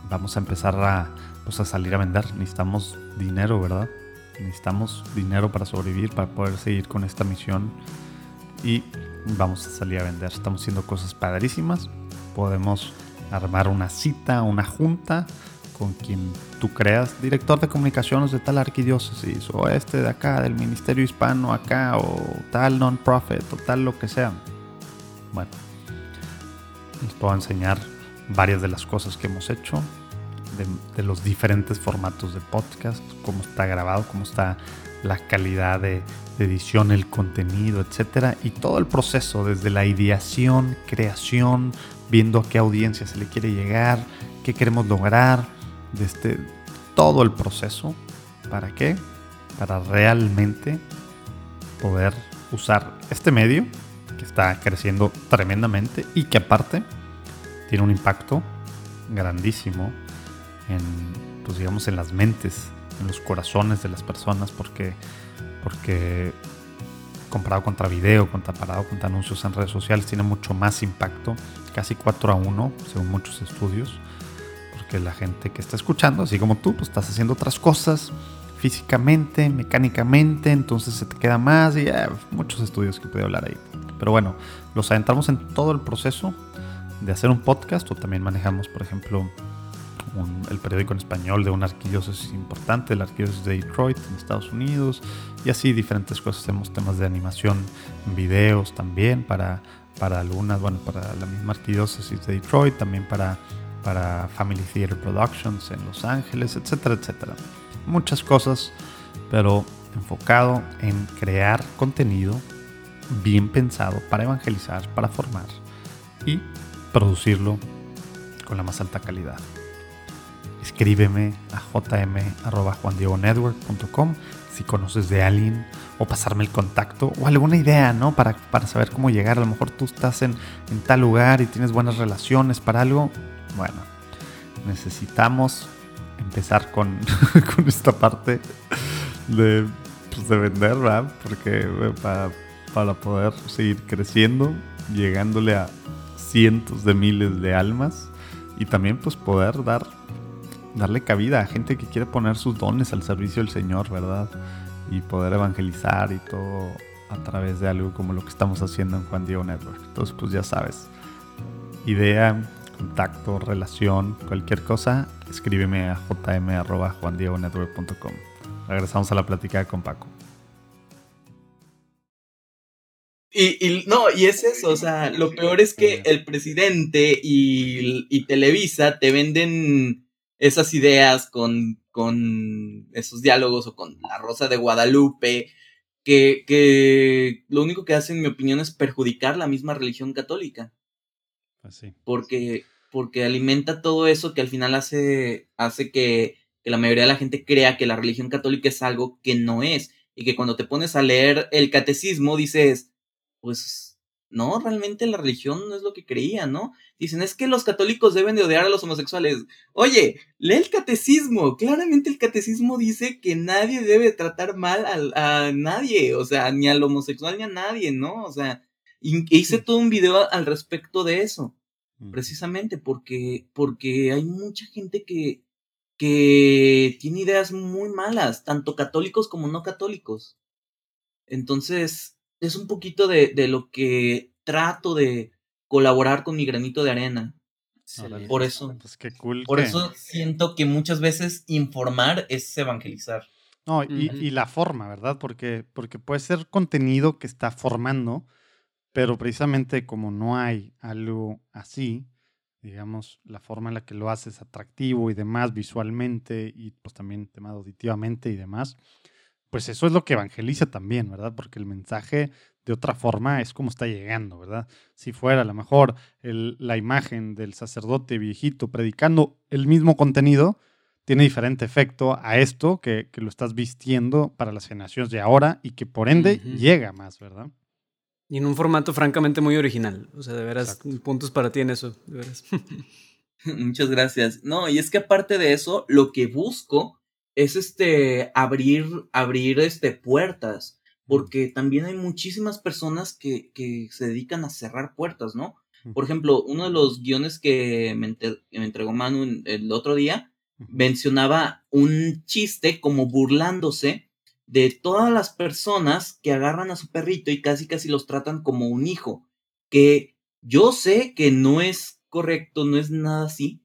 vamos a empezar a, pues a salir a vender. Necesitamos dinero, ¿verdad? Necesitamos dinero para sobrevivir, para poder seguir con esta misión. Y vamos a salir a vender. Estamos haciendo cosas padrísimas podemos armar una cita, una junta con quien tú creas, director de comunicaciones de tal arquidiócesis, o este de acá, del Ministerio Hispano acá, o tal non-profit, o tal lo que sea. Bueno, les puedo enseñar varias de las cosas que hemos hecho, de, los diferentes formatos de podcast, cómo está grabado, cómo está la calidad de, de edición, el contenido, etcétera, y todo el proceso desde la ideación, creación, viendo a qué audiencia se le quiere llegar, qué queremos lograr, desde todo el proceso. ¿Para qué? Para realmente poder usar este medio que está creciendo tremendamente y que aparte tiene un impacto grandísimo en, pues digamos, en las mentes, en los corazones de las personas, porque, porque comparado contra video, comparado contra anuncios en redes sociales, tiene mucho más impacto, casi 4 a 1, según muchos estudios, porque la gente que está escuchando, así como tú, pues estás haciendo otras cosas físicamente, mecánicamente, entonces se te queda más y muchos estudios que puedo hablar ahí. Pero bueno, los adentramos en todo el proceso de hacer un podcast o también manejamos, por ejemplo, el periódico en español de una arquidiócesis importante, la arquidiócesis de Detroit en Estados Unidos, y así diferentes cosas. Hacemos temas de animación, videos también para, para algunas, bueno, para la misma arquidiócesis de Detroit, también para, para Family Theater Productions en Los Ángeles, etcétera, etcétera. Muchas cosas, pero enfocado en crear contenido bien pensado para evangelizar, para formar y producirlo con la más alta calidad escríbeme a jm.juandiegonetwork.com si conoces de alguien o pasarme el contacto o alguna idea, ¿no? Para, para saber cómo llegar. A lo mejor tú estás en, en tal lugar y tienes buenas relaciones para algo. Bueno, necesitamos empezar con, con esta parte de, pues, de vender, ¿verdad? Porque eh, para, para poder seguir creciendo, llegándole a cientos de miles de almas y también pues poder dar darle cabida a gente que quiere poner sus dones al servicio del Señor, ¿verdad? Y poder evangelizar y todo a través de algo como lo que estamos haciendo en Juan Diego Network. Entonces, pues ya sabes, idea, contacto, relación, cualquier cosa, escríbeme a jm.juandiegonetwork.com. Regresamos a la plática con Paco. Y, no, y es eso, o sea, lo peor es que el presidente y, y Televisa te venden esas ideas con, con esos diálogos o con la Rosa de Guadalupe, que, que lo único que hace, en mi opinión, es perjudicar la misma religión católica. Pues sí. Porque, porque alimenta todo eso que al final hace, hace que, que la mayoría de la gente crea que la religión católica es algo que no es. Y que cuando te pones a leer el catecismo dices, pues no, realmente la religión no es lo que creía, ¿no? Dicen, es que los católicos deben de odiar a los homosexuales. Oye, lee el catecismo. Claramente el catecismo dice que nadie debe tratar mal a, nadie, o sea, ni al homosexual ni a nadie, ¿no? O sea, hice todo un video al respecto de eso, precisamente porque, porque hay mucha gente que, que tiene ideas muy malas, tanto católicos como no católicos. Entonces, es un poquito de, de lo que trato de colaborar con mi granito de arena. por eso, pues qué cool por eso siento que muchas veces informar es evangelizar. No, y, y, la forma, ¿verdad? Porque, porque puede ser contenido que está formando, pero precisamente como no hay algo así, digamos, la forma en la que lo haces atractivo y demás visualmente y pues también tema auditivamente y demás, pues eso es lo que evangeliza también, ¿verdad? Porque el mensaje de otra forma es como está llegando, ¿verdad? Si fuera a lo mejor la imagen del sacerdote viejito predicando el mismo contenido, tiene diferente efecto a esto que, lo estás vistiendo para las generaciones de ahora y que por ende llega más, ¿verdad? Y en un formato francamente muy original. O sea, de veras, puntos para ti en eso, de veras. Muchas gracias. No, y es que aparte de eso, lo que busco es este abrir, abrir este puertas, porque también hay muchísimas personas que, que se dedican a cerrar puertas, ¿no? Por ejemplo, uno de los guiones que me, entregó Manu el otro día mencionaba un chiste como burlándose de todas las personas que agarran a su perrito y casi casi los tratan como un hijo, que yo sé que no es correcto, no es nada así,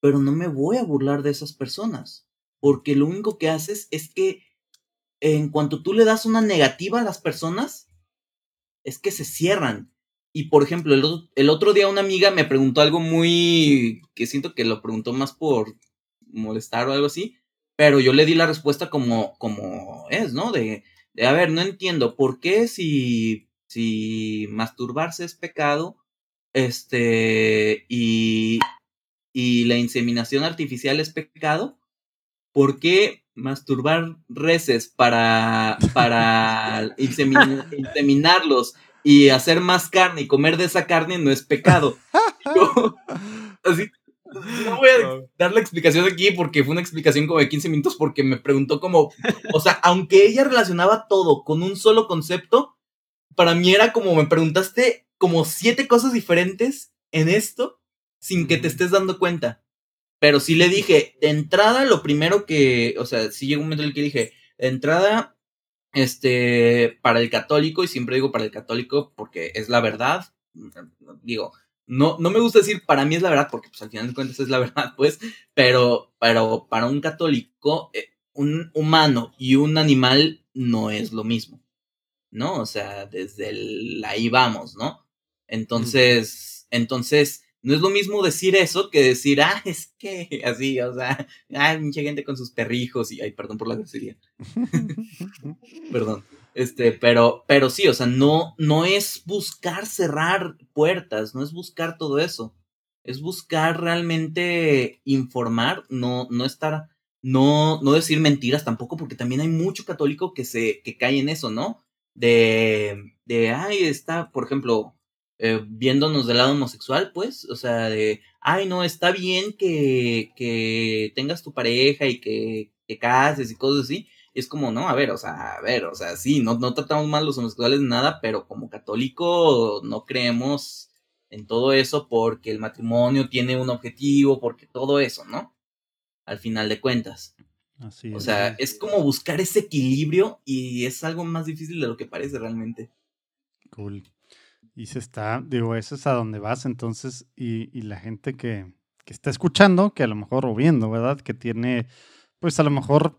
pero no me voy a burlar de esas personas, porque lo único que haces es que en cuanto tú le das una negativa a las personas, es que se cierran. Y por ejemplo, el, otro día una amiga me preguntó algo muy que siento que lo preguntó más por molestar o algo así, pero yo le di la respuesta como, como es, ¿no? De, de, a ver, no entiendo, ¿por qué si, si masturbarse es pecado, este, y, y la inseminación artificial es pecado? ¿Por qué masturbar reces para, para inseminarlos y hacer más carne y comer de esa carne no es pecado? Yo, así, no voy a dar la explicación aquí porque fue una explicación como de 15 minutos porque me preguntó como, o sea, aunque ella relacionaba todo con un solo concepto, para mí era como me preguntaste como siete cosas diferentes en esto sin que te estés dando cuenta. Pero sí le dije, de entrada, lo primero que, o sea, sí llegó un momento en el que dije, de entrada, este, para el católico, y siempre digo para el católico porque es la verdad, digo, no, no me gusta decir para mí es la verdad, porque pues al final de cuentas es la verdad, pues, pero, pero para un católico, eh, un humano y un animal no es lo mismo, ¿no? O sea, desde el, ahí vamos, ¿no? Entonces, entonces, no es lo mismo decir eso que decir, ah, es que así, o sea, hay mucha gente con sus perrijos y, ay, perdón por la grosería. perdón. Este, pero, pero sí, o sea, no, no es buscar cerrar puertas, no es buscar todo eso. Es buscar realmente informar, no, no estar, no, no decir mentiras tampoco, porque también hay mucho católico que se, que cae en eso, ¿no? De, de, ay, está, por ejemplo, eh, viéndonos del lado homosexual, pues, o sea, de, ay, no, está bien que, que tengas tu pareja y que, que cases y cosas así, es como, no, a ver, o sea, a ver, o sea, sí, no, no tratamos mal los homosexuales nada, pero como católico no creemos en todo eso porque el matrimonio tiene un objetivo, porque todo eso, ¿no? Al final de cuentas. Así es. O sea, es como buscar ese equilibrio y es algo más difícil de lo que parece realmente. Cool. Y se está, digo, eso es a donde vas entonces, y, y la gente que, que está escuchando, que a lo mejor o viendo, ¿verdad? Que tiene, pues a lo mejor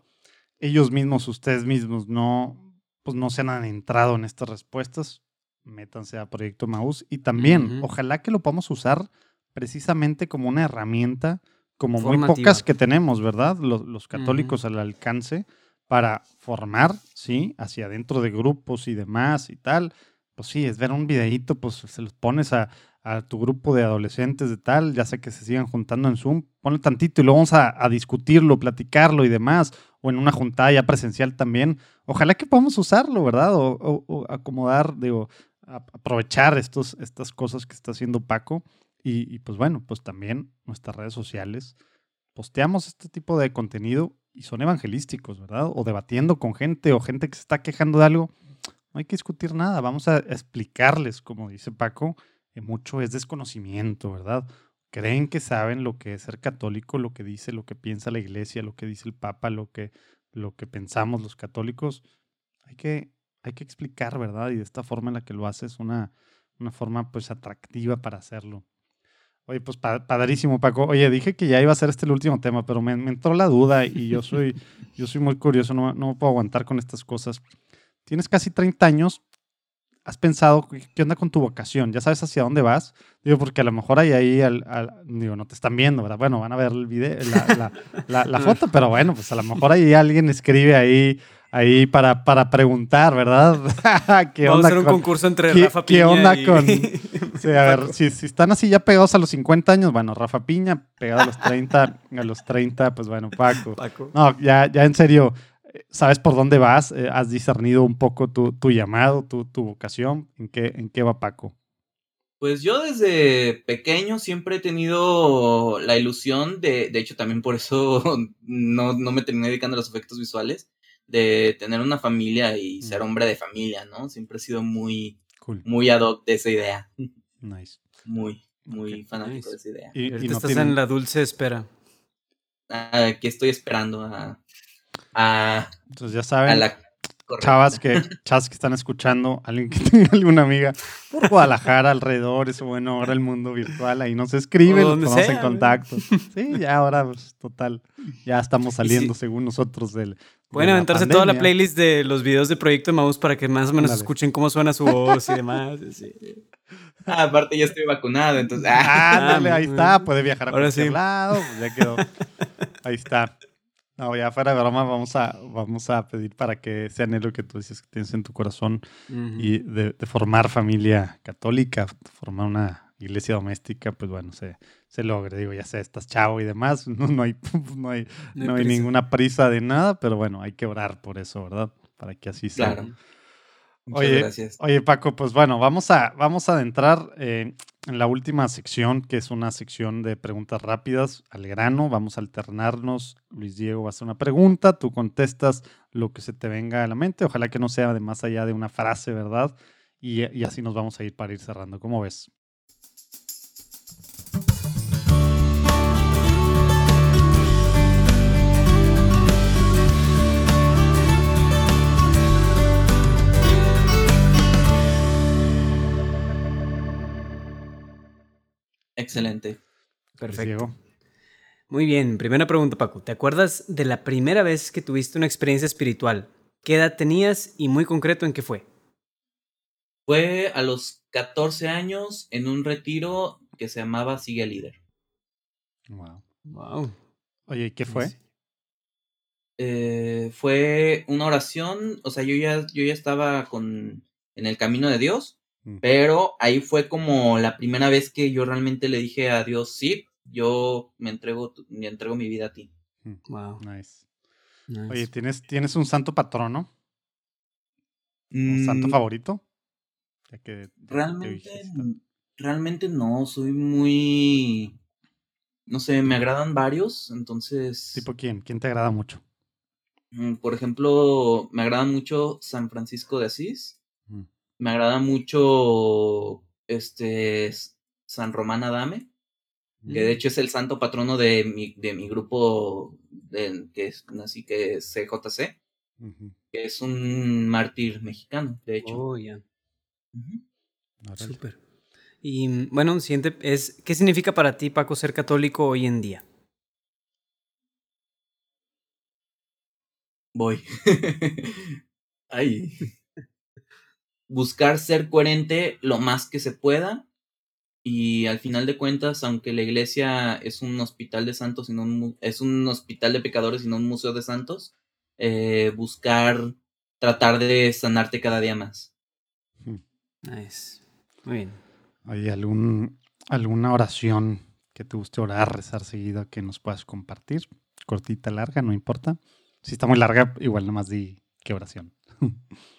ellos mismos, ustedes mismos, no, pues no se han entrado en estas respuestas, métanse a Proyecto Maús y también, ojalá que lo podamos usar precisamente como una herramienta, como muy pocas que tenemos, ¿verdad? Los, católicos al alcance para formar, ¿sí? Hacia adentro de grupos y demás y tal. Pues sí, es ver un videíto, pues se los pones a, a tu grupo de adolescentes de tal, ya sé que se sigan juntando en Zoom, ponle tantito y luego vamos a, discutirlo, platicarlo y demás, o en una juntada ya presencial también. Ojalá que podamos usarlo, ¿verdad? O, acomodar, digo, aprovechar estos, estas cosas que está haciendo Paco. Y, y, pues bueno, pues también nuestras redes sociales posteamos este tipo de contenido y son evangelísticos, ¿verdad? O debatiendo con gente o gente que se está quejando de algo. No hay que discutir nada, vamos a explicarles, como dice Paco, mucho es desconocimiento, ¿verdad? Creen que saben lo que es ser católico, lo que dice, lo que piensa la iglesia, lo que dice el Papa, lo que, lo que pensamos los católicos. Hay que, hay que explicar, ¿verdad? Y de esta forma en la que lo haces, una, una forma pues atractiva para hacerlo. Oye, pues padrísimo, Paco. Oye, dije que ya iba a ser este el último tema, pero me, entró la duda y yo soy, yo soy muy curioso, no, no puedo aguantar con estas cosas. Tienes casi 30 años has pensado qué onda con tu vocación? ¿Ya sabes hacia dónde vas? Digo, porque a lo mejor hay ahí, al, digo, no te están viendo, ¿verdad? Bueno, van a ver el video, la, foto, pero bueno, pues a lo mejor ahí alguien escribe ahí, ahí para, para preguntar, ¿verdad? ¿Qué Vamos a hacer un concurso entre Rafa Piña ¿Qué onda con...? Sí, a ver, si, si, están así ya pegados a los 50 años, bueno, Rafa Piña, pegado a los 30, a los 30, pues bueno, Paco. Paco. No, ya, ya en serio, sabes por dónde vas, eh, has discernido un poco tu, tu llamado, tu, tu, vocación, ¿En qué, ¿en qué va Paco? Pues yo desde pequeño siempre he tenido la ilusión de, de hecho también por eso no, no me terminé dedicando a los efectos visuales, de tener una familia y ser mm. hombre de familia, ¿no? Siempre he sido muy, muy ad hoc de esa idea. Nice. Muy, muy fanático de esa idea. Y, y estás en la dulce espera. Ah, que estoy esperando a, a, Entonces ya saben, chavas que, chavas que están escuchando, alguien que tenga alguna amiga por Guadalajara, alrededor, eso bueno, ahora el mundo virtual, ahí nos escriben, nos ponemos en contacto. Sí, ya ahora, pues, total, ya estamos saliendo según nosotros del. Pueden aventarse toda la playlist de los videos de Proyecto de Maus para que más o menos escuchen cómo suena su voz y demás. Ah, aparte ya estoy vacunado, entonces. Ah, ahí está, puede viajar a Ahora cualquier lado, pues ya quedó. Ahí está. No, ya fuera de broma, vamos a, vamos a pedir para que ese anhelo que tú dices que tienes en tu corazón y de, formar familia católica, formar una iglesia doméstica, pues bueno, se, se logre. Digo, ya sé, estás chavo y demás, no, no hay, no hay, no hay, ninguna prisa de nada, pero bueno, hay que orar por eso, ¿verdad? Para que así sea. Claro. oye, gracias. Oye, Paco, pues bueno, vamos a, vamos a adentrar eh, en la última sección, que es una sección de preguntas rápidas al grano. Vamos a alternarnos. Luis Diego va a hacer una pregunta, tú contestas lo que se te venga a la mente. Ojalá que no sea de más allá de una frase, ¿verdad? Y, y así nos vamos a ir para ir cerrando. ¿Cómo ves? Excelente. Perfecto. Muy bien, primera pregunta, Paco. ¿Te acuerdas de la primera vez que tuviste una experiencia espiritual? ¿Qué edad tenías y muy concreto en qué fue? Fue a los 14 años en un retiro que se llamaba Sigue al Líder. Wow. Wow. Oye, ¿qué fue? Eh, fue una oración, o sea, yo ya, yo ya estaba con, en el camino de Dios Mm. Pero ahí fue como la primera vez que yo realmente le dije a Dios, sí, yo me entrego, me entrego mi vida a ti. Mm. Wow. Nice. Oye, ¿tienes, ¿tienes un santo patrono? ¿Un santo mm. favorito? realmente, realmente no, soy muy... No sé, me agradan varios, entonces... ¿Tipo quién? ¿Quién te agrada mucho? Por ejemplo, me agrada mucho San Francisco de Asís me agrada mucho este San Román Adame, que de mm. hecho es el santo patrono de mi, de mi grupo de, que es así que es CJC, que es un mártir mexicano, de hecho. Oh, ya. Súper. Y mm, bueno, siguiente es, ¿qué significa para ti, Paco, ser católico hoy en día? Voy. Ay buscar ser coherente lo más que se pueda y al final de cuentas, aunque la iglesia es un hospital de santos, y no es un hospital de pecadores y no un museo de santos, eh, buscar tratar de sanarte cada día más. Nice. Muy bien. ¿Hay algún, alguna oración que te guste orar, rezar seguida que nos puedas compartir? Cortita, larga, no importa. Si está muy larga, igual nomás di qué oración.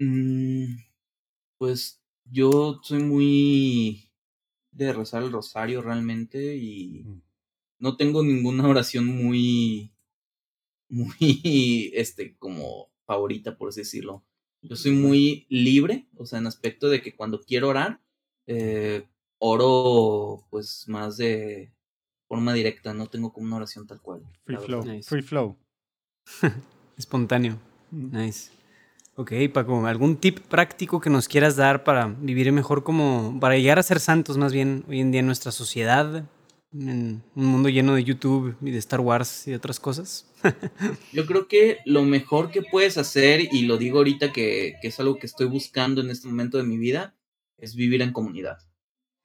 Mm, pues yo soy muy de rezar el rosario realmente y mm. no tengo ninguna oración muy, muy, este, como favorita, por así decirlo. Yo soy muy libre, o sea, en aspecto de que cuando quiero orar, eh, oro pues más de forma directa, no tengo como una oración tal cual. Free flow. Free flow. Espontáneo. Mm. Nice. Ok, Paco, ¿algún tip práctico que nos quieras dar para vivir mejor como, para llegar a ser santos más bien hoy en día en nuestra sociedad, en un mundo lleno de YouTube y de Star Wars y de otras cosas? Yo creo que lo mejor que puedes hacer, y lo digo ahorita que, que, es algo que estoy buscando en este momento de mi vida, es vivir en comunidad.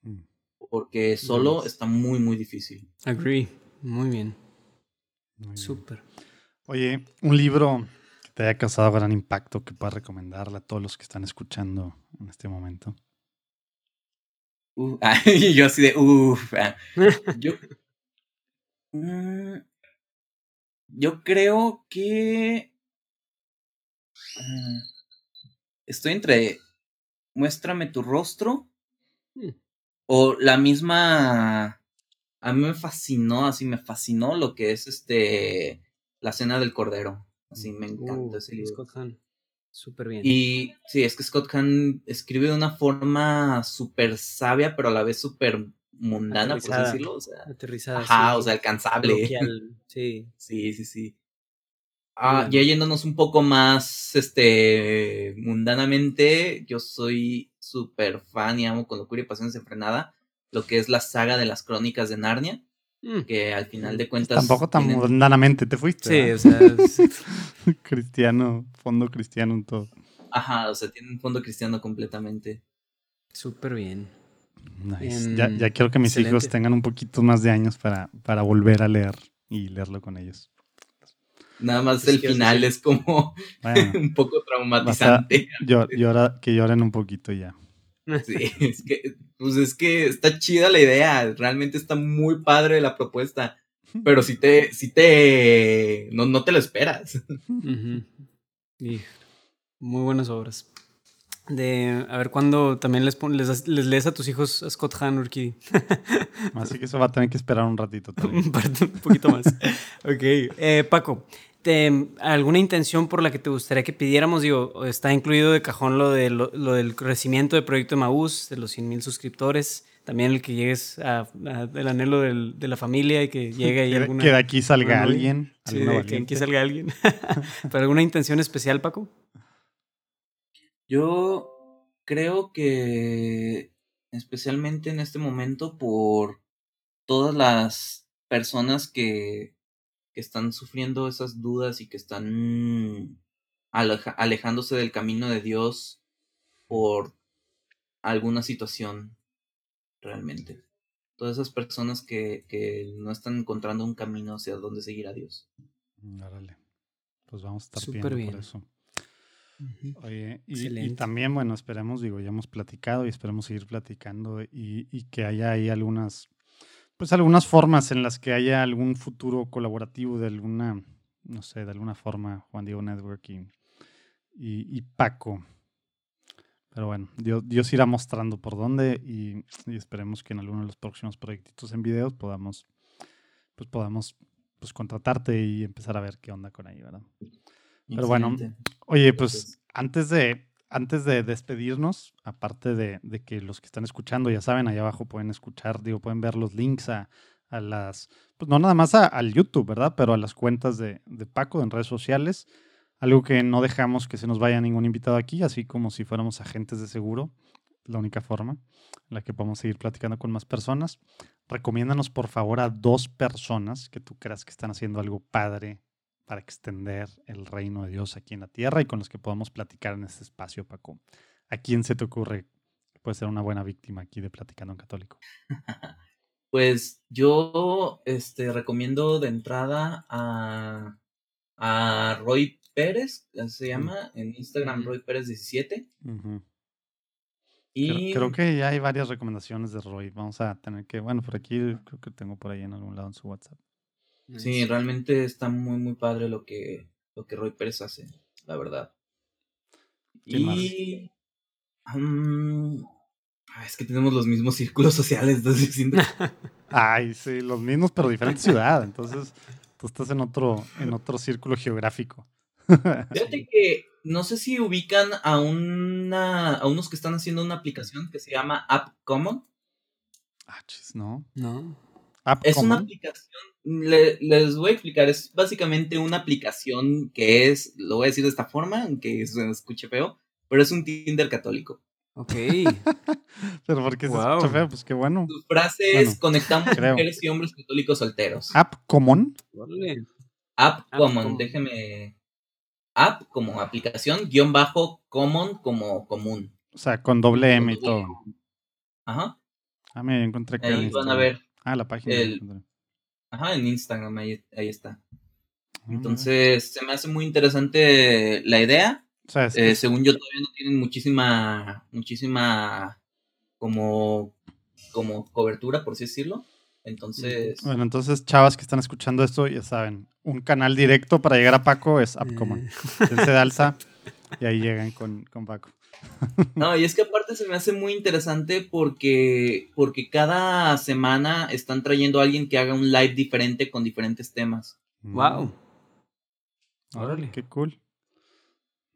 Mm. Porque solo está muy, muy difícil. Agree. Muy bien. Súper. Oye, un libro te haya causado gran impacto que puedas recomendarle a todos los que están escuchando en este momento? Uh, ah, yo así de, uff. Ah. yo, mm, yo creo que mm, estoy entre muéstrame tu rostro mm. o la misma a mí me fascinó así me fascinó lo que es este la cena del cordero Así me encanta uh, ese libro. Scott Hahn. Súper bien. Y sí, es que Scott Hahn escribe de una forma súper sabia, pero a la vez súper mundana, por decirlo. O sea, Aterrizada. Ajá, o sea, alcanzable. Sí. Sí, sí, sí. Ah, ya yéndonos un poco más, este, mundanamente, yo soy súper fan y amo con locura y pasión desenfrenada lo que es la saga de las crónicas de Narnia. Que al final de cuentas... Tampoco tan tienen- mundanamente te fuiste. Sí, ¿verdad? o sea, es- cristiano, fondo cristiano en todo. Ajá, o sea, tienen un fondo cristiano completamente. súper bien. Nice. Em, ya, ya quiero que mis hijos tengan un poquito más de años para, para volver a leer y leerlo con ellos. Nada más Es el final sí. es como Bueno, un poco traumatizante. llor- llora- que lloren un poquito ya. Sí, es que, pues es que está chida la idea, realmente está muy padre la propuesta, pero si te, si te, no, no te lo esperas. Ujú. Y muy buenas obras. De, a ver cuándo también les, pon- les, les lees a tus hijos a Scott Hahn, Urquidi. Así que eso va a tener que esperar un ratito par- un poquito más. ok. Eh, Paco, te- ¿alguna intención por la que te gustaría que pidiéramos? Digo, está incluido de cajón lo, de, lo, lo del crecimiento del proyecto de Maús, de los 100 mil suscriptores. También el que llegues a, a- el anhelo del- de la familia y que llegue ahí Que, alguna... que de aquí salga alguna- alguien. Sí, alguna de que aquí salga alguien. ¿Pero alguna intención especial, Paco? Yo creo que especialmente en este momento por todas las personas que, que están sufriendo esas dudas y que están aleja- alejándose del camino de Dios por alguna situación realmente. Todas esas personas que, que no están encontrando un camino hacia dónde seguir a Dios. Mm, Órale. Pues vamos a estar Súper viendo bien. por eso. Oye, y, también, bueno, esperemos, digo, ya hemos platicado y esperemos seguir platicando y, y que haya ahí algunas, pues algunas formas en las que haya algún futuro colaborativo de alguna, no sé, de alguna forma, Juan Diego Networking y, y Paco. Pero bueno, Dios, Dios irá mostrando por dónde y, y esperemos que en alguno de los próximos proyectitos en videos podamos, pues podamos, pues contratarte y empezar a ver qué onda con ahí, ¿verdad? Pero bueno. Oye, pues antes de, antes de despedirnos, aparte de, de que los que están escuchando, ya saben, allá abajo pueden escuchar, digo, pueden ver los links a, a las, pues no nada más a- al YouTube, ¿verdad? Pero a las cuentas de, de Paco en redes sociales. Algo que no dejamos que se nos vaya ningún invitado aquí, así como si fuéramos agentes de seguro, la única forma en la que podemos seguir platicando con más personas. Recomiéndanos por favor a dos personas que tú creas que están haciendo algo padre para extender el reino de Dios aquí en la tierra y con los que podamos platicar en este espacio, Paco. ¿A quién se te ocurre que puede ser una buena víctima aquí de Platicando en Católico? Pues yo este, recomiendo de entrada a, a Roy Pérez, así se llama, en Instagram. Roy Pérez 17. Ujú. Creo, Y creo que ya hay varias recomendaciones de Roy. Vamos a tener que, bueno, por aquí creo que tengo por ahí en algún lado en su WhatsApp. Sí, realmente está muy, muy padre lo que, lo que Roy Pérez hace, la verdad. Y... mm, ah, es que tenemos los mismos círculos sociales, entonces siento que- Ay, sí, los mismos, pero diferente ciudad. Entonces, tú estás en otro, en otro círculo geográfico. Fíjate que no sé si ubican a una a unos que están haciendo una aplicación que se llama App Common. Ah, chis, no. No. App Es una Common. aplicación, le- les voy a explicar, es básicamente una aplicación que es, lo voy a decir de esta forma, aunque se escuche feo, pero es un Tinder católico. Ok. Pero porque se Wow. escucha feo, pues qué bueno. Su frase Bueno, es conectamos creo. mujeres y hombres católicos solteros. App Common. App App Common, Common. déjeme. App como aplicación, guion bajo Common como común. O sea, con doble M y todo. Ajá, Ah, me encontré que ahí van a ver. Ah, la página. el-. Ajá, en Instagram, ahí, ahí está. Ah. Entonces, se me hace muy interesante la idea. O sea, es- Eh, según yo, todavía no tienen muchísima, muchísima como, como cobertura, por así decirlo. Entonces, Bueno, entonces, chavas que están escuchando esto, ya saben, un canal directo para llegar a Paco es App Common. Eh, Dense de alza y ahí llegan con, con Paco. no, y es que aparte se me hace muy interesante porque, porque cada semana están trayendo a alguien que haga un live diferente con diferentes temas. Wow. Mm, Órale, qué cool.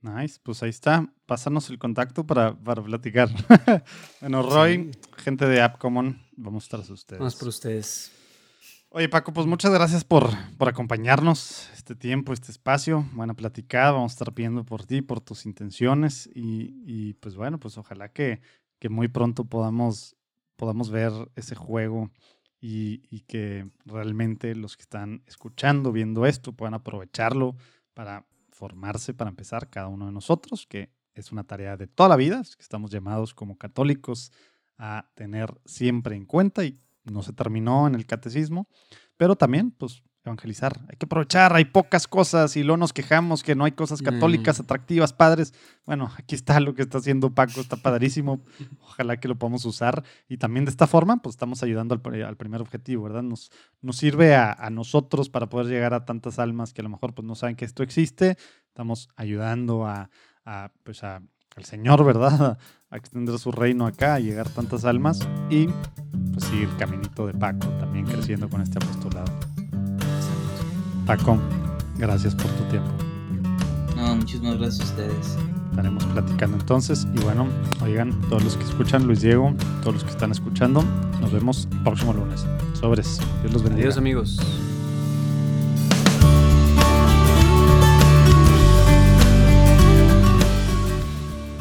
Nice, pues ahí está. Pásanos el contacto para, para platicar. bueno, Roy, gente de App Common, vamos tras ustedes. Vamos por ustedes. Oye, Paco, pues muchas gracias por, por acompañarnos este tiempo, este espacio. Buena platicada, vamos a estar pidiendo por ti, por tus intenciones y, y pues bueno, pues ojalá que, que muy pronto podamos, podamos ver ese juego y, y, que realmente los que están escuchando, viendo esto, puedan aprovecharlo para formarse, para empezar, cada uno de nosotros, que es una tarea de toda la vida, que estamos llamados como católicos a tener siempre en cuenta y no se terminó en el catecismo, pero también, pues, evangelizar. Hay que aprovechar, hay pocas cosas y luego nos quejamos que no hay cosas católicas mm. atractivas, padres. Bueno, aquí está lo que está haciendo Paco, está padrísimo. Ojalá que lo podamos usar. Y también de esta forma, pues estamos ayudando al, primer objetivo, ¿verdad? Nos, nos sirve a, nosotros para poder llegar a tantas almas que a lo mejor pues, no saben que esto existe. Estamos ayudando a, a pues, a al Señor, ¿verdad? A extender su reino acá, a llegar tantas almas y pues seguir el caminito de Paco, también creciendo con este apostolado. Paco, gracias por tu tiempo. No, muchísimas gracias a ustedes. Estaremos platicando entonces. Y bueno, oigan, todos los que escuchan, Luis Diego, todos los que están escuchando, nos vemos el próximo lunes. Sobres. Dios los bendiga. Adiós, amigos.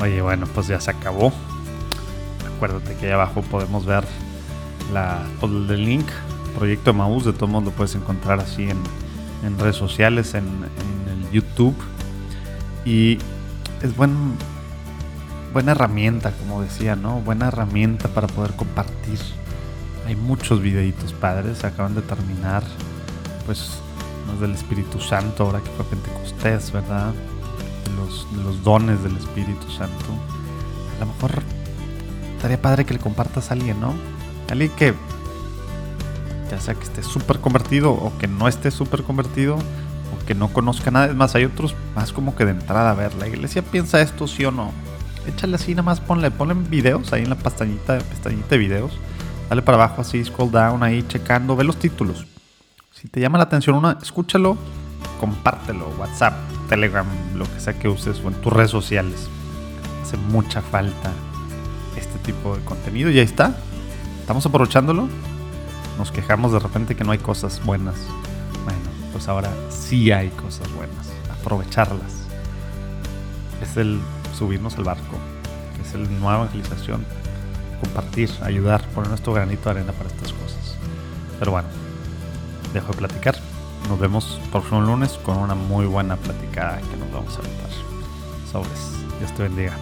Oye, bueno, pues ya se acabó. Acuérdate que ahí abajo podemos ver la, el link, Proyecto Maús, de todo modo lo puedes encontrar así en, en redes sociales, en, en, el YouTube. Y es buen, buena herramienta, como decía, ¿no? Buena herramienta para poder compartir. Hay muchos videitos padres, acaban de terminar, pues, los del Espíritu Santo, ahora que fue Pentecostés, ¿verdad? De los, dones del Espíritu Santo, a lo mejor estaría padre que le compartas a alguien, ¿no? Alguien que ya sea que esté súper convertido o que no esté súper convertido o que no conozca nada. Es más, hay otros más como que de entrada a ver, la iglesia piensa esto sí o no. Échale así, nada más ponle, ponle videos ahí en la pestañita, pestañita de videos. Dale para abajo así, scroll down ahí, checando, ve los títulos. Si te llama la atención una, escúchalo, compártelo, WhatsApp, Telegram, lo que sea que uses o en tus redes sociales. Hace mucha falta este tipo de contenido y ahí está. Estamos aprovechándolo. Nos quejamos de repente que no hay cosas buenas. Bueno, pues ahora sí hay cosas buenas. Aprovecharlas. Es el subirnos al barco. Es el nueva evangelización. Compartir, ayudar, poner nuestro granito de arena para estas cosas. Pero bueno, dejo de platicar. Nos vemos próximo lunes con una muy buena platicada que nos vamos a aventar. Sobres. Dios te bendiga.